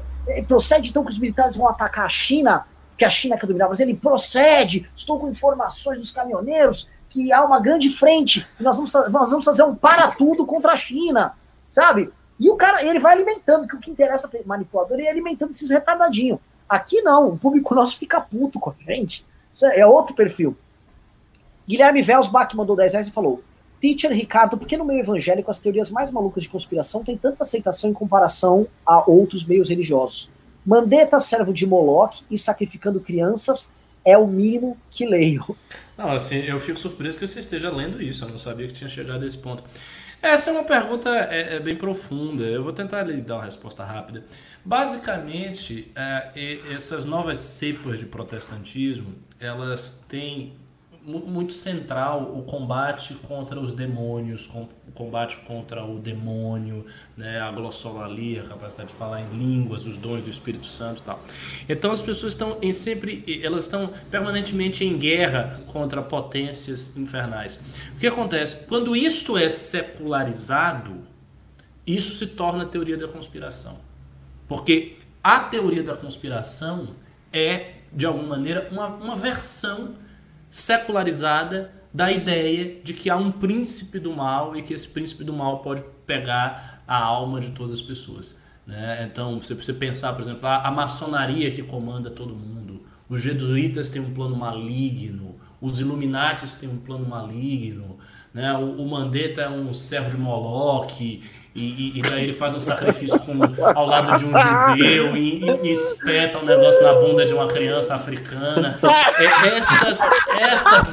Procede então que os militares vão atacar a China, que a China quer dominar, mas ele procede, estou com informações dos caminhoneiros que há uma grande frente, nós vamos, nós vamos fazer um para tudo contra a China, sabe? E o cara, ele vai alimentando, que o que interessa para manipulador é alimentando esses retardadinhos. Aqui não, o público nosso fica puto com a gente. Isso é outro perfil. Guilherme Velsbach mandou 10 reais e falou: Teacher Ricardo, por que no meio evangélico as teorias mais malucas de conspiração têm tanta aceitação em comparação a outros meios religiosos? Mandetta, servo de Moloch e sacrificando crianças é o mínimo que leio. Não, assim, eu fico surpreso que você esteja lendo isso. Eu não sabia que tinha chegado a esse ponto. Essa é uma pergunta é, é bem profunda. Eu vou tentar lhe dar uma resposta rápida. Basicamente, é, essas novas cepas de protestantismo, elas têm muito central o combate contra os demônios, com- o combate contra o demônio, né, a glossolalia, a capacidade de falar em línguas, os dons do Espírito Santo e tal. Então as pessoas estão em sempre, elas estão permanentemente em guerra contra potências infernais. O que acontece? Quando isto é secularizado, isso se torna teoria da conspiração. Porque a teoria da conspiração é, de alguma maneira, uma, uma versão secularizada da ideia de que há um príncipe do mal e que esse príncipe do mal pode pegar a alma de todas as pessoas. Né? Então, se você pensar, por exemplo, a, maçonaria que comanda todo mundo, os jesuítas têm um plano maligno, os Illuminatis têm um plano maligno, né? o, o Mandetta é um servo de Moloch, e, e, daí ele faz um sacrifício com, ao lado de um judeu e, e- e espeta um negócio na bunda de uma criança africana. É, essas, essas.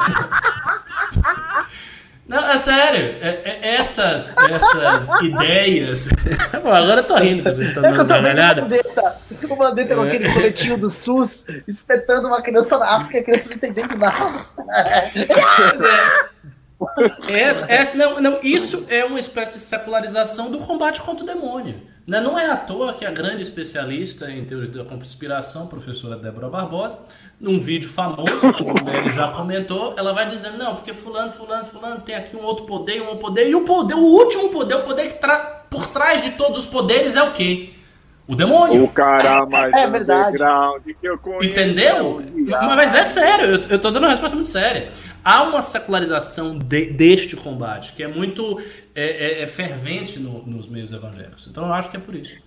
Não, é sério. É- é- essas, essas ideias. Bom, agora eu tô rindo, vocês estão É dando tô vendo o. Mandetta, com aquele coletinho do SUS, espetando uma criança na África e a criança não entendendo nada. Pois é. Essa, essa- não, não, isso é uma espécie de secularização do combate contra o demônio. Né? Não é à toa que a grande especialista em teoria da conspiração, professora Débora Barbosa, num vídeo famoso, como ele já comentou, ela vai dizendo, não, porque fulano, fulano, fulano tem aqui um outro poder, um outro poder, e o poder, o último poder, o poder que tra por trás de todos os poderes é o quê? O demônio. O cara mais é, é verdade. que eu conheço. Entendeu? Mas é sério, eu, eu tô dando uma resposta muito séria. Há uma secularização de, deste combate, que é muito é, é, é fervente no, nos meios evangélicos. Então eu acho que é por isso.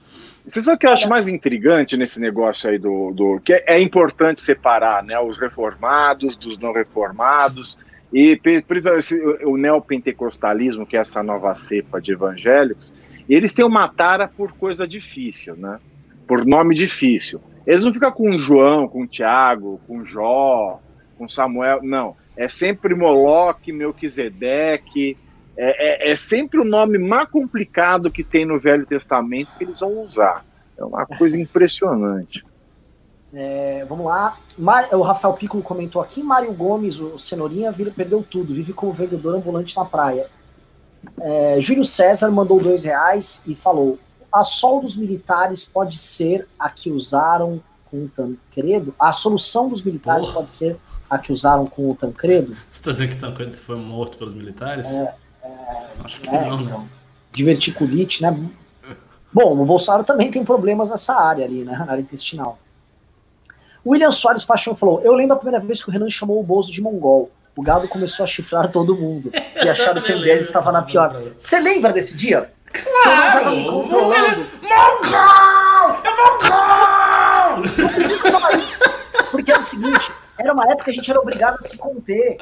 Você sabe o que eu acho mais intrigante nesse negócio aí do. do que é, é importante separar né, os reformados dos não reformados. E o neopentecostalismo, que é essa nova cepa de evangélicos, eles têm uma tara por coisa difícil, né? Por nome difícil. Eles não ficam com João, com Tiago, com Jó, com Samuel, não. É sempre Moloque, Melquisedeque, é, é, é, sempre o nome mais complicado que tem no Velho Testamento que eles vão usar. É uma coisa impressionante. É, vamos lá. Mar, o Rafael Piccolo comentou aqui: Mário Gomes, o Cenourinha, perdeu tudo, vive como vendedor ambulante na praia. É, Júlio César mandou dois reais e falou: a sol dos militares pode ser a que usaram com o Tancredo? A solução dos militares Porra. pode ser a que usaram com o Tancredo? Você está dizendo que Tancredo foi morto pelos militares? É, é, Acho que é, não, né? Então, diverticulite, né? Bom, o Bolsonaro também tem problemas nessa área ali, né? Na área intestinal. William Soares Paixão falou: Eu lembro a primeira vez que o Renan chamou o Bozo de mongol o gado começou a chifrar todo mundo e acharam que o MBL estava na pior. Você lembra desse dia? Claro! Me controlando. Mongol! É mongol! Porque é o seguinte, era uma época que a gente era obrigado a se conter.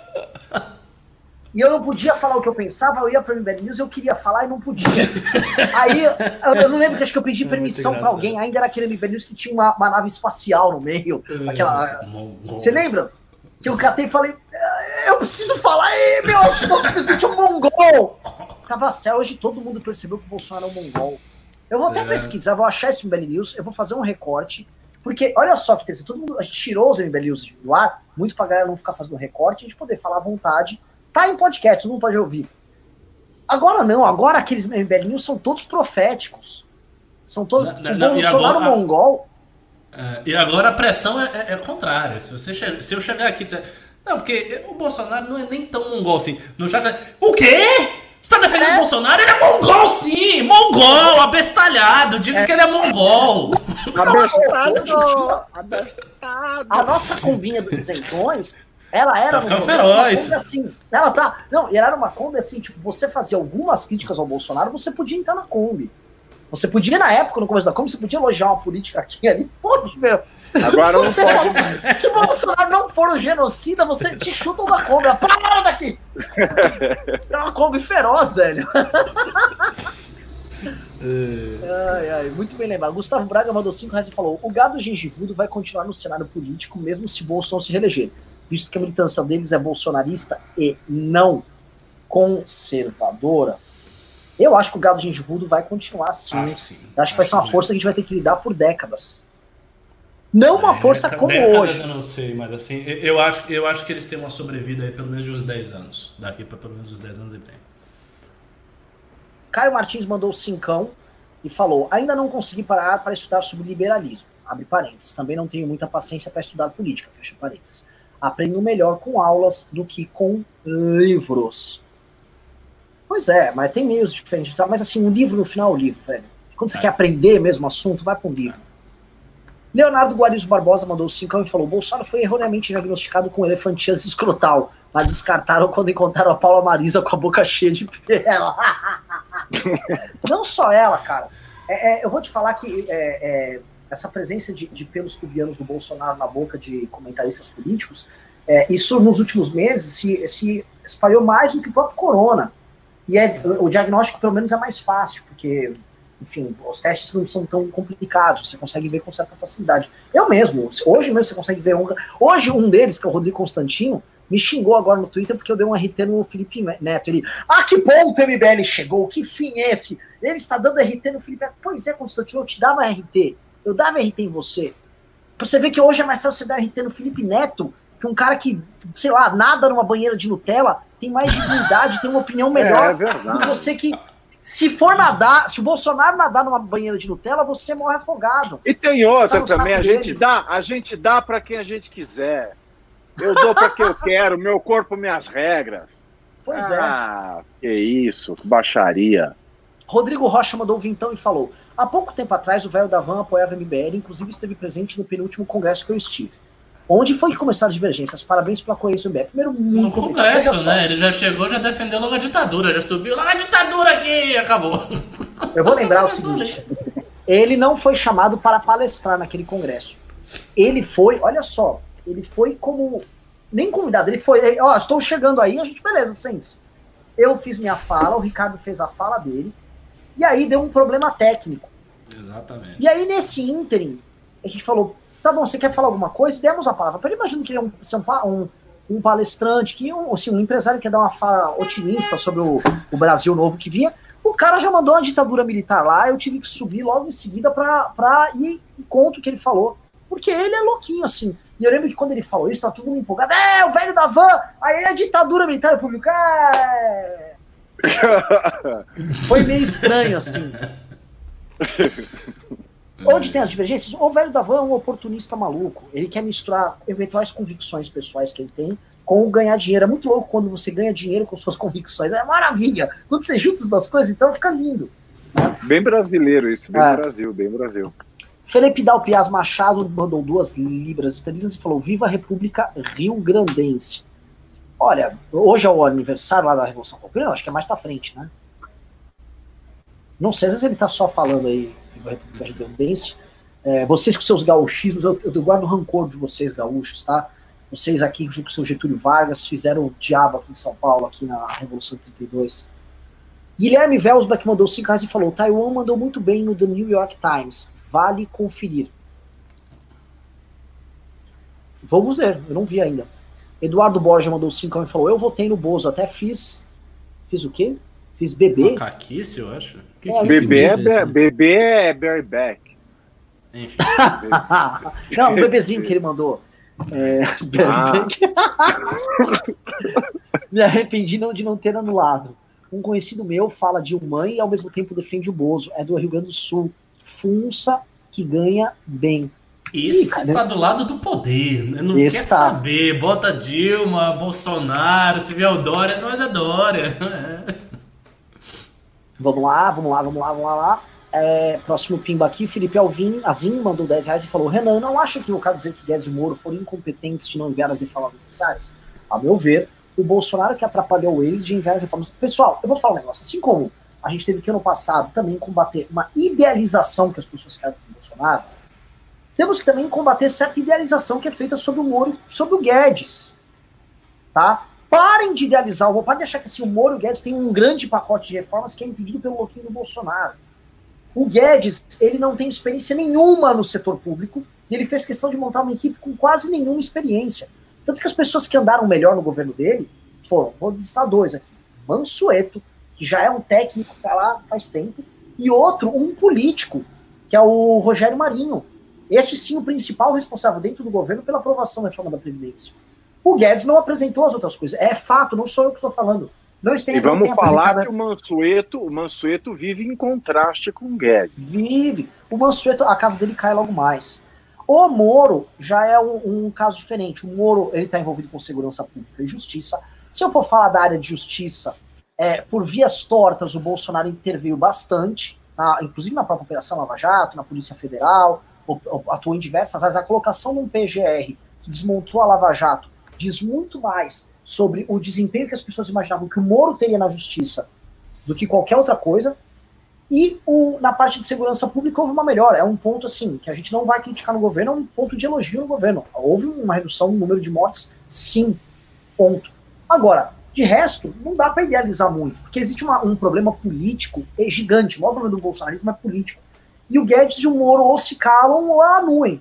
E eu não podia falar o que eu pensava, eu ia para o MBL News, eu queria falar e não podia. Aí, eu não lembro que acho que eu pedi é permissão para alguém, ainda era aquele MBL News que tinha uma, uma nave espacial no meio. Aquela. Você lembra? Que eu catei e falei, ah, eu preciso falar, aí, meu, acho que nosso presidente é um mongol. Tava céu, hoje todo mundo percebeu que o Bolsonaro é um mongol. Eu vou até é. pesquisar, vou achar esse MBL News, eu vou fazer um recorte, porque olha só que tem todo mundo, a gente tirou os MBL News do ar, muito pra galera não ficar fazendo recorte, a gente poder falar à vontade. Tá em podcast, todo mundo pode ouvir. Agora não, agora aqueles MBL News são todos proféticos. São todos. Não, não, o Bolsonaro agora, mongol. Uh, e agora a pressão é, é, é contrária. Se, você che se eu chegar aqui e dizer. Não, porque o Bolsonaro não é nem tão mongol assim. No chat, o quê? Defendendo é. o Bolsonaro? Ele é mongol, sim! Mongol, abestalhado. Diga é. que ele é mongol. Abestado. abestado. A nossa combinha dos isentões, ela era. Tá ficando feroz. Assim, ela tá. Não, e ela era uma Kombi assim, tipo, você fazia algumas críticas ao Bolsonaro, você podia entrar na Kombi. Você podia, na época, no começo da Kombi, você podia elogiar uma política aqui ali. Pode, meu. Agora não pode. Se o Bolsonaro não for um genocida, você te chuta uma Kombi. Para daqui! É uma Kombi feroz, velho. ai, ai, muito bem lembrado. Gustavo Braga mandou 5 reais e falou: o gado gengivudo vai continuar no cenário político, mesmo se Bolsonaro se reeleger, visto que a militância deles é bolsonarista e não conservadora. Eu acho que o gado gengivudo vai continuar assim. Acho, sim. Acho que vai ser uma força que a gente vai ter que lidar por décadas. Não uma é, força como hoje. Eu não sei, mas assim, eu acho, eu acho que eles têm uma sobrevida aí pelo menos de uns 10 anos. Daqui para pelo menos uns 10 anos ele tem. Caio Martins mandou cincão e falou: ainda não consegui parar para estudar sobre liberalismo. Abre parênteses. Também não tenho muita paciência para estudar política. Fecha parênteses. Aprendo melhor com aulas do que com livros. Pois é, mas tem meios diferentes. Mas assim, um livro no final é o livro, velho. Quando você é. quer aprender mesmo o assunto, vai para um livro. Leonardo Guarizo Barbosa mandou 5 e falou: Bolsonaro foi erroneamente diagnosticado com elefantias escrotal, mas descartaram quando encontraram a Paula Marisa com a boca cheia de pela. Não só ela, cara. É, é, eu vou te falar que é, é essa presença de, de, pelos pubianos do Bolsonaro na boca de comentaristas políticos, é, isso nos últimos meses se, se espalhou mais do que o próprio corona. E é, o diagnóstico, pelo menos, é mais fácil, porque enfim, os testes não são tão complicados, você consegue ver com certa facilidade. Eu mesmo, hoje mesmo você consegue ver um. Hoje um deles, que é o Rodrigo Constantino, me xingou agora no Twitter porque eu dei um RT no Felipe Neto. Ele, ah, que ponto o MBL chegou, que fim é esse? Ele está dando RT no Felipe Neto. Pois é, Constantino, eu te dava RT. Eu dava RT em você. Pra você ver que hoje é mais fácil você dar RT no Felipe Neto que um cara que, sei lá, nada numa banheira de Nutella tem mais dignidade, tem uma opinião melhor é, é do que você que Se for nadar, se o Bolsonaro nadar numa banheira de Nutella, você morre afogado. E tem outra tá também, a gente dá, a gente dá para quem a gente quiser. Eu dou para quem eu quero, meu corpo, minhas regras. Pois é. ah, é. que isso, baixaria. Rodrigo Rocha mandou vintão e falou: Há pouco tempo atrás, o velho da Van apoiava a MBL, inclusive esteve presente no penúltimo congresso que eu estive. Onde foi que começaram as divergências? Parabéns pela coerência do. Primeiro, muito No congresso, né? Ele já chegou, já defendeu logo a ditadura, já subiu logo a ditadura aqui e acabou. Eu vou lembrar o seguinte: ele não foi chamado para palestrar naquele congresso. Ele foi, olha só, ele foi como. Nem convidado, ele foi. Ó, estou chegando aí, a gente, beleza, sente Eu fiz minha fala, o Ricardo fez a fala dele. E aí deu um problema técnico. Exatamente. E aí, nesse ínterim, a gente falou: tá bom, você quer falar alguma coisa? Demos a palavra. Ele imagina que ele é um, um, um palestrante, que um, assim, um empresário que quer dar uma fala otimista sobre o, o Brasil novo que vinha. O cara já mandou uma ditadura militar lá, eu tive que subir logo em seguida para ir em conta o que ele falou. Porque ele é louquinho, assim. E eu lembro que quando ele falou isso, tá todo mundo empolgado. É, o velho da van! Aí ele é ditadura militar pública. É... Foi meio estranho, assim. Onde tem as divergências? O velho da van é um oportunista maluco. Ele quer misturar eventuais convicções pessoais que ele tem com ganhar dinheiro. É muito louco quando você ganha dinheiro com suas convicções. É maravilha. Quando você junta as duas coisas, então fica lindo. Né? Bem brasileiro isso, bem é. Brasil, bem Brasil. Felipe Dalpiaz Machado mandou duas libras esterlinas e falou: Viva a República Rio Grandense. Olha, hoje é o aniversário lá da Revolução Popular, acho que é mais pra frente, né? Não sei, às vezes ele tá só falando aí Viva a República Rio Grandense. É, vocês com seus gaúchismos, eu, eu guardo rancor de vocês, gaúchos, tá? Vocês aqui, com seu Getúlio Vargas, fizeram o diabo aqui em São Paulo, aqui na Revolução 32. Guilherme Velsbeck mandou 5 reais e falou: Taiwan mandou muito bem no The New York Times. Vale conferir. Vamos ver, eu não vi ainda. Eduardo Borja mandou 5 e falou: Eu votei no Bozo, até fiz. Fiz o quê? Fiz bebê. Macaquice, eu acho. Que, é, que bebê, é, bebê é Barry Beck. Enfim. não, um bebezinho que ele mandou. É, ah. Me arrependi não, de não ter anulado. Um conhecido meu fala de mãe e ao mesmo tempo defende o Bozo. É do Rio Grande do Sul. Funça que ganha bem. Esse Ih, tá do lado do poder, né? não quer tá. saber. Bota Dilma, Bolsonaro, se vier o Dória, nós é Dória. Vamos lá, vamos lá, vamos lá, vamos lá. É, próximo pimba aqui, Felipe Alvim, Azim mandou 10 reais e falou: Renan, não acha que o caso dizer que Guedes e Moro foram incompetentes de não enviar as reformas necessárias? A meu ver, o Bolsonaro que atrapalhou eles de enviar as reformas. Pessoal, eu vou falar um negócio. Assim como a gente teve que ano passado também combater uma idealização que as pessoas querem do Bolsonaro, temos que também combater certa idealização que é feita sobre o Moro sobre o Guedes. Tá? Parem de idealizar, o parem de achar que assim, o Moro e o Guedes têm um grande pacote de reformas que é impedido pelo louquinho do Bolsonaro. O Guedes, ele não tem experiência nenhuma no setor público e ele fez questão de montar uma equipe com quase nenhuma experiência. Tanto que as pessoas que andaram melhor no governo dele foram, vou listar dois aqui, Mansueto, que já é um técnico que está lá faz tempo, e outro, um político, que é o Rogério Marinho. Este sim o principal responsável dentro do governo pela aprovação da reforma da Previdência. O Guedes não apresentou as outras coisas. É fato, não sou eu que estou falando. Não e vamos falar que o Mansueto, o Mansueto vive em contraste com o Guedes. Vive. O Mansueto, a casa dele cai logo mais. O Moro já é um, um caso diferente. O Moro ele está envolvido com segurança pública e justiça. Se eu for falar da área de justiça, é, por vias tortas, o Bolsonaro interveio bastante, na, inclusive na própria Operação Lava Jato, na Polícia Federal, atuou em diversas áreas. A colocação de um PGR que desmontou a Lava Jato diz muito mais sobre o desempenho que as pessoas imaginavam que o Moro teria na justiça do que qualquer outra coisa. E o, na parte de segurança pública houve uma melhora. É um ponto assim que a gente não vai criticar no governo, é um ponto de elogio no governo. Houve uma redução no número de mortes, sim. Ponto. Agora, de resto, não dá para idealizar muito, porque existe uma, um problema político é gigante. O maior problema do bolsonarismo é político. E o Guedes e o Moro ou se calam ou anuem.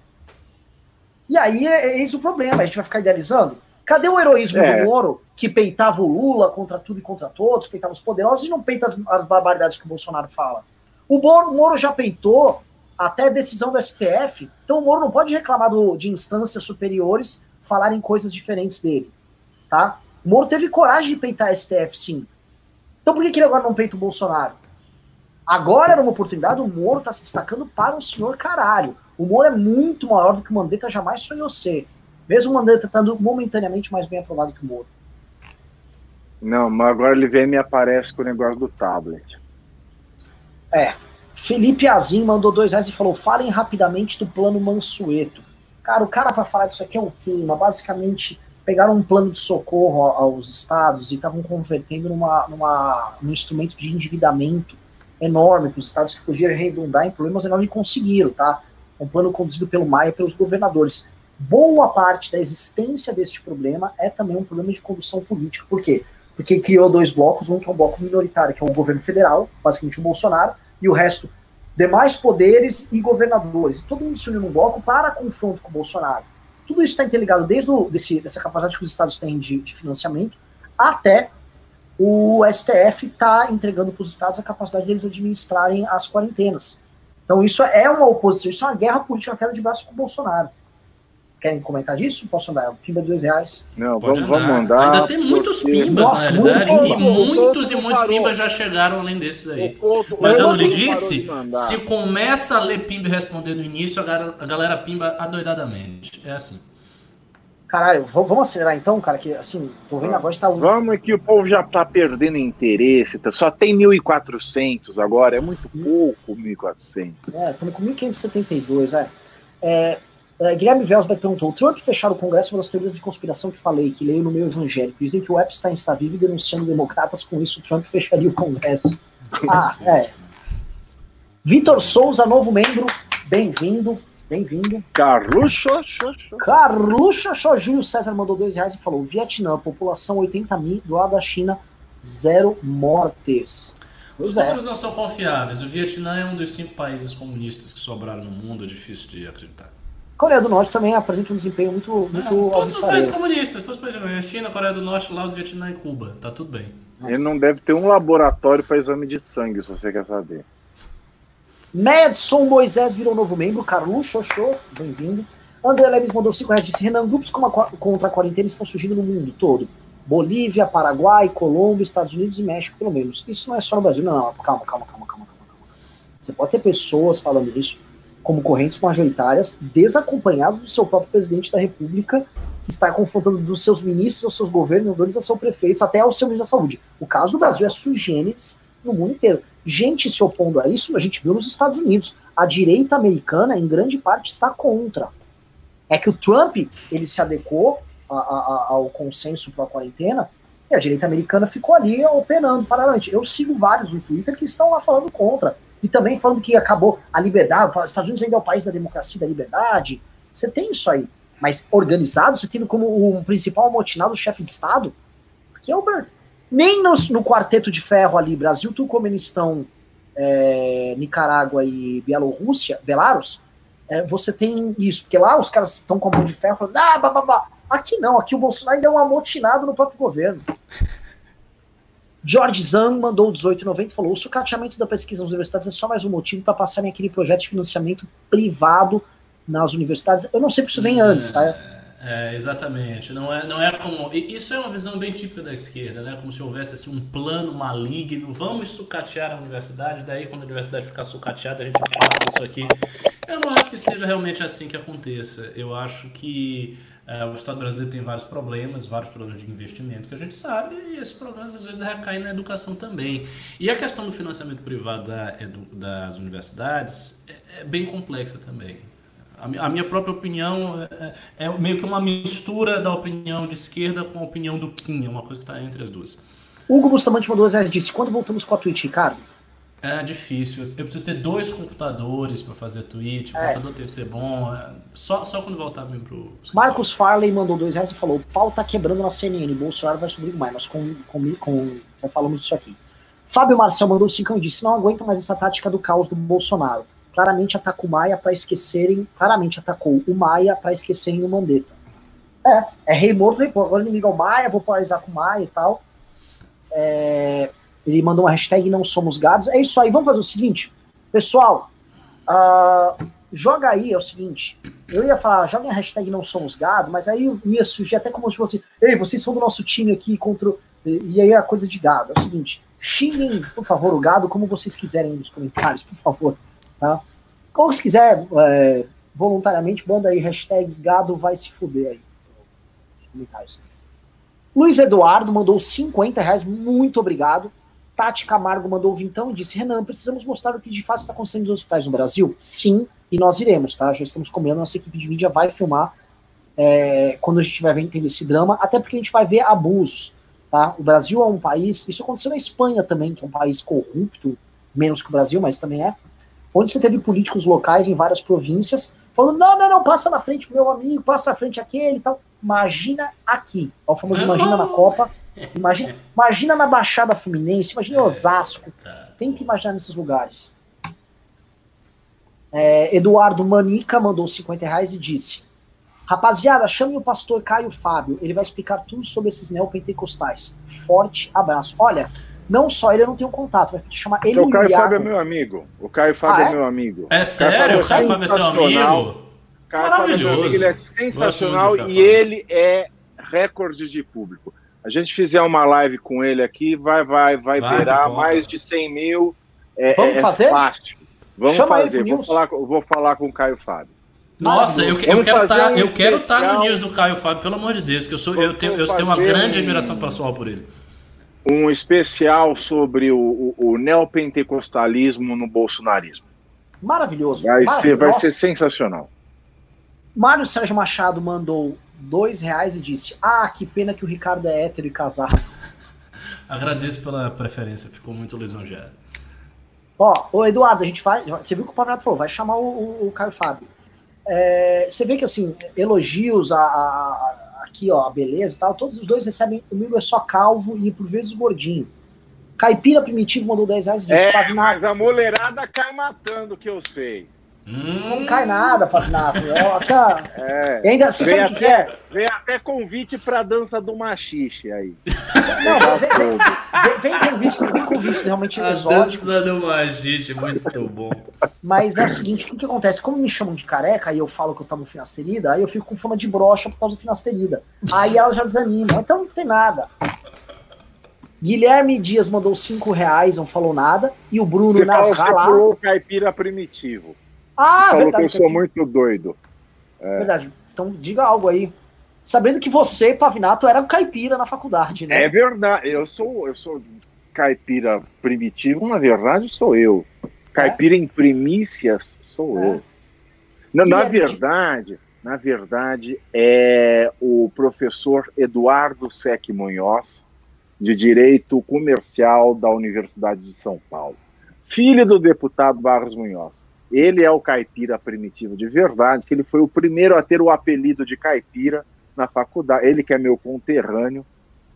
E aí é, é esse o problema. A gente vai ficar idealizando? Cadê o heroísmo é. do Moro, que peitava o Lula contra tudo e contra todos, peitava os poderosos e não peita as, as barbaridades que o Bolsonaro fala? O Moro, o Moro já peitou até decisão do STF, então o Moro não pode reclamar do, de instâncias superiores falarem coisas diferentes dele, tá? O Moro teve coragem de peitar a STF, sim. Então por que, que ele agora não peita o Bolsonaro? Agora era uma oportunidade, o Moro está se destacando para o senhor caralho. O Moro é muito maior do que o Mandetta jamais sonhou ser. Mesmo o Mandetta estando momentaneamente mais bem aprovado que o Moro. Não, mas agora ele vem e me aparece com o negócio do tablet. É. Felipe Azim mandou dois reais e falou: falem rapidamente do plano Mansueto. Cara, o cara para falar disso aqui é um clima. Basicamente, pegaram um plano de socorro aos estados e estavam convertendo numa, numa, num instrumento de endividamento enorme para os estados que podia redundar em problemas enormes e conseguiram, tá? Um plano conduzido pelo Maia e pelos governadores. Boa parte da existência deste problema é também um problema de condução política. Por quê? Porque criou dois blocos, um que é um bloco minoritário, que é o governo federal, basicamente o Bolsonaro, e o resto, demais poderes e governadores. Todo mundo se uniu num bloco para confronto com o Bolsonaro. Tudo isso está interligado desde o, desse, dessa capacidade que os estados têm de, de financiamento até o STF está entregando para os estados a capacidade deles administrarem as quarentenas. Então isso é uma oposição, isso é uma guerra política, uma queda de braço com o Bolsonaro. Querem comentar disso? Posso andar? Pimba de dois reais. Não, vamos, vamos mandar. Ainda tem muitos pimbas, Nossa, na. Muito e muitos e muitos pimbas já chegaram além desses aí. Mas eu não lhe disse, se começa a ler pimba e responder no início, a galera, a galera pimba adoidadamente. É assim. Caralho, vamos acelerar então, cara, que assim, tô vendo agora está... Vamos que o povo já tá perdendo interesse, tá? só tem 1.400 agora, é muito pouco 1.400. É, estamos com 1.572, é. é Uh, Guilherme Velsberg perguntou: o Trump fechar o Congresso das teorias de conspiração que falei, que leio no meu evangélico. Dizem que o Epstein está vivo e denunciando democratas, com isso o Trump fecharia o Congresso. Ah, é. Vitor Souza, novo membro, bem-vindo, bem-vindo. Carluxo, Carluxo, Júlio César mandou dois reais e falou: Vietnã, população 80 mil, do lado da China, zero mortes. Os é. números não são confiáveis. O Vietnã é um dos cinco países comunistas que sobraram no mundo, é difícil de acreditar. Coreia do Norte também apresenta um desempenho muito, muito não, Todos os países comunistas, todos os países China, Coreia do Norte, Laos, Vietnã e Cuba. Tá tudo bem. Ele não deve ter um laboratório para exame de sangue, se você quer saber. Madson Moisés virou novo membro. Carlos Xoxô, bem-vindo. André Leves mandou 5 reais. Disse: Renan, grupos como a, contra a quarentena estão surgindo no mundo todo. Bolívia, Paraguai, Colômbia, Estados Unidos e México, pelo menos. Isso não é só no Brasil. Não, não, calma, calma, calma, calma, calma. Você pode ter pessoas falando isso como correntes majoritárias, desacompanhadas do seu próprio presidente da República, que está confrontando dos seus ministros, aos seus governadores, aos seus prefeitos, até ao seu ministro da Saúde. O caso do Brasil é sui generis no mundo inteiro. Gente se opondo a isso, a gente viu nos Estados Unidos. A direita americana, em grande parte, está contra. É que o Trump ele se adequou a, a, ao consenso para a quarentena e a direita americana ficou ali operando paralelamente. Eu sigo vários no Twitter que estão lá falando contra. E também falando que acabou a liberdade, os Estados Unidos ainda é o país da democracia da liberdade. Você tem isso aí. Mas organizado, você tendo como o principal amotinado o chefe de Estado, que é o Bert. Nem no, no, quarteto de ferro ali, Brasil, Turcomenistão, é, Nicarágua e Bielorrússia, Belarus, é, você tem isso. Porque lá os caras estão com a mão de ferro falando, ah, babá. Aqui não, aqui o Bolsonaro ainda é um amotinado no próprio governo. George Zhang mandou 18,90 e falou: o sucateamento da pesquisa nas universidades é só mais um motivo para passarem aquele projeto de financiamento privado nas universidades. Eu não sei porque isso vem antes, tá? É, exatamente. Não é, não é como. Isso é uma visão bem típica da esquerda, né? Como se houvesse assim, um plano maligno. Vamos sucatear a universidade, daí quando a universidade ficar sucateada, a gente passa isso aqui. Eu não acho que seja realmente assim que aconteça. Eu acho que é, o Estado brasileiro tem vários problemas, vários problemas de investimento que a gente sabe, e esses problemas às vezes recaem na educação também. E a questão do financiamento privado da, das universidades é, é bem complexa também. A, minha própria opinião é, é, meio que uma mistura da opinião de esquerda com a opinião do Kim, é uma coisa que está entre as duas. Hugo Bustamante mandou as disse: quando voltamos com a Twitch, Ricardo? É difícil. Eu preciso ter dois computadores para fazer tweet. O é. computador tem que ser bom. É, só, só quando voltar mesmo pro. Marcos Farley mandou dois reais e falou: o pau tá quebrando na CNN. Bolsonaro vai subir mais. Nós com, com, com, já falamos disso aqui. Fábio Marcel mandou cinco e disse: não aguento mais essa tática do caos do Bolsonaro. Claramente atacou o Maia para esquecerem. Claramente atacou o Maia para esquecerem o Mandetta. É, é rei morto, rei morto. Agora inimigo é o Maia, vou polarizar com o Maia e tal. É, ele mandou uma hashtag não somos gados. É isso aí, vamos fazer o seguinte. Pessoal, uh, joga aí, é o seguinte. Eu ia falar, joga a hashtag não somos gado, mas aí ia surgir até como se fosse, ei, vocês são do nosso time aqui contra. E aí a coisa de gado. É o seguinte, Xinguem, por favor, o gado como vocês quiserem nos comentários, por favor. Tá? Ou se quiser, é, voluntariamente, manda aí hashtag gado vai se fuder aí. Comentários. Luiz Eduardo mandou 50 reais, muito obrigado. Tati Camargo mandou vintão e disse: Renan, precisamos mostrar o que de fato está acontecendo nos hospitais no Brasil? Sim, e nós iremos, tá? Já estamos comendo, nossa equipe de mídia vai filmar é, quando a gente estiver vendo esse drama, até porque a gente vai ver abusos, tá? O Brasil é um país, isso aconteceu na Espanha também, que é um país corrupto, menos que o Brasil, mas também é, onde você teve políticos locais em várias províncias falando: não, não, não, passa na frente meu amigo, passa na frente aquele e tal. Imagina aqui, ó, o famoso imagina na Copa, imagina, imagina na Baixada Fluminense, imagina em Osasco, tem que imaginar nesses lugares. É, Eduardo Manica mandou 50 reais e disse: Rapaziada, chame o pastor Caio Fábio, ele vai explicar tudo sobre esses neopentecostais. Forte abraço. Olha, não só ele eu não tenho contato, mas chamar ele O Caio Fábio é meu amigo. O Caio Fábio ah, é? é? meu amigo. É sério? O Caio Fábio é teu amigo? Caio Maravilhoso. Fábio é amigo, ele é sensacional e ele é recorde de público. A gente fizer uma live com ele aqui, vai, vai, vai, vai virar mais de 100 mil. É, Vamos é fazer? fácil. Vamos Chama fazer. Vou falar, vou falar com o Caio Fábio. Nossa, eu, eu quero estar tá, um eu quero estar tá no news do Caio Fábio, pelo amor de Deus, que eu sou eu tenho, eu tenho uma grande admiração pessoal por ele. Um especial sobre o, o, o neopentecostalismo no bolsonarismo. Maravilhoso. Vai, Maravilhoso. Ser, vai ser sensacional. Mário Sérgio Machado mandou dois reais e disse: Ah, que pena que o Ricardo é hétero e casado. Agradeço pela preferência, ficou muito lisonjeado. Ó, ô Eduardo, a gente vai. Você viu que o Pavinato falou, vai chamar o, o, o Caio Fábio. É, você vê que assim, elogios a, a, aqui, ó, a beleza e tal, todos os dois recebem. O meu é só calvo e por vezes gordinho. Caipira Primitivo mandou 10 reais. Disse, é, Pavinato. mas a mulherada cai matando, que eu sei. Hum. Não cai nada, Pavinato. É, e ainda, você vem, até, é? vem até convite pra dança do machixe aí. Não, vem, vem, vem, convite, vem convite realmente a exóticos. dança do machixe, muito bom. Mas é o seguinte, o que, que, acontece? Como me chamam de careca e eu falo que eu tomo finasterida, aí eu fico com fama de brocha por causa do finasterida. Aí ela já desanima. Então não tem nada. Guilherme Dias mandou 5 reais, não falou nada. E o Bruno Você Nasra lá. Você caipira primitivo. Ah, falou verdade, que eu sou muito doido. É. Verdade. Então diga algo aí. Sabendo que você, Pavinato, era caipira na faculdade, né? É verdade. Eu sou, eu sou caipira primitivo, na verdade sou eu. Caipira é? em primícias sou é. eu. Na, na verdade, na verdade, é o professor Eduardo Sec Munhoz, de Direito Comercial da Universidade de São Paulo. Filho do deputado Barros Munhoz. Ele é o caipira primitivo de verdade, que ele foi o primeiro a ter o apelido de caipira na faculdade. Ele que é meu conterrâneo,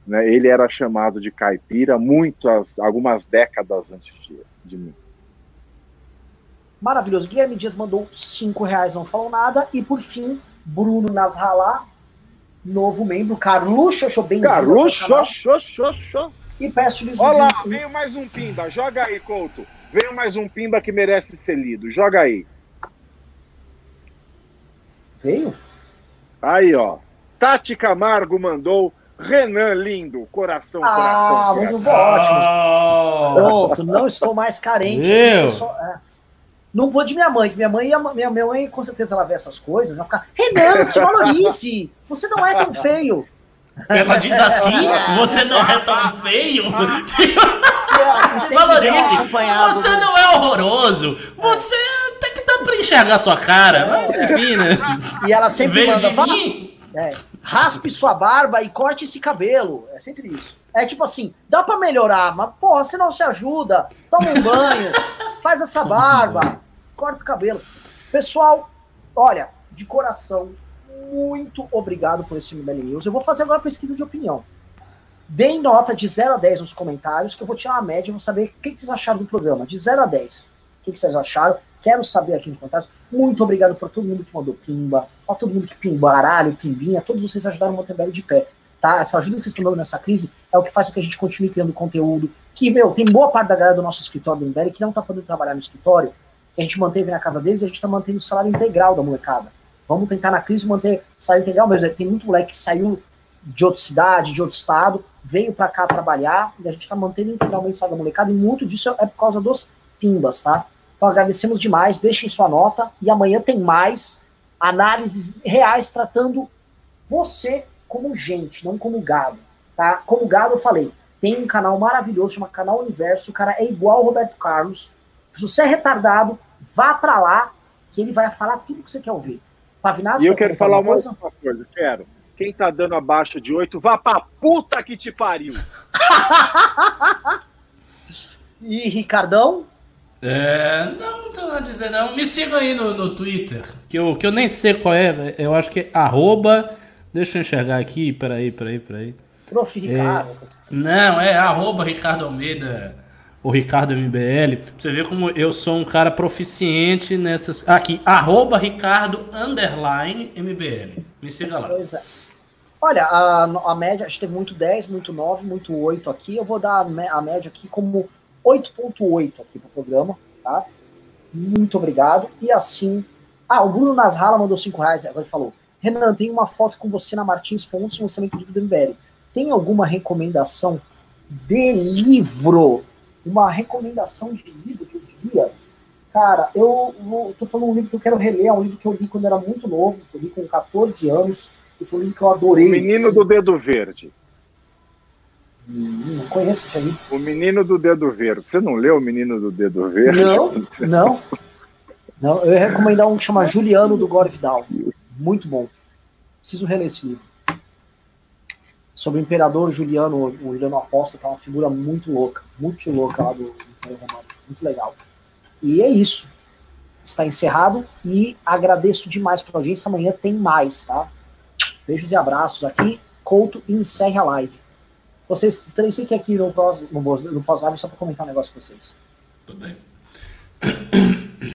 né, ele era chamado de caipira muitas, algumas décadas antes de, de mim. Maravilhoso. Guilherme Dias mandou cinco reais, não falou nada. E por fim, Bruno Nasrallah, novo membro. Carluxo, achou bem Carluxo, xô, xô. E peço-lhes Olá, veio mais um pimba. Joga aí, Couto. Veio mais um pimba que merece ser lido. Joga aí. Veio? Aí, ó. Tati Camargo mandou. Renan lindo, coração, ah, coração. Ah, muito ótimo. Oh. Pronto, não estou mais carente. Sou, é. Não vou de minha mãe, que minha mãe, minha, minha mãe, com certeza, ela vê essas coisas, ela fica, Renan, se valorize, você não é tão feio. Ela diz assim, você não é tão feio. se valorize. Você não é horroroso. Você tem que dar pra enxergar a sua cara. Mas enfim, né? E ela sempre Veio manda, de mim? É, raspe sua barba e corte esse cabelo. É sempre isso. É tipo assim, dá pra melhorar, mas porra, você não se ajuda. Toma um banho, faz essa barba, corta o cabelo. Pessoal, olha, de coração, muito obrigado por esse MBL News. Eu vou fazer agora uma pesquisa de opinião. Deem nota de 0 a 10 nos comentários, que eu vou tirar uma média e vou saber o que, vocês acharam do programa. De 0 a 10. O que, vocês acharam? Quero saber aqui nos comentários. Muito obrigado por todo mundo que mandou pimba, para todo mundo que pimbou, aralho, pimbinha. Todos vocês ajudaram o Montembello de pé. Tá? Essa ajuda que vocês estão dando nessa crise é o que faz com que a gente continue criando conteúdo. Que, meu, tem boa parte da galera do nosso escritório do MBL que não tá podendo trabalhar no escritório, a gente manteve na casa deles e a gente tá mantendo o salário integral da molecada. Vamos tentar na crise manter o salário integral, mas tem muito moleque que saiu de outra cidade, de outro estado, veio para cá trabalhar e a gente está mantendo integralmente a da molecada e muito disso é por causa dos pimbas, tá? Então agradecemos demais, deixem sua nota e amanhã tem mais análises reais tratando você como gente, não como gado, tá? Como gado eu falei, tem um canal maravilhoso, chama Canal Universo, o cara é igual ao Roberto Carlos. Se você é retardado, vá para lá que ele vai falar tudo que você quer ouvir. Pavinado, e eu quero falar uma coisa? uma coisa, quero. Quem tá dando abaixo de 8, vá pra puta que te pariu. e Ricardão? É, não, nada a dizer não. Me siga aí no, no Twitter, que eu, que eu nem sei qual é. Eu acho que é arroba. Deixa eu enxergar aqui, peraí, peraí, peraí. Prof. Ricardo. É, não, é arroba Ricardo Almeida, o Ricardo MBL. Você vê como eu sou um cara proficiente nessas. Aqui, arroba Ricardo underline MBL. Me siga lá. Pois é. Olha, a, a média, a gente teve muito 10, muito 9, muito 8 aqui. Eu vou dar a média aqui como 8.8 aqui pro programa, tá? Muito obrigado. E assim. Ah, o Bruno Nasrala mandou 5 reais, agora ele falou. Renan, tem uma foto com você na Martins Fontes, lançamento do MBL. Tem alguma recomendação de livro? Uma recomendação de livro que eu diria? Cara, eu, eu tô falando um livro que eu quero reler, é um livro que eu li quando era muito novo, eu li com 14 anos, que eu adorei. O Menino do Dedo Verde. Hum, não conheço esse aí. O Menino do Dedo Verde. Você não leu O Menino do Dedo Verde? Não, não. não eu ia recomendar um que chama Juliano do Gore Vidal. Muito bom. Preciso reler esse livro. Sobre o Imperador Juliano, o Juliano Aposta, que é uma figura muito louca. Muito louca lá do Império Romano. Muito legal. E é isso. Está encerrado e agradeço demais pela audiência. Amanhã tem mais, tá? Beijos e abraços aqui. Couto e encerre a live. Vocês, três que aqui no, no, no pós-live só para comentar um negócio com vocês. Tudo bem.